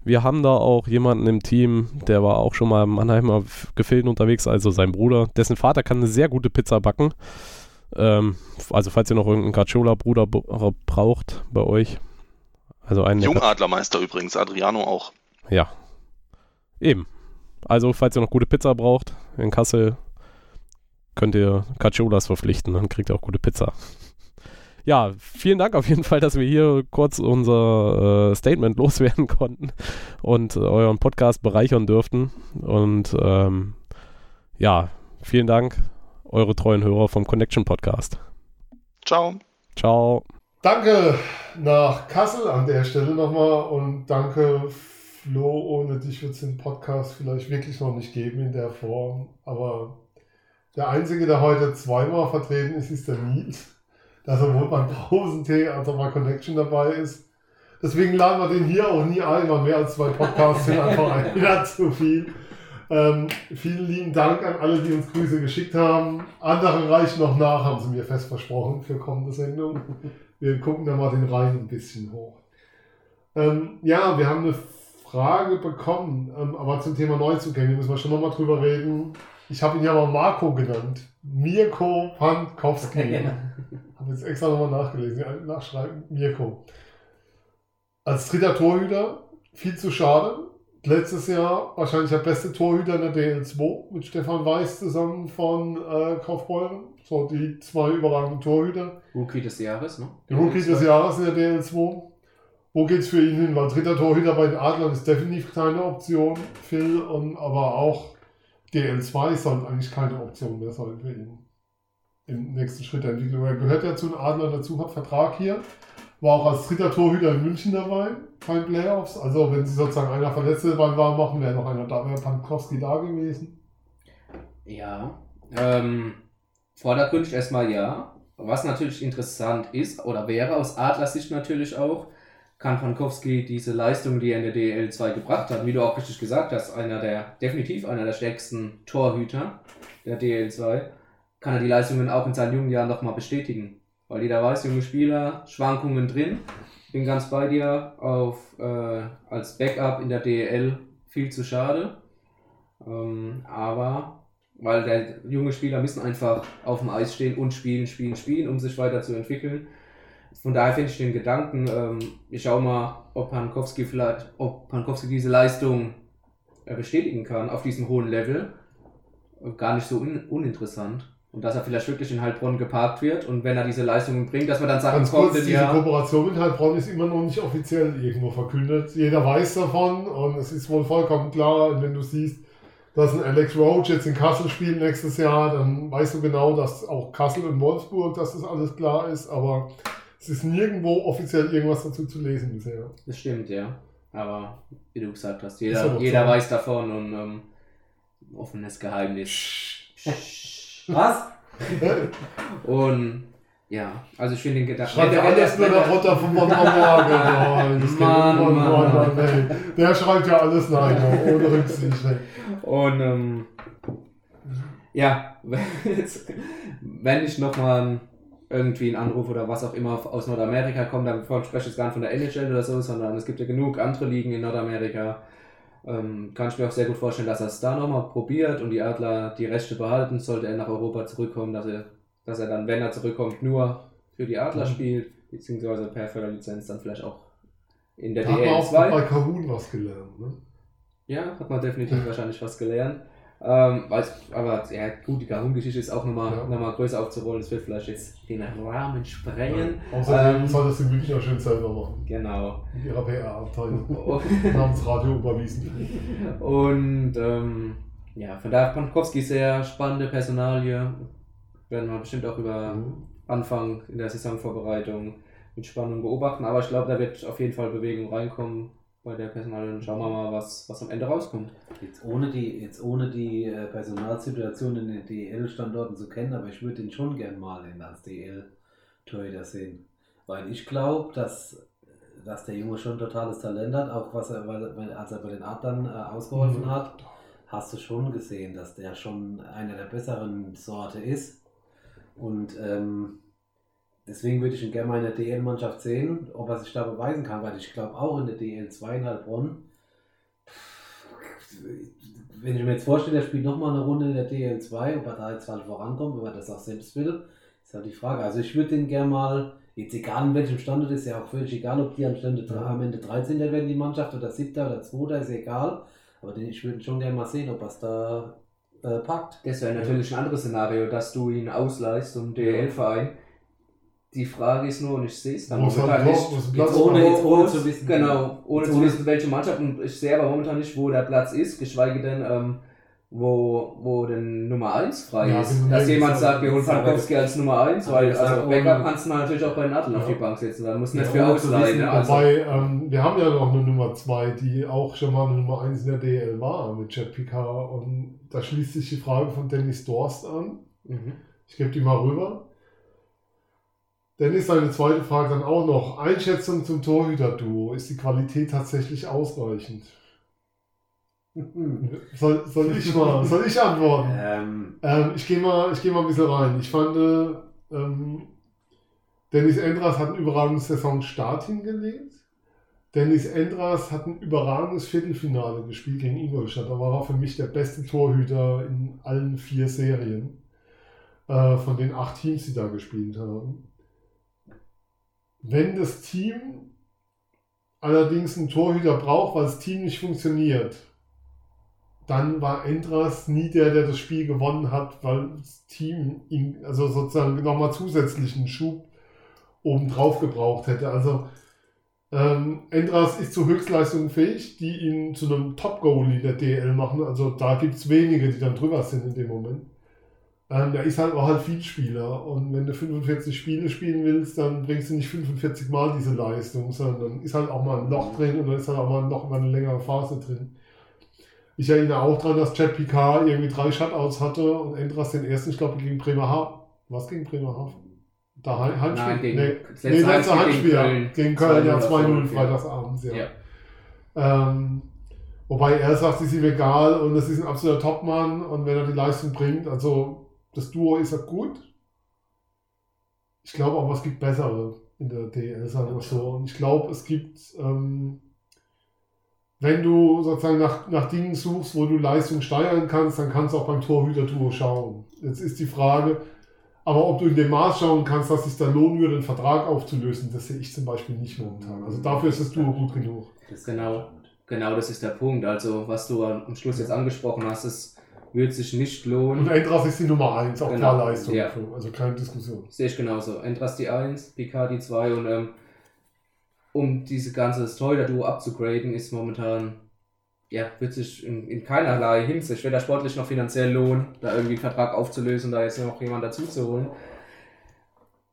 wir haben da auch jemanden im Team, der war auch schon mal im Mannheimer Gefilden unterwegs, also sein Bruder. Dessen Vater kann eine sehr gute Pizza backen. Ähm, also falls ihr noch irgendeinen Cacciola-Bruder braucht bei euch. Also einen
Jungadlermeister übrigens, Adriano auch.
Ja. Eben. Also, falls ihr noch gute Pizza braucht in Kassel, könnt ihr Cacciolas verpflichten, dann kriegt ihr auch gute Pizza. Ja, vielen Dank auf jeden Fall, dass wir hier kurz unser äh, Statement loswerden konnten und äh, euren Podcast bereichern dürften. Und ähm, ja, vielen Dank, eure treuen Hörer vom Connection Podcast.
Ciao.
Ciao.
Danke nach Kassel an der Stelle nochmal und danke Flo, ohne dich wird es den Podcast vielleicht wirklich noch nicht geben in der Form, aber der Einzige, der heute zweimal vertreten ist, ist der Nils, der sowohl beim Pausentee als auch bei Connection dabei ist. Deswegen laden wir den hier auch nie ein, weil mehr als zwei Podcasts sind einfach ein wieder zu viel. Ähm, vielen lieben Dank an alle, die uns Grüße geschickt haben. Andere reichen noch nach, haben sie mir fest versprochen für kommende Sendung. Wir gucken da mal den Rhein ein bisschen hoch. Ähm, ja, wir haben eine Frage bekommen, ähm, aber zum Thema Neuzugänge müssen wir schon nochmal drüber reden. Ich habe ihn ja mal Marco genannt. Mirko Pankowski. habe jetzt extra nochmal nachgelesen. Nachschreiben. Mirko. Als dritter Torhüter, viel zu schade. Letztes Jahr wahrscheinlich der beste Torhüter in der DL2 mit Stefan Weiß zusammen von äh, Kaufbeuren. So die zwei überragenden Torhüter.
Rookie des Jahres, ne?
Der Rookie des Jahres in der DL2. Wo geht's für ihn hin? Weil dritter Torhüter bei den Adlern ist definitiv keine Option, Phil, und, aber auch DL2 soll eigentlich keine Option mehr sein für ihn. Im nächsten Schritt der Entwicklung. Er gehört ja zu den Adlern dazu, hat Vertrag hier, war auch als dritter Torhüter in München dabei, bei den Playoffs. Also wenn sie sozusagen einer verletzt war, war machen, wäre noch einer da, wäre Pankowski da gewesen.
Ja. Ähm, vordergründig erstmal ja. Was natürlich interessant ist, oder wäre aus Adlersicht natürlich auch, kann Pankowski diese Leistung, die er in der DL2 gebracht hat, wie du auch richtig gesagt hast, einer der, definitiv einer der stärksten Torhüter der DL2, kann er die Leistungen auch in seinen jungen Jahren nochmal bestätigen. Weil jeder weiß, junge Spieler, Schwankungen drin. Bin ganz bei dir, auf, äh, als Backup in der DL viel zu schade. Ähm, aber weil der junge Spieler müssen einfach auf dem Eis stehen und spielen, spielen, spielen, um sich weiterzuentwickeln. Von daher finde ich den Gedanken, ähm, ich schau mal, ob Pankowski vielleicht, ob Pankowski diese Leistung äh, bestätigen kann auf diesem hohen Level. Gar nicht so un uninteressant. Und dass er vielleicht wirklich in Heilbronn geparkt wird und wenn er diese Leistungen bringt, dass man dann sagt,
Ganz kurz, diese
Jahr.
Kooperation mit Heilbronn ist immer noch nicht offiziell irgendwo verkündet. Jeder weiß davon und es ist wohl vollkommen klar, und wenn du siehst, dass ein Alex Roach jetzt in Kassel spielt nächstes Jahr, dann weißt du genau, dass auch Kassel und Wolfsburg, dass das alles klar ist, aber es ist nirgendwo offiziell irgendwas dazu zu lesen bisher.
Das stimmt, ja. Aber wie du gesagt hast, jeder, jeder weiß davon und ähm, offenes Geheimnis.
Was?
Und ja, also ich finde den Gedanken.
Schreibt ja
der-
alles nur darunter von Bonn Morgen.
Mann,
Mann,
Mann,
Mann. Der schreibt ja alles nein, ohne Rücksicht.
Und ähm, ja, wenn ich nochmal irgendwie einen Anruf oder was auch immer aus Nordamerika kommt, dann spreche ich jetzt gar nicht von der NHL oder so, sondern es gibt ja genug andere Ligen in Nordamerika. Ähm, kann ich mir auch sehr gut vorstellen, dass er es da nochmal probiert und die Adler die Rechte behalten, sollte er nach Europa zurückkommen, dass er, dass er dann, wenn er zurückkommt, nur für die Adler
Mhm.
spielt, beziehungsweise per Förderlizenz dann vielleicht auch in der
Da hat man auch bei
DL2.
Kahun was gelernt. Ne?
Ja, hat man definitiv wahrscheinlich was gelernt. Ähm, weiß, aber ja, gut, die Kahun-Geschichte ist auch nochmal
Ja.
noch mal größer aufzurollen. Das wird vielleicht jetzt den Rahmen sprengen.
Außerdem
Ähm,
soll das in München auch schön selber machen.
Genau.
Mit ihrer PR-Abteilung.
Und,
Namens Radio Oberwiesen.
und ähm, ja, von daher Pankowski sehr spannende Personalie. Werden wir bestimmt auch über Anfang in der Saisonvorbereitung mit Spannung beobachten. Aber ich glaube, da wird auf jeden Fall Bewegung reinkommen bei der Personalie. Und schauen wir mal, was, was am Ende rauskommt.
Jetzt ohne die, jetzt ohne die äh, Personalsituation in den DL-Standorten zu kennen, aber ich würde ihn schon gern mal in als DL-Torhüter sehen. Weil ich glaube, dass, dass der Junge schon totales Talent hat, auch was er, weil, weil- als er bei den Adlern äh, ausgeholfen
Mhm.
hat, hast du schon gesehen, dass der schon einer der besseren Sorte ist. Und ähm, deswegen würde ich ihn gerne mal in der DL-Mannschaft sehen, ob er sich da beweisen kann, weil ich glaube auch in der DL 2 in Heilbronn, wenn ich mir jetzt vorstelle, er spielt nochmal eine Runde in der DL 2, ob er da jetzt halt vorankommt, wenn er das auch selbst will, ist halt die Frage. Also ich würde den gerne mal, jetzt egal in welchem Stand ist ja auch völlig egal, ob die am, Stande, am Ende 13. werden, die Mannschaft, oder 7. oder 2. ist egal, aber den, ich würde schon gerne mal sehen, ob er es da äh, packt.
Das wäre natürlich ein anderes Szenario, dass du ihn ausleihst zum DL-Verein. Die Frage ist nur, und ich sehe es dann
halt
momentan
Block,
nicht.
Jetzt ohne, jetzt ohne zu wissen.
Genau, ohne zu wissen, welche Mannschaft. Und ich sehe aber momentan nicht, wo der Platz ist, geschweige denn, ähm, wo, wo denn Nummer 1 frei
Ja,
ist.
wenn du
Dass jemand sagt, wir holen Pankowski als Nummer 1,
Aber
weil also Backup kannst du natürlich auch bei den Adel auf
Ja.
die Bank setzen. Da muss nicht
Ja,
für ausleihen. Also,
Wobei, ähm, wir haben ja noch eine Nummer 2, die auch schon mal eine Nummer 1 in der DL war mit Jet Picard. Und da schließt sich die Frage von Dennis Dorst an.
mhm.
Ich gebe die mal rüber. Dennis, seine zweite Frage dann auch noch. Einschätzung zum Torhüter-Duo. Ist die Qualität tatsächlich ausreichend? Soll, soll ich mal, soll ich antworten?
Ähm,
Ähm, ich gehe mal, ich geh mal ein bisschen rein. Ich fand, äh, ähm, Dennis Endras hat einen überragenden Saisonstart hingelegt. Dennis Endras hat ein überragendes Viertelfinale gespielt gegen Ingolstadt. Da war er für mich der beste Torhüter in allen vier Serien äh, von den acht Teams, die da gespielt haben. Wenn das Team allerdings einen Torhüter braucht, weil das Team nicht funktioniert, dann war Endras nie der, der das Spiel gewonnen hat, weil das Team ihn, also sozusagen nochmal zusätzlichen Schub obendrauf gebraucht hätte. Also ähm, Endras ist zu Höchstleistungen fähig, die ihn zu einem Top-Goalie der DL machen. Also da gibt es wenige, die dann drüber sind in dem Moment. Ähm, er ist halt auch halt Vielspieler und wenn du 45 Spiele spielen willst, dann bringst du nicht 45 Mal diese Leistung, sondern dann ist halt auch mal ein Loch drin und dann ist halt auch mal noch mal eine längere Phase drin. Ich erinnere auch daran, dass Chad Picard irgendwie drei Shutouts hatte und Endras den ersten, ich glaube, gegen Bremerhaven. Was gegen Bremerhaven? Da Heim- Heimspiel?
Nein, gegen-
nee,
das
nee,
letzte Heimspiel gegen. Köln.
Gegen Köln, ja
2-0
2-0
Erfolg, ja.
freitagsabends, ja.
Ja.
Ähm, wobei er sagt, es ist ihm egal und es ist ein absoluter Topmann und wenn er die Leistung bringt, also das Duo ist ja gut. Ich glaube aber, es gibt bessere in der DL, sagen wir so. Und ich glaube, es gibt, ähm, wenn du sozusagen nach, nach Dingen suchst, wo du Leistung steigern kannst, dann kannst du auch beim Torhüter-Duo schauen. Jetzt ist die Frage, aber ob du in dem Maß schauen kannst, dass es da lohnen würde, einen Vertrag aufzulösen, das sehe ich zum Beispiel nicht momentan. Also dafür ist das Duo gut genug.
das
Genau. Genau, das ist der Punkt. Also, was du am Schluss jetzt angesprochen hast, es wird sich nicht
Und
lohnen.
Endras ist die Nummer 1, auch
Genau,
Leistung.
ja.
Also keine Diskussion.
Sehe ich genauso. Endras die 1, PK die 2 und ähm, um diese ganze Torhüter-Duo abzugraden, ist momentan, ja, wird sich in, in keinerlei Hinsicht, weder sportlich noch finanziell lohnen, da irgendwie einen Vertrag aufzulösen, da jetzt noch jemand dazu zu holen.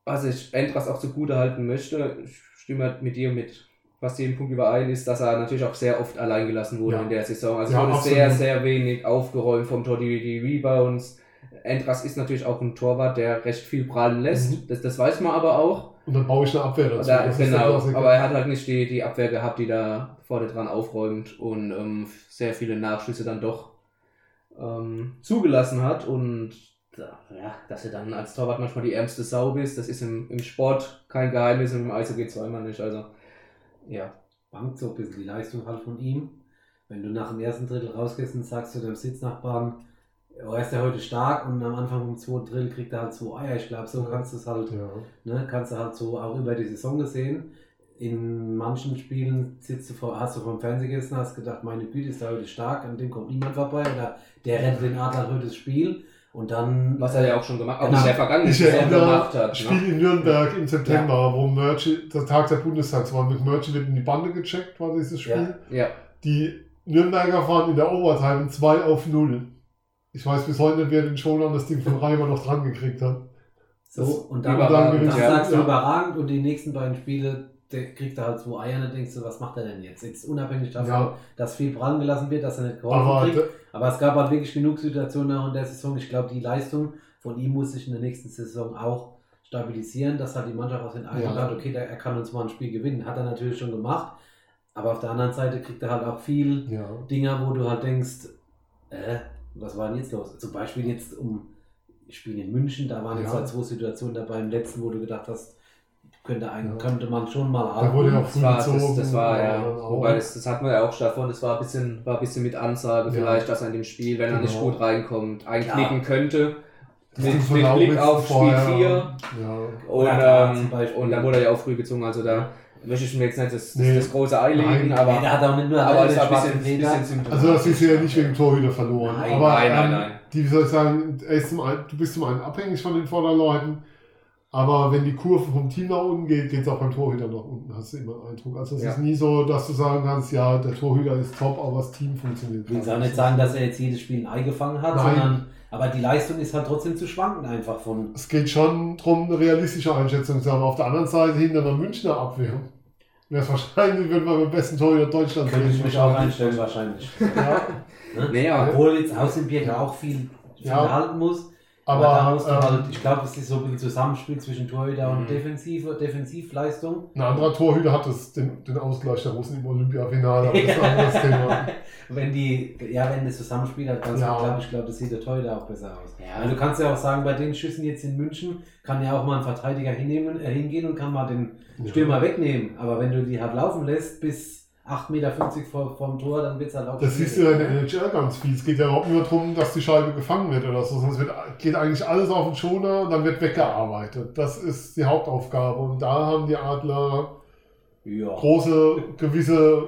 Was ich Endras auch zugute halten möchte, ich stimme mit dir mit fast jedem Punkt überein, ist, dass er natürlich auch sehr oft allein gelassen wurde
Ja.
in der Saison. Also
Ja,
wurde sehr, sehr wenig aufgeräumt vom Tor, die, die Rebounds. Endras ist natürlich auch ein Torwart, der recht viel prallen lässt.
Mhm.
Das, das weiß man aber auch.
Und dann baue ich eine Abwehr dazu.
Da, genau, aber er hat halt nicht die, die Abwehr gehabt, die da vorne dran aufräumt und ähm, sehr viele Nachschüsse dann doch ähm, zugelassen hat. Und ja, dass er dann als Torwart manchmal die ärmste Sau bist, das ist im, im Sport kein Geheimnis und im Eishockey zweimal nicht. Also, ja.
bangt so ein bisschen die Leistung halt von ihm. Wenn du nach dem ersten Drittel rausgehst und sagst zu deinem Sitznachbarn, oh, er ist ja heute stark und am Anfang vom zweiten Drittel kriegt er halt so Eier. Ich glaube, so kannst du es halt,
Ja.
ne, kannst du halt so auch über die Saison gesehen. In manchen Spielen sitzt du vor, hast du vom Fernseher gesessen, hast gedacht, meine Güte, ist er heute stark, an dem kommt niemand vorbei oder der rettet den Adler heute das Spiel und dann
Was er ja auch schon gemacht auch
Genau.
in der vergangenen
Ich
Saison
erinnere,
gemacht hat.
Spiel
Ne?
in Nürnberg im September, wo Merch, der Tag der Bundestags war, mit Merch wird in die Bande gecheckt, war dieses Spiel.
Ja.
Ja,
Die Nürnberger fahren in der Overtime 2 auf 0. Ich weiß bis heute nicht, wer den schon an das Ding von Reimer noch dran gekriegt hat.
So, und dann,
Überragend,
dann, dann
ja.
sagst du
Ja.
überragend und die nächsten beiden Spiele, der kriegt er halt zwei Eier und dann denkst du, was macht er denn jetzt? Jetzt unabhängig davon,
Ja.
dass viel prallen gelassen wird, dass er nicht geholfen
Aber
kriegt. Aber es gab halt wirklich genug Situationen in der Saison. Ich glaube, die Leistung von ihm muss sich in der nächsten Saison auch stabilisieren, dass halt die Mannschaft aus den Eindruck
Ja.
hat, okay, der, er kann uns mal ein Spiel gewinnen. Hat er natürlich schon gemacht. Aber auf der anderen Seite kriegt er halt auch viel
ja.
Dinger, wo du halt denkst, äh, was war denn jetzt los? Zum Beispiel jetzt um Spiel in München, da waren jetzt halt zwei Situationen dabei im letzten, wo du gedacht hast, könnte, ein,
Ja.
könnte man schon mal
Da wurde ja auch
Das
früh
war, das,
gezogen.
das war ja, wobei das, das hatten wir ja auch davon, das war ein bisschen, war ein bisschen mit Ansage
Ja.
vielleicht, dass er in dem Spiel, wenn er nicht
Genau.
gut reinkommt, einknicken könnte.
Das
Mit,
ist
mit Blick auf Spiel
vorher-
4.
Ja.
Und,
Ja,
ähm, und dann wurde er ja auch früh gezogen, also da möchte ich mir jetzt nicht das, das,
Nee.
das große Ei legen, aber,
Nee, der hat auch nicht nur
aber war ein bisschen, bisschen.
Also das ist ja nicht wegen Torhüter verloren.
Nein,
aber
nein, nein,
ähm,
nein.
Die, wie soll ich sagen, er ist zum einen, du bist zum einen abhängig von den Vorderleuten, aber wenn die Kurve vom Team nach unten geht, geht es auch beim Torhüter nach unten, hast du immer einen Eindruck. Also es
Ja.
ist nie so, dass du sagen kannst, ja, der Torhüter ist top, aber das Team funktioniert.
Ich will jetzt auch nicht sagen, dass er jetzt jedes Spiel ein Ei gefangen hat,
Nein.
sondern aber die Leistung ist halt trotzdem zu schwanken einfach von.
Es geht schon darum, eine realistische Einschätzung zu haben. Auf der anderen Seite hinter einer Münchner Abwehr wäre es wahrscheinlich, wenn wir beim besten Torhüter Deutschlands
Könnte ich mich auch einstellen wahrscheinlich.
Ja,
nee, ja,
Obwohl jetzt Außenbirger auch viel, viel
Ja.
halten muss. Aber, da
aber
musst du
ähm,
halt, ich glaube, es ist so ein bisschen Zusammenspiel zwischen Torhüter und
Mhm.
Defensive, Defensivleistung.
ein anderer Torhüter hat das, den, den Ausgleich der Russen im Olympiafinale, aber das ist ein anderes Thema.
Wenn die, ja, wenn das Zusammenspiel hat, ganz
Ja.
klar, ich glaube, das sieht der Torhüter auch besser aus.
Ja.
Also du kannst ja auch sagen, bei den Schüssen jetzt in München kann ja auch mal ein Verteidiger hinnehmen, äh, hingehen und kann mal den Stürmer wegnehmen. Aber wenn du die halt laufen lässt bis 8,50 Meter vor, vom Tor, dann wird es halt auch
Das siehst du ja in der NHL ganz viel. Es geht ja überhaupt nur darum, dass die Scheibe gefangen wird oder so. Sonst wird, geht eigentlich alles auf den Schoner und dann wird weggearbeitet. Das ist die Hauptaufgabe. Und da haben die Adler
Ja.
große, gewisse,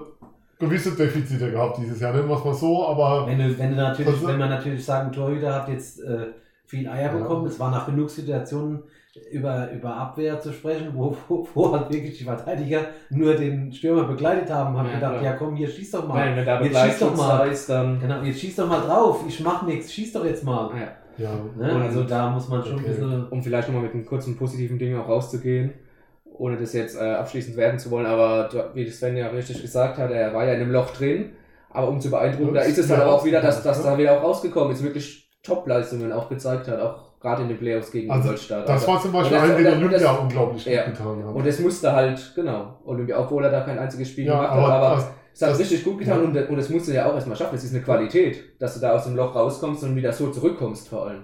gewisse Defizite gehabt dieses Jahr. Nennen wir es mal so, aber
Wenn, du, wenn, du natürlich,
Also-
wenn man natürlich sagen, Torhüter hat jetzt äh, viel Eier
Ja.
bekommen, es war nach genug Situationen über, über Abwehr zu sprechen, wo, wo, wo halt wirklich die Verteidiger nur den Stürmer begleitet haben, haben
Ja,
gedacht,
klar.
ja komm, hier schieß doch mal.
Nein, wenn da
jetzt schieß doch mal.
ist, dann.
Genau, jetzt schieß doch mal drauf, ich mach nichts, schieß doch jetzt mal.
Ja.
ja.
Ne?
Und-
Also da muss man schon
Okay.
ein bisschen.
um vielleicht nochmal mit einem kurzen positiven Ding auch rauszugehen, ohne das jetzt äh, abschließend werden zu wollen, aber wie Sven ja richtig gesagt hat, er war ja in einem Loch drin, aber um zu beeindrucken, da ist es
Ja,
halt auch wieder, dass, dass
ja.
da wieder auch rausgekommen ist, wirklich Top-Leistungen auch gezeigt hat, auch gerade in den Playoffs gegen
Also,
Ingolstadt.
Das
Also,
war zum Beispiel
und das-
ein, den
und das-
Olympia
und das-
unglaublich
Ja.
gut getan hat.
und es musste halt, genau, Olympia, obwohl er da kein einziges Spiel
ja,
gemacht
aber,
hat, aber
das,
es hat
das-
richtig gut getan
ja.
und, und es musst du ja auch erstmal schaffen. Es ist eine Qualität, dass du da aus dem Loch rauskommst und wieder so zurückkommst vor allem.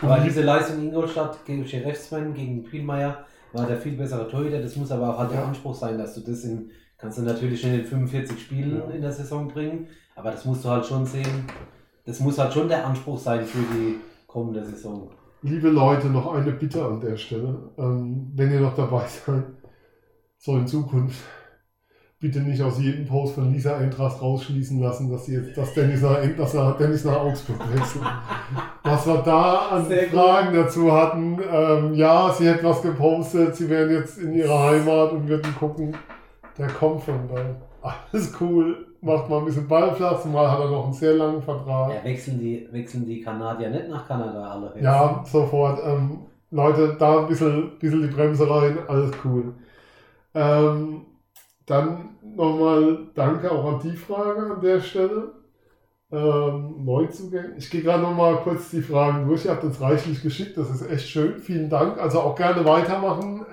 Aber diese Leistung in Ingolstadt gegen Rechtsmann, gegen Prielmeier, war der viel bessere Torhüter. Das muss aber auch halt der. Anspruch sein, dass du das in, kannst du natürlich in den 45 Spielen
Ja.
in der Saison bringen, aber das musst du halt schon sehen. Das muss halt schon der Anspruch sein für die kommende Saison.
Liebe Leute, noch eine Bitte an der Stelle. Ähm, wenn ihr noch dabei seid, so in Zukunft, bitte nicht aus jedem Post von Lisa Eintracht rausschließen lassen, dass sie jetzt, dass Dennis nach, dass er Dennis nach Augsburg wechselt. Was wir da an
Sehr gut.
Fragen dazu hatten, ähm, ja, sie hätte was gepostet, sie wären jetzt in ihrer Heimat und würden gucken, der kommt von da. Alles cool, macht mal ein bisschen Ballplatz, mal hat er noch einen sehr langen Vertrag.
Ja, wechseln, die, wechseln die Kanadier nicht nach Kanada alle. jetzt?
Ja, sofort. Ähm, Leute, da ein bisschen, bisschen die Bremse rein, alles cool. Ähm, dann nochmal danke auch an die Frage an der Stelle. Ähm, Neuzugänge. Ich gehe gerade nochmal kurz die Fragen durch. Ihr habt uns reichlich geschickt, das ist echt schön. Vielen Dank. Also auch gerne weitermachen.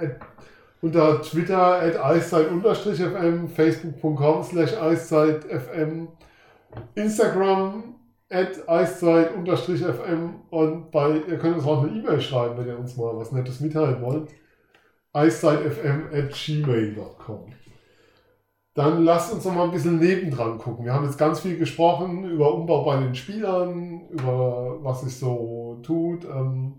Unter Twitter at eiszeit-fm, facebook.com slash eiszeit-fm, Instagram at eiszeit-fm und bei, ihr könnt uns auch eine E-Mail schreiben, wenn ihr uns mal was Nettes mitteilen wollt. eiszeitfm at gmail.com. Dann lasst uns noch mal ein bisschen nebendran gucken. Wir haben jetzt ganz viel gesprochen über Umbau bei den Spielern, über was sich so tut. Ähm,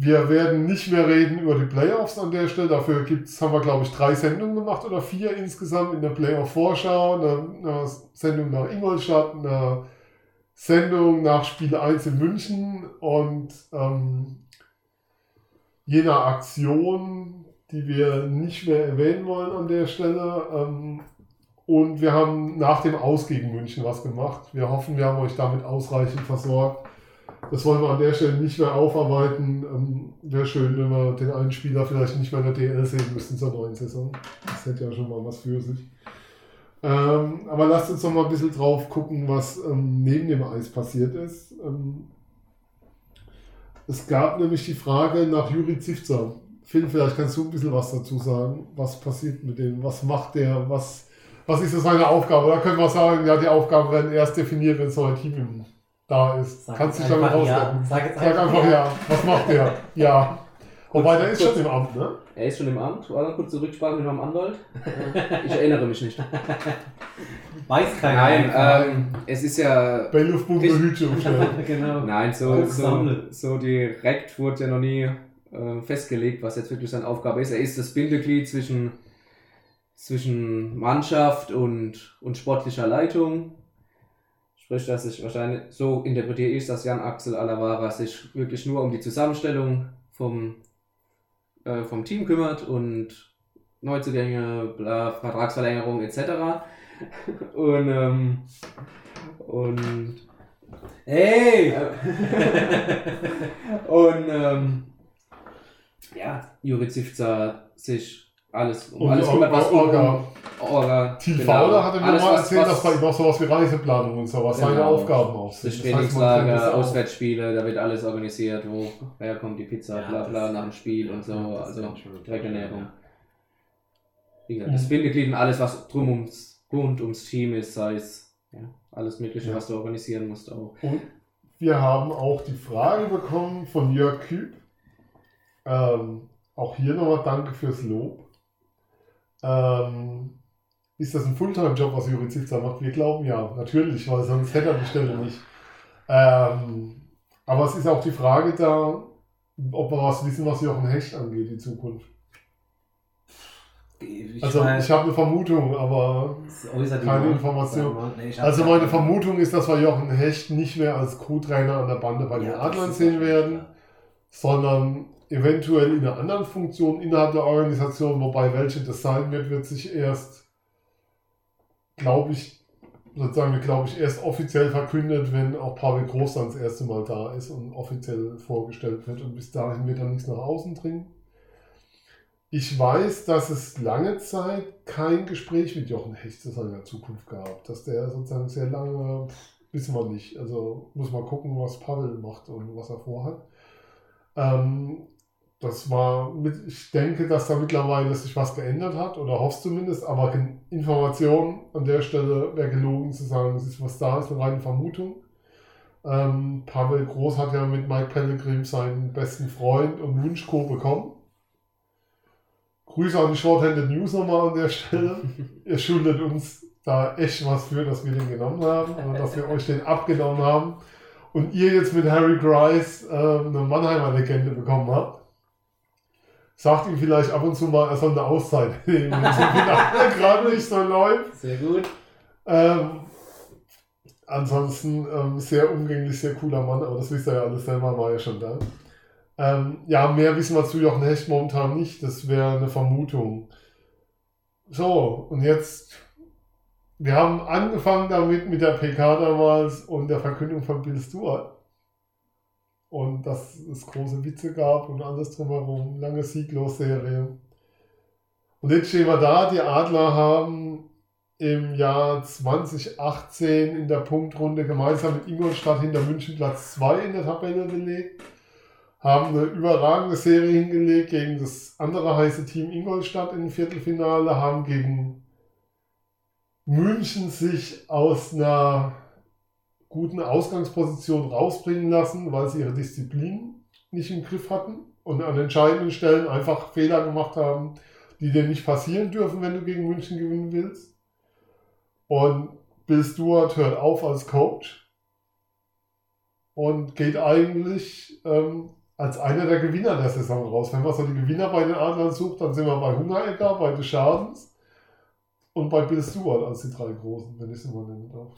wir werden nicht mehr reden über die Playoffs an der Stelle. Dafür gibt's, haben wir, glaube ich, drei Sendungen gemacht oder vier insgesamt in der Playoff-Vorschau. Eine, eine Sendung nach Ingolstadt, eine Sendung nach Spiel 1 in München und ähm, jener Aktion, die wir nicht mehr erwähnen wollen an der Stelle. Ähm, und wir haben nach dem Aus gegen München was gemacht. Wir hoffen, wir haben euch damit ausreichend versorgt. Das wollen wir an der Stelle nicht mehr aufarbeiten. Ähm, Wäre schön, wenn wir den einen Spieler vielleicht nicht mehr in der DL sehen müssten zur neuen Saison. Das hätte ja schon mal was für sich. Ähm, aber lasst uns noch mal ein bisschen drauf gucken, was ähm, neben dem Eis passiert ist. Ähm, es gab nämlich die Frage nach Juri Zivza. Phil, vielleicht kannst du ein bisschen was dazu sagen. Was passiert mit dem? Was macht der? Was, was ist so seine Aufgabe? Oder können wir sagen, ja, die Aufgaben werden erst definiert, wenn so ein Team im- da ist.
Sag
kannst dich damit
einfach ja.
rausretten?
Sag jetzt
Sag einfach ja. Was macht der? Ja. Wobei, der ist schon im Amt, ne?
Er ist schon im Amt. War dann kurz zur Rücksprache mit meinem Anwalt. ich erinnere mich nicht.
Weiß keiner.
Nein, ähm, es ist ja.
Bailiff-Bunker
Ich-
Hütchen umstellen.
genau.
Nein, so, so, so direkt wurde ja noch nie äh, festgelegt, was jetzt wirklich seine Aufgabe ist. Er ist das Bindeglied zwischen, zwischen Mannschaft und, und sportlicher Leitung. Sprich, dass sich wahrscheinlich, so interpretiere ich, dass Jan Axel Alavara sich wirklich nur um die Zusammenstellung vom, äh, vom Team kümmert und Neuzugänge, bla, Vertragsverlängerung etc. Und, ähm, und
Ey!
Und ähm, ja, Juri Zivza sich alles um
Und
alles kümmert, was
Orga.
Orga.
Thiel
genau.
Fauler hatte mir mal erzählt,
was-
dass bei ihm auch sowas wie Reiseplanung und sowas seine
Genau.
Aufgaben auch sind.
Das
heißt,
Trainingslager,
das auch.
Auswärtsspiele, da wird alles organisiert, wo herkommt die Pizza,
Ja,
bla bla, nach dem Spiel und so,
Ja,
also Direkternährung.
ja.
Wie gesagt, das
Mhm.
Bindeglied und alles, was drum ums, rund ums Team ist, sei es ja, alles Mögliche,
Ja.
was du organisieren musst auch.
Und wir haben auch die Frage bekommen von Jörg Küb. Ähm, auch hier nochmal danke fürs Lob. Ähm, ist das ein Fulltime-Job, was Juri Zitzer macht? Wir glauben ja, natürlich, weil sonst hätte er die Stelle nicht. Ähm, aber es ist auch die Frage da, ob wir was wissen, was Jochen Hecht angeht, die Zukunft.
Ich
Also
weiß-
ich habe eine Vermutung, aber keine Information.
Nee,
also meine. Vermutung ist, dass wir Jochen Hecht nicht mehr als Co-Trainer an der Bande bei den
Ja,
Adlern sehen werden, sondern eventuell in einer anderen Funktion innerhalb der Organisation, wobei welche das sein wird, wird sich erst, glaube ich, sozusagen, glaube ich, erst offiziell verkündet, wenn auch Pavel Groß dann das erste Mal da ist und offiziell vorgestellt wird. Und bis dahin wird dann nichts nach außen dringen. Ich weiß, dass es lange Zeit kein Gespräch mit Jochen Hecht zu seiner Zukunft gab. Dass der sozusagen sehr lange, wissen wir nicht. Also muss man gucken, was Pavel macht und was er vorhat. Ähm, das war, mit, ich denke, dass da mittlerweile sich was geändert hat oder hoffe zumindest, aber Informationen an der Stelle wäre gelogen zu sagen, es ist was da, ist eine reine Vermutung. Ähm, Pavel Groß hat ja mit Mike Pellegrim seinen besten Freund und Wunschco bekommen. Grüße an die Shorthanded News nochmal an der Stelle. Ihr schuldet uns da echt was für, dass wir den genommen haben oder dass wir euch den abgenommen haben und ihr jetzt mit Harry Grice äh, eine Mannheimer Legende bekommen habt. Sagt ihm vielleicht ab und zu mal, er soll eine Auszeit nehmen, wenn es gerade nicht so läuft.
Sehr gut.
Ähm, ansonsten ähm, sehr umgänglich, sehr cooler Mann, aber das wisst ihr ja alles selber, war ja schon da. Ähm, ja, mehr wissen wir zu Jochen Hecht momentan nicht, das wäre eine Vermutung. So, und jetzt, wir haben angefangen damit mit der PK damals und der Verkündung von Bill Stewart. Und dass es große Witze gab und alles drumherum, lange Sieglos-Serie. Und jetzt stehen wir da, die Adler haben im Jahr 2018 in der Punktrunde gemeinsam mit Ingolstadt hinter München Platz 2 in der Tabelle belegt. Haben eine überragende Serie hingelegt gegen das andere heiße Team Ingolstadt im Viertelfinale, haben gegen München sich aus einer guten Ausgangsposition rausbringen lassen, weil sie ihre Disziplin nicht im Griff hatten und an entscheidenden Stellen einfach Fehler gemacht haben, die dir nicht passieren dürfen, wenn du gegen München gewinnen willst. Und Bill Stewart hört auf als Coach und geht eigentlich ähm, als einer der Gewinner der Saison raus. Wenn man so die Gewinner bei den Adlern sucht, dann sind wir bei Hungerecker, bei des Schadens und bei Bill Stewart als die drei Großen, wenn ich es mal nennen darf.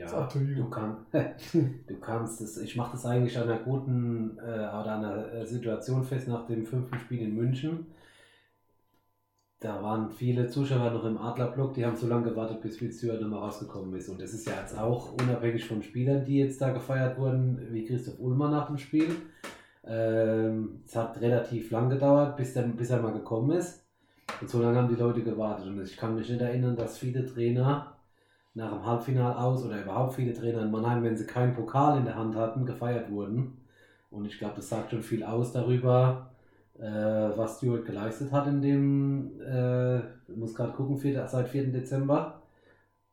Ja, du, kann, du kannst es. Ich mache das eigentlich an einer guten äh, oder an einer äh, Situation fest nach dem fünften Spiel in München. Da waren viele Zuschauer noch im Adlerblock, die haben so lange gewartet, bis Will Stewart nochmal rausgekommen ist. Und das ist ja jetzt auch unabhängig von Spielern, die jetzt da gefeiert wurden, wie Christoph Ullmann nach dem Spiel. Ähm, es hat relativ lang gedauert, bis, der, bis er mal gekommen ist. Und so lange haben die Leute gewartet. Und ich kann mich nicht erinnern, dass viele Trainer nach dem Halbfinal aus oder überhaupt viele Trainer in Mannheim, wenn sie keinen Pokal in der Hand hatten, gefeiert wurden. Und ich glaube, das sagt schon viel aus darüber, äh, was Stewart geleistet hat in dem, äh, ich muss gerade gucken, vier, seit 4. Dezember.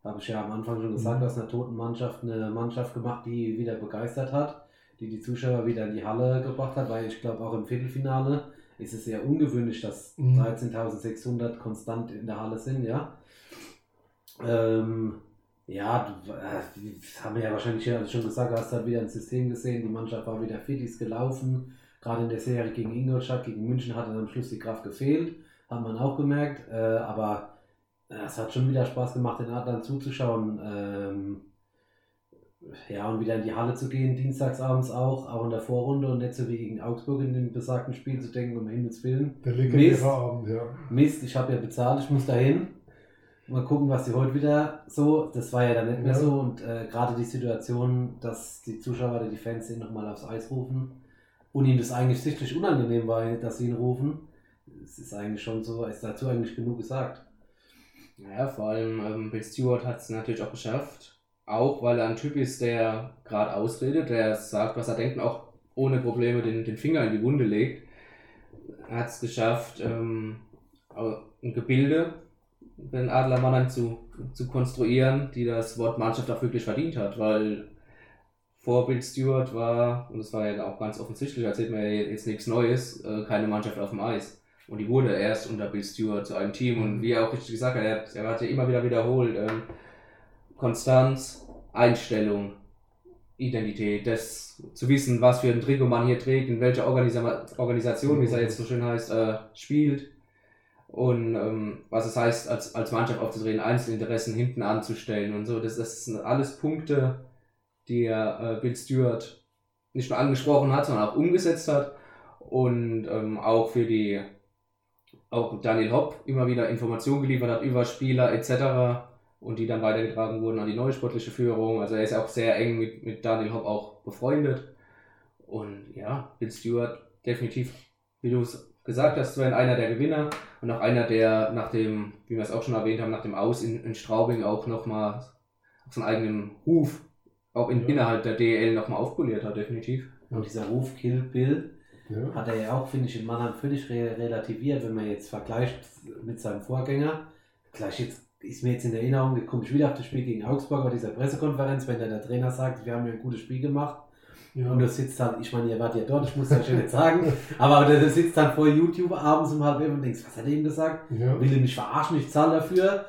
Habe ich ja am Anfang schon gesagt,
Mhm.
aus einer toten Mannschaft eine Mannschaft gemacht, die wieder begeistert hat. die die Zuschauer wieder in die Halle gebracht hat, weil ich glaube auch im Viertelfinale ist es sehr ungewöhnlich, dass
Mhm.
13.600 konstant in der Halle sind, ja. Ähm, ja, äh, das haben wir ja wahrscheinlich schon gesagt, du hast halt wieder ein System gesehen, die Mannschaft war wieder fit, ist gelaufen. Gerade in der Serie gegen Ingolstadt, gegen München hat dann am Schluss die Kraft gefehlt, hat man auch gemerkt. Äh, aber äh, es hat schon wieder Spaß gemacht, den Adlern zuzuschauen. Ähm, ja, und wieder in die Halle zu gehen, dienstagsabends auch, auch in der Vorrunde und nicht so wie gegen Augsburg in dem besagten Spiel zu denken, um Himmels Willen.
Der legendäre. Abend, ja.
Mist, ich habe ja bezahlt, ich muss dahin. Mal gucken, was sie heute wieder so. Das war ja dann nicht mehr
Ja.
so. Und äh, gerade die Situation, dass die Zuschauer oder die Fans ihn nochmal aufs Eis rufen und ihnen das eigentlich sichtlich unangenehm war, dass sie ihn rufen, es ist eigentlich schon so, ist dazu eigentlich genug gesagt.
Naja, vor allem ähm, Bill Stewart hat es natürlich auch geschafft. Auch weil er ein Typ ist, der gerade ausredet, der sagt, was er denkt und auch ohne Probleme den, den Finger in die Wunde legt. Er hat es geschafft, ähm, ein Gebilde den Adler Mannheim zu, zu konstruieren, die das Wort Mannschaft auch wirklich verdient hat, weil vor Bill Stewart war, und das war ja auch ganz offensichtlich, erzählt mir ja jetzt nichts Neues, äh, keine Mannschaft auf dem Eis. Und die wurde erst unter Bill Stewart zu einem Team. Und wie er auch richtig gesagt hat, er, hat- er hat ja immer wieder wiederholt, ähm, Konstanz, Einstellung, Identität, das zu wissen, was für ein Trikot man hier trägt, in welcher Organisa Organisation, wie es ja jetzt so schön heißt, äh, spielt. Und ähm, was es heißt, als, als Mannschaft aufzutreten, Einzelinteressen hinten anzustellen und so. Das, das sind alles Punkte, die äh, Bill Stewart nicht nur angesprochen hat, sondern auch umgesetzt hat. Und ähm, auch für die auch Daniel Hopp immer wieder Informationen geliefert hat über Spieler etc. und die dann weitergetragen wurden an die neue sportliche Führung. Also er ist auch sehr eng mit, mit Daniel Hopp auch befreundet. Und ja, Bill Stewart definitiv, wie du es gesagt hast, Sven, einer der Gewinner und auch einer, der nach dem, wie wir es auch schon erwähnt haben, nach dem Aus in, in Straubing auch nochmal auf seinen eigenen Ruf auch in,
Ja.
innerhalb der DEL nochmal aufpoliert hat, definitiv.
Und dieser Ruf Kill Bill
ja.
hat er ja auch, finde ich, in Mannheim völlig re relativiert, wenn man jetzt vergleicht mit seinem Vorgänger. Gleich jetzt ist mir jetzt in Erinnerung, komme ich wieder auf das Spiel gegen Augsburg bei dieser Pressekonferenz, wenn dann der Trainer sagt, wir haben ja ein gutes Spiel gemacht.
Ja.
Und du sitzt dann, ich meine, ihr wart ja dort, ich muss das schon nicht sagen, aber du sitzt dann vor YouTube abends um halb elf und denkst, was hat er ihm gesagt?
ja.
Will er mich verarschen, ich zahle dafür.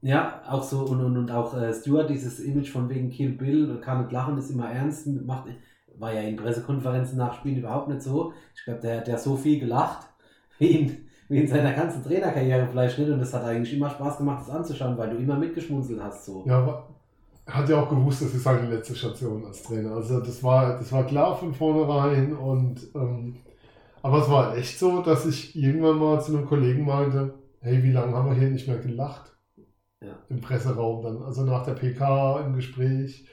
Ja, auch so und, und, und auch äh, Stuart, dieses Image von wegen Kill Bill, kann nicht lachen, ist immer ernst, macht, war ja in Pressekonferenzen nach Spielen überhaupt nicht so. Ich glaube, der, der hat so viel gelacht, wie in, wie in seiner ganzen Trainerkarriere vielleicht nicht und das hat eigentlich immer Spaß gemacht, das anzuschauen, weil du immer mitgeschmunzelt hast. So.
Ja, aber er hat ja auch gewusst, das ist seine letzte Station als Trainer. Also das war, das war klar von vornherein und ähm, aber es war echt so, dass ich irgendwann mal zu einem Kollegen meinte, hey, wie lange haben wir hier nicht mehr gelacht?
Ja.
Im Presseraum dann, also nach der PK im Gespräch.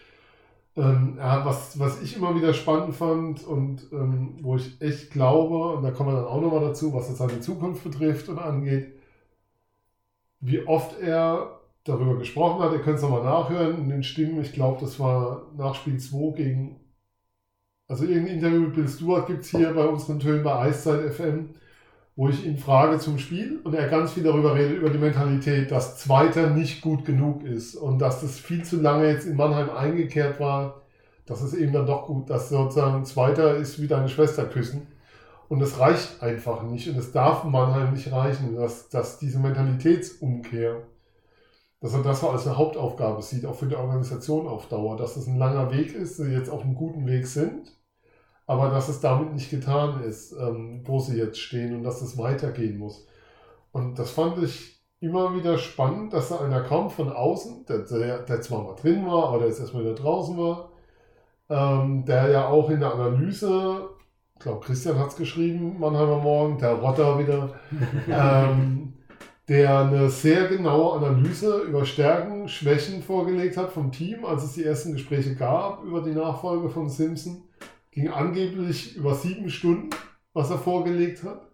Ähm, ja, was, was ich immer wieder spannend fand und ähm, wo ich echt glaube, und da kommen wir dann auch nochmal dazu, was das seine Zukunft betrifft und angeht, wie oft er darüber gesprochen hat. Ihr könnt es nochmal nachhören in den Stimmen. Ich glaube, das war nach Spiel 2 gegen. Also irgendein Interview mit Bill Stewart gibt es hier bei unseren Tönen bei Eiszeit FM, wo ich ihn frage zum Spiel und er ganz viel darüber redet, über die Mentalität, dass Zweiter nicht gut genug ist und dass das viel zu lange jetzt in Mannheim eingekehrt war, dass es eben dann doch gut, dass sozusagen Zweiter ist wie deine Schwester küssen. Und das reicht einfach nicht und es darf Mannheim nicht reichen, dass, dass diese Mentalitätsumkehr dass er das als eine Hauptaufgabe sieht, auch für die Organisation auf Dauer, dass es ein langer Weg ist, sie jetzt auf einem guten Weg sind, aber dass es damit nicht getan ist, ähm, wo sie jetzt stehen und dass es weitergehen muss. Und das fand ich immer wieder spannend, dass da einer kommt von außen, der, der, der zwar mal drin war, aber der jetzt erstmal wieder draußen war, ähm, der ja auch in der Analyse, ich glaube Christian hat es geschrieben, Mannheimer Morgen, der Rotter wieder, ähm, der eine sehr genaue Analyse über Stärken, Schwächen vorgelegt hat vom Team, als es die ersten Gespräche gab über die Nachfolge von Simpson. Ging angeblich über sieben Stunden, was er vorgelegt hat.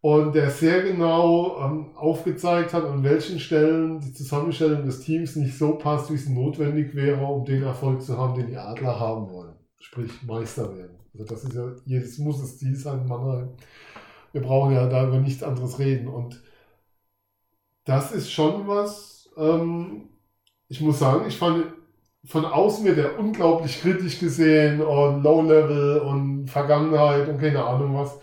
Und der sehr genau ähm, aufgezeigt hat, an welchen Stellen die Zusammenstellung des Teams nicht so passt, wie es notwendig wäre, um den Erfolg zu haben, den die Adler haben wollen. Sprich, Meister werden. Also das ist ja, jedes muss es Ziel sein in Mannheim. Wir brauchen ja da über nichts anderes reden. Und das ist schon was, ähm, ich muss sagen, ich fand von außen wird er unglaublich kritisch gesehen und Low-Level und Vergangenheit und keine Ahnung was.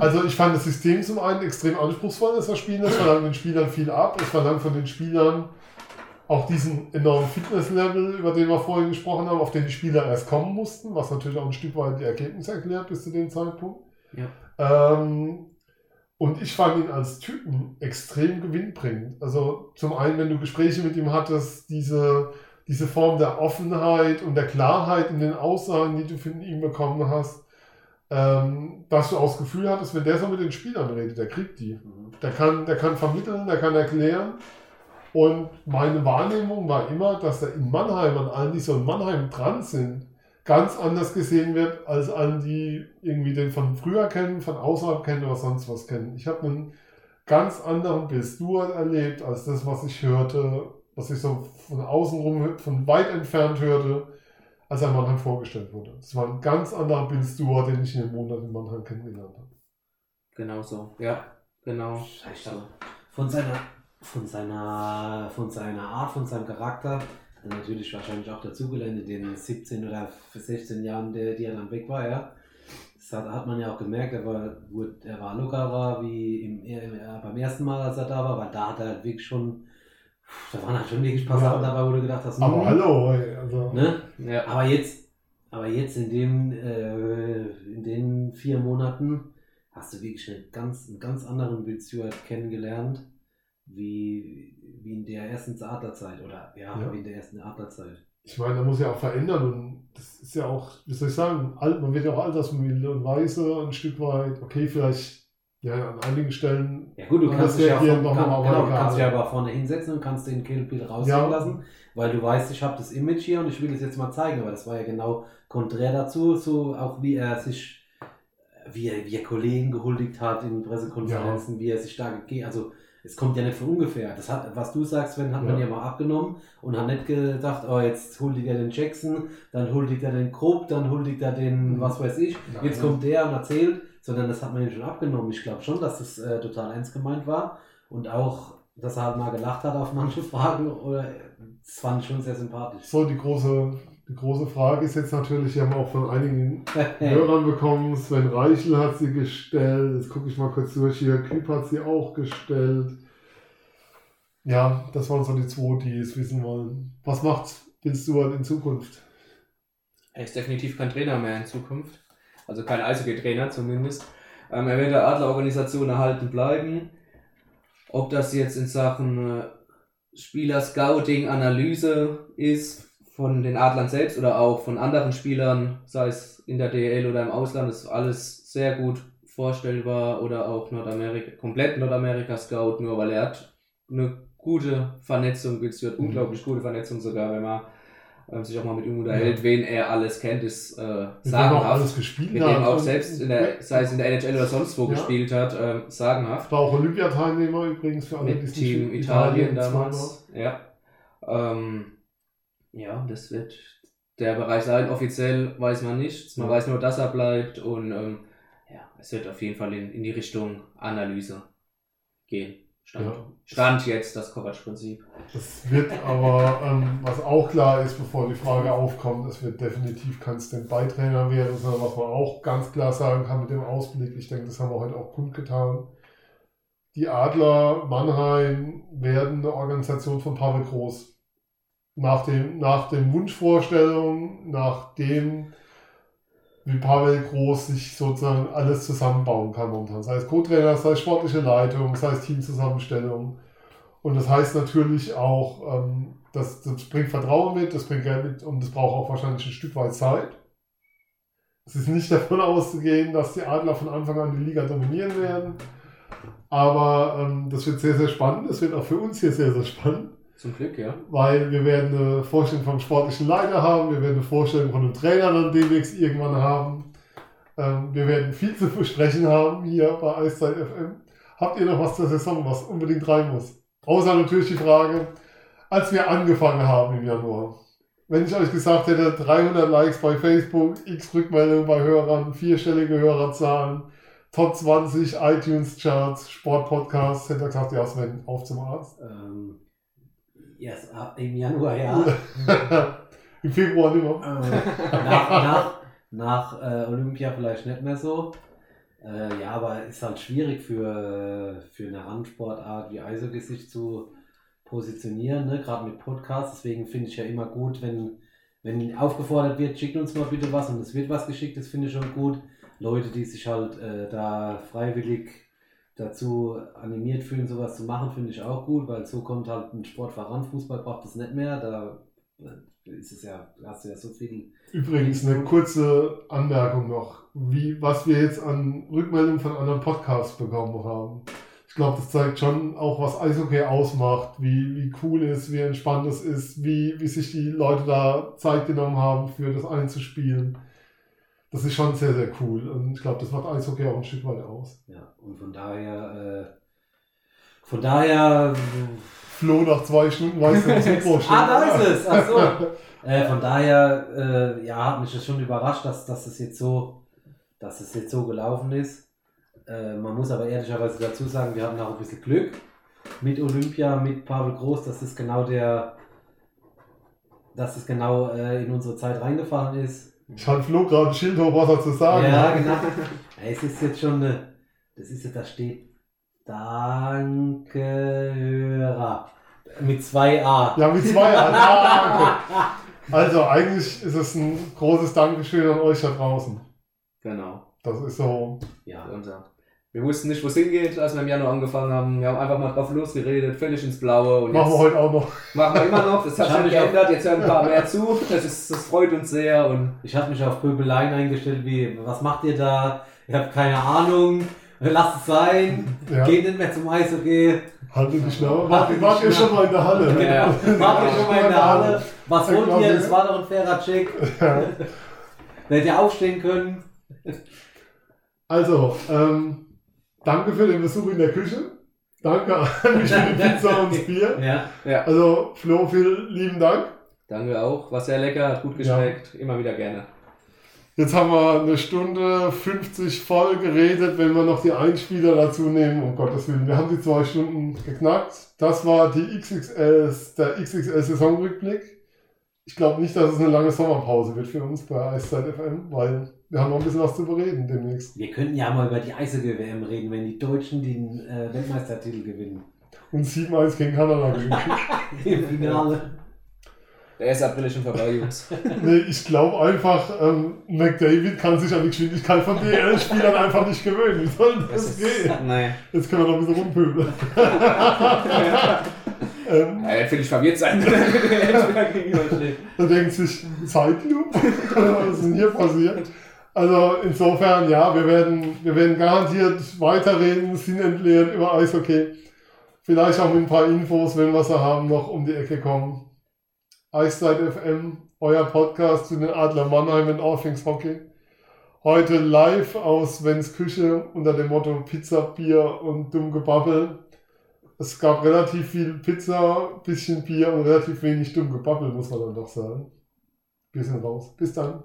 Also ich fand das System zum einen extrem anspruchsvoll, das er spielen lässt. Es verlangt den Spielern viel ab. Es verlangt von den Spielern auch diesen enormen Fitness-Level, über den wir vorhin gesprochen haben, auf den die Spieler erst kommen mussten, was natürlich auch ein Stück weit die Ergebnisse erklärt bis zu dem Zeitpunkt.
Ja.
Ähm, und ich fand ihn als Typen extrem gewinnbringend. Also zum einen, wenn du Gespräche mit ihm hattest, diese, diese Form der Offenheit und der Klarheit in den Aussagen, die du von ihm bekommen hast, ähm, dass du auch das Gefühl hattest, wenn der so mit den Spielern redet, der kriegt die. Der kann, der kann vermitteln, der kann erklären. Und meine Wahrnehmung war immer, dass er in Mannheim, an allen, die so in Mannheim dran sind, ganz anders gesehen wird, als allen, die irgendwie den von früher kennen, von außerhalb kennen oder sonst was kennen. Ich habe einen ganz anderen Bill Stewart erlebt, als das, was ich hörte, was ich so von außen rum, von weit entfernt hörte, als er in Mannheim vorgestellt wurde. Es war ein ganz anderer Bill Stewart, den ich in den Monaten in Mannheim kennengelernt habe.
Genau so. Ja, genau.
Scheiße. Von seiner, von seiner, von seiner Art, von seinem Charakter, natürlich wahrscheinlich auch dazugelernt in den 17 oder 16 Jahren, der, die er dann weg war, ja. Das hat, hat man ja auch gemerkt, er war, er war lockerer wie im, äh, beim ersten Mal, als er da war, weil da hat er halt wirklich schon, da waren halt schon wirklich Passagen
Ja.
dabei, wo du gedacht hast,
Aber
hm,
hallo, also.
Ne?
Ja.
Aber jetzt, aber jetzt in dem, äh, in den vier Monaten hast du wirklich einen ganz, einen ganz anderen Bill Stewart kennengelernt, wie, wie in der ersten Adlerzeit oder ja,
Ja.
wie in der ersten Adlerzeit.
Ich meine, da muss ja auch verändern und das ist ja auch, wie soll ich sagen, alt, man wird ja auch altersmüde und weise ein Stück weit. Okay, vielleicht ja, an einigen Stellen.
Ja gut, du
Und
kannst dich ja von,
noch
kann,
mal
genau, kannst dich aber vorne hinsetzen und kannst den Kill Bill rausgehen
Ja.
lassen, weil du weißt, ich habe das Image hier und ich will es jetzt mal zeigen, aber das war ja genau konträr dazu, so auch wie er sich, wie er, wie er Kollegen gehuldigt hat in Pressekonferenzen, wie er sich da gegeben, also es kommt ja nicht von ungefähr. Das hat, was du sagst, Sven, hat man
Ja.
ja mal abgenommen und hat nicht gedacht, oh, jetzt huldigt er den Jackson, dann huldigt er den Krupp, dann huldigt er den,
Mhm.
was weiß ich,
Nein.
jetzt kommt der und erzählt, sondern das hat man ihm schon abgenommen. Ich glaube schon, dass das äh, total ernst gemeint war und auch, dass er halt mal gelacht hat auf manche Fragen oder das fand ich schon sehr sympathisch.
So, die große, die große Frage ist jetzt natürlich, wir haben auch von einigen Hörern bekommen, Sven Reichel hat sie gestellt, jetzt gucke ich mal kurz durch hier, Küpp hat sie auch gestellt. Ja, das waren so die zwei, die es wissen wollen. Was macht Bill Stewart in Zukunft?
Er ist definitiv kein Trainer mehr in Zukunft. Also kein Eishockey-Trainer zumindest. Ähm, er wird der Adlerorganisation erhalten bleiben. Ob das jetzt in Sachen äh, Spieler-Scouting, Analyse ist von den Adlern selbst oder auch von anderen Spielern, sei es in der DL oder im Ausland, ist alles sehr gut vorstellbar oder auch Nordamerika, komplett Nordamerika Scout, nur weil er hat eine gute Vernetzung, beziehungsweise
Mhm.
unglaublich gute Vernetzung sogar, wenn man ähm, sich auch mal mit ihm unterhält, wen er alles kennt, ist äh,
dem auch
sagenhaft.
alles gespielt
Mit dem auch selbst, in der, sei es in der NHL oder sonst wo
Ja.
gespielt hat, ähm, sagenhaft.
War auch Olympiateilnehmer übrigens für alle, die
Mit Team Italien
zweimal.
damals. Ja. Ähm, ja, das wird der Bereich sein. Offiziell weiß man nichts. Man
Ja.
weiß nur, dass er bleibt und ähm, ja, es wird auf jeden Fall in, in die Richtung Analyse gehen. Stand,
Ja.
Stand jetzt das Kovac-Prinzip.
Das wird aber, ähm, was auch klar ist, bevor die Frage aufkommt, es wird definitiv kein Stand-by-Trainer werden, sondern was man auch ganz klar sagen kann mit dem Ausblick, ich denke, das haben wir heute auch kundgetan. Die Adler Mannheim werden eine Organisation von Pavel Groß. Nach dem, nach den Wunschvorstellungen, nach dem, wie Pavel Groß sich sozusagen alles zusammenbauen kann momentan. Sei es Co-Trainer, sei es sportliche Leitung, sei es Teamzusammenstellung. Und das heißt natürlich auch, ähm, das, das bringt Vertrauen mit, das bringt Geld mit und das braucht auch wahrscheinlich ein Stück weit Zeit. Es ist nicht davon auszugehen, dass die Adler von Anfang an die Liga dominieren werden. Aber ähm, das wird sehr, sehr spannend. Es wird auch für uns hier sehr, sehr spannend,
Zum Glück, ja.
weil wir werden eine Vorstellung vom sportlichen Leiter haben, wir werden eine Vorstellung von einem Trainer dann demnächst irgendwann haben. Ähm, wir werden viel zu besprechen haben hier bei Eiszeit FM. Habt ihr noch was zur Saison, was unbedingt rein muss? Außer natürlich die Frage, als wir angefangen haben im Januar. Wenn ich euch gesagt hätte, 300 Likes bei Facebook, x Rückmeldungen bei Hörern, vierstellige Hörerzahlen, Top 20 iTunes-Charts, Sportpodcasts, hätte er gesagt, ja Sven, auf zum Arzt.
Ähm, yes, ab- Im Januar, ja.
Im Februar nicht mehr.
Äh, nach nach, nach äh, Olympia vielleicht nicht mehr so. Äh, ja, aber ist halt schwierig für, für eine Randsportart wie Eishockey sich zu positionieren, ne? gerade mit Podcasts. Deswegen finde ich ja immer gut, wenn, wenn aufgefordert wird, schickt uns mal bitte was und es wird was geschickt, das finde ich schon gut. Leute, die sich halt äh, da freiwillig dazu animiert fühlen, sowas zu machen, finde ich auch gut, weil so kommt halt ein Sport voran. Fußball braucht das nicht mehr, da äh, ist es ja, hast du ja so viel.
Übrigens eine kurze Anmerkung noch, wie, was wir jetzt an Rückmeldungen von anderen Podcasts bekommen haben. Ich glaube, das zeigt schon auch, was Eishockey ausmacht, wie, wie cool es, wie entspannt es ist, wie, wie sich die Leute da Zeit genommen haben, für das einzuspielen. Das ist schon sehr, sehr cool. Und ich glaube, das macht Eishockey auch ein Stück weit aus.
Ja, und von daher, äh, von daher,
Flo, nach zwei Stunden weißt du, was Mikro steht.
Ah, da ist es. Ach so. äh, von daher, äh, ja, hat mich das schon überrascht, dass, dass es jetzt so, dass es jetzt so gelaufen ist. Äh, man muss aber ehrlicherweise dazu sagen, wir hatten auch ein bisschen Glück mit Olympia, mit Pavel Groß, dass es genau der, dass es genau äh, in unsere Zeit reingefallen ist.
Ich hatte Flo gerade ein Schild hoch, was er zu sagen
Ja,
hat.
genau. Es ist jetzt schon eine, das ist jetzt, da steht Danke, Hörer. Mit zwei A.
Ja, mit zwei. Ah, okay. Also eigentlich ist es ein großes Dankeschön an euch da draußen.
Genau.
Das ist so.
Ja.
Unser. Wir wussten nicht, wo es hingeht, als wir im Januar angefangen haben. Wir haben einfach mal drauf losgeredet, völlig ins Blaue. Und
Machen wir heute auch noch.
machen wir immer noch. Das hat sich
mich auch-
geändert. Jetzt hören ein paar mehr zu. Das, ist, das freut uns sehr. Und
Ich habe mich auf Pöbeleien eingestellt, wie, was macht ihr da? Ich habe keine Ahnung. Lasst es sein.
Ja.
Geht nicht mehr zum Eishockey.
Haltet die Schnauze.
Haltet
Wart, ihr schon mal in der Halle?
Ja.
Wart ihr schon mal in der Halle? Was wollt ihr? Das war doch ein fairer Check.
Ja.
Werdet ihr aufstehen können?
Also, ähm, danke für den Besuch in der Küche. Danke an mich für die Pizza und das Bier.
Ja.
ja,
Also, Flo, vielen lieben Dank.
danke auch. War sehr lecker, hat gut geschmeckt. Immer wieder gerne.
Jetzt haben wir eine Stunde 50 voll geredet, wenn wir noch die Einspieler dazu nehmen, um Gottes Willen. Wir haben die zwei Stunden geknackt. Das war die XXL, der XXL-Saisonrückblick. Ich glaube nicht, dass es eine lange Sommerpause wird für uns bei Eiszeit FM, weil wir haben noch ein bisschen was zu bereden demnächst.
Wir könnten ja mal über die Eishockey-WM reden, wenn die Deutschen den äh, Weltmeistertitel gewinnen.
Und 7-1 gegen Kanada gewinnen.
Im Finale.
Der 1. April ist schon vorbei, Jungs.
nee, ich glaube einfach, ähm, McDavid kann sich an die Geschwindigkeit von DL-Spielern einfach nicht gewöhnen. Wie soll das gehen?
Nein.
Jetzt können wir noch ein bisschen rumpöbeln. ähm,
Ja, er will ich verwirrt sein, wenn er mit den Endspieler gegenübersteht.
Da denkt sich, Zeitlupe? Was ist denn hier passiert? Also insofern, ja, wir werden, wir werden garantiert weiterreden, sinnentleert über Eishockey. Vielleicht auch mit ein paar Infos, wenn wir sie haben, noch um die Ecke kommen. Eiszeit FM, euer Podcast zu den Adler Mannheim und All Things Hockey. Heute live aus Svens Küche unter dem Motto Pizza, Bier und dumm Gebabbel. Es gab relativ viel Pizza, bisschen Bier und relativ wenig dumm Gebabbel, muss man dann doch sagen. Wir sind raus. Bis dann.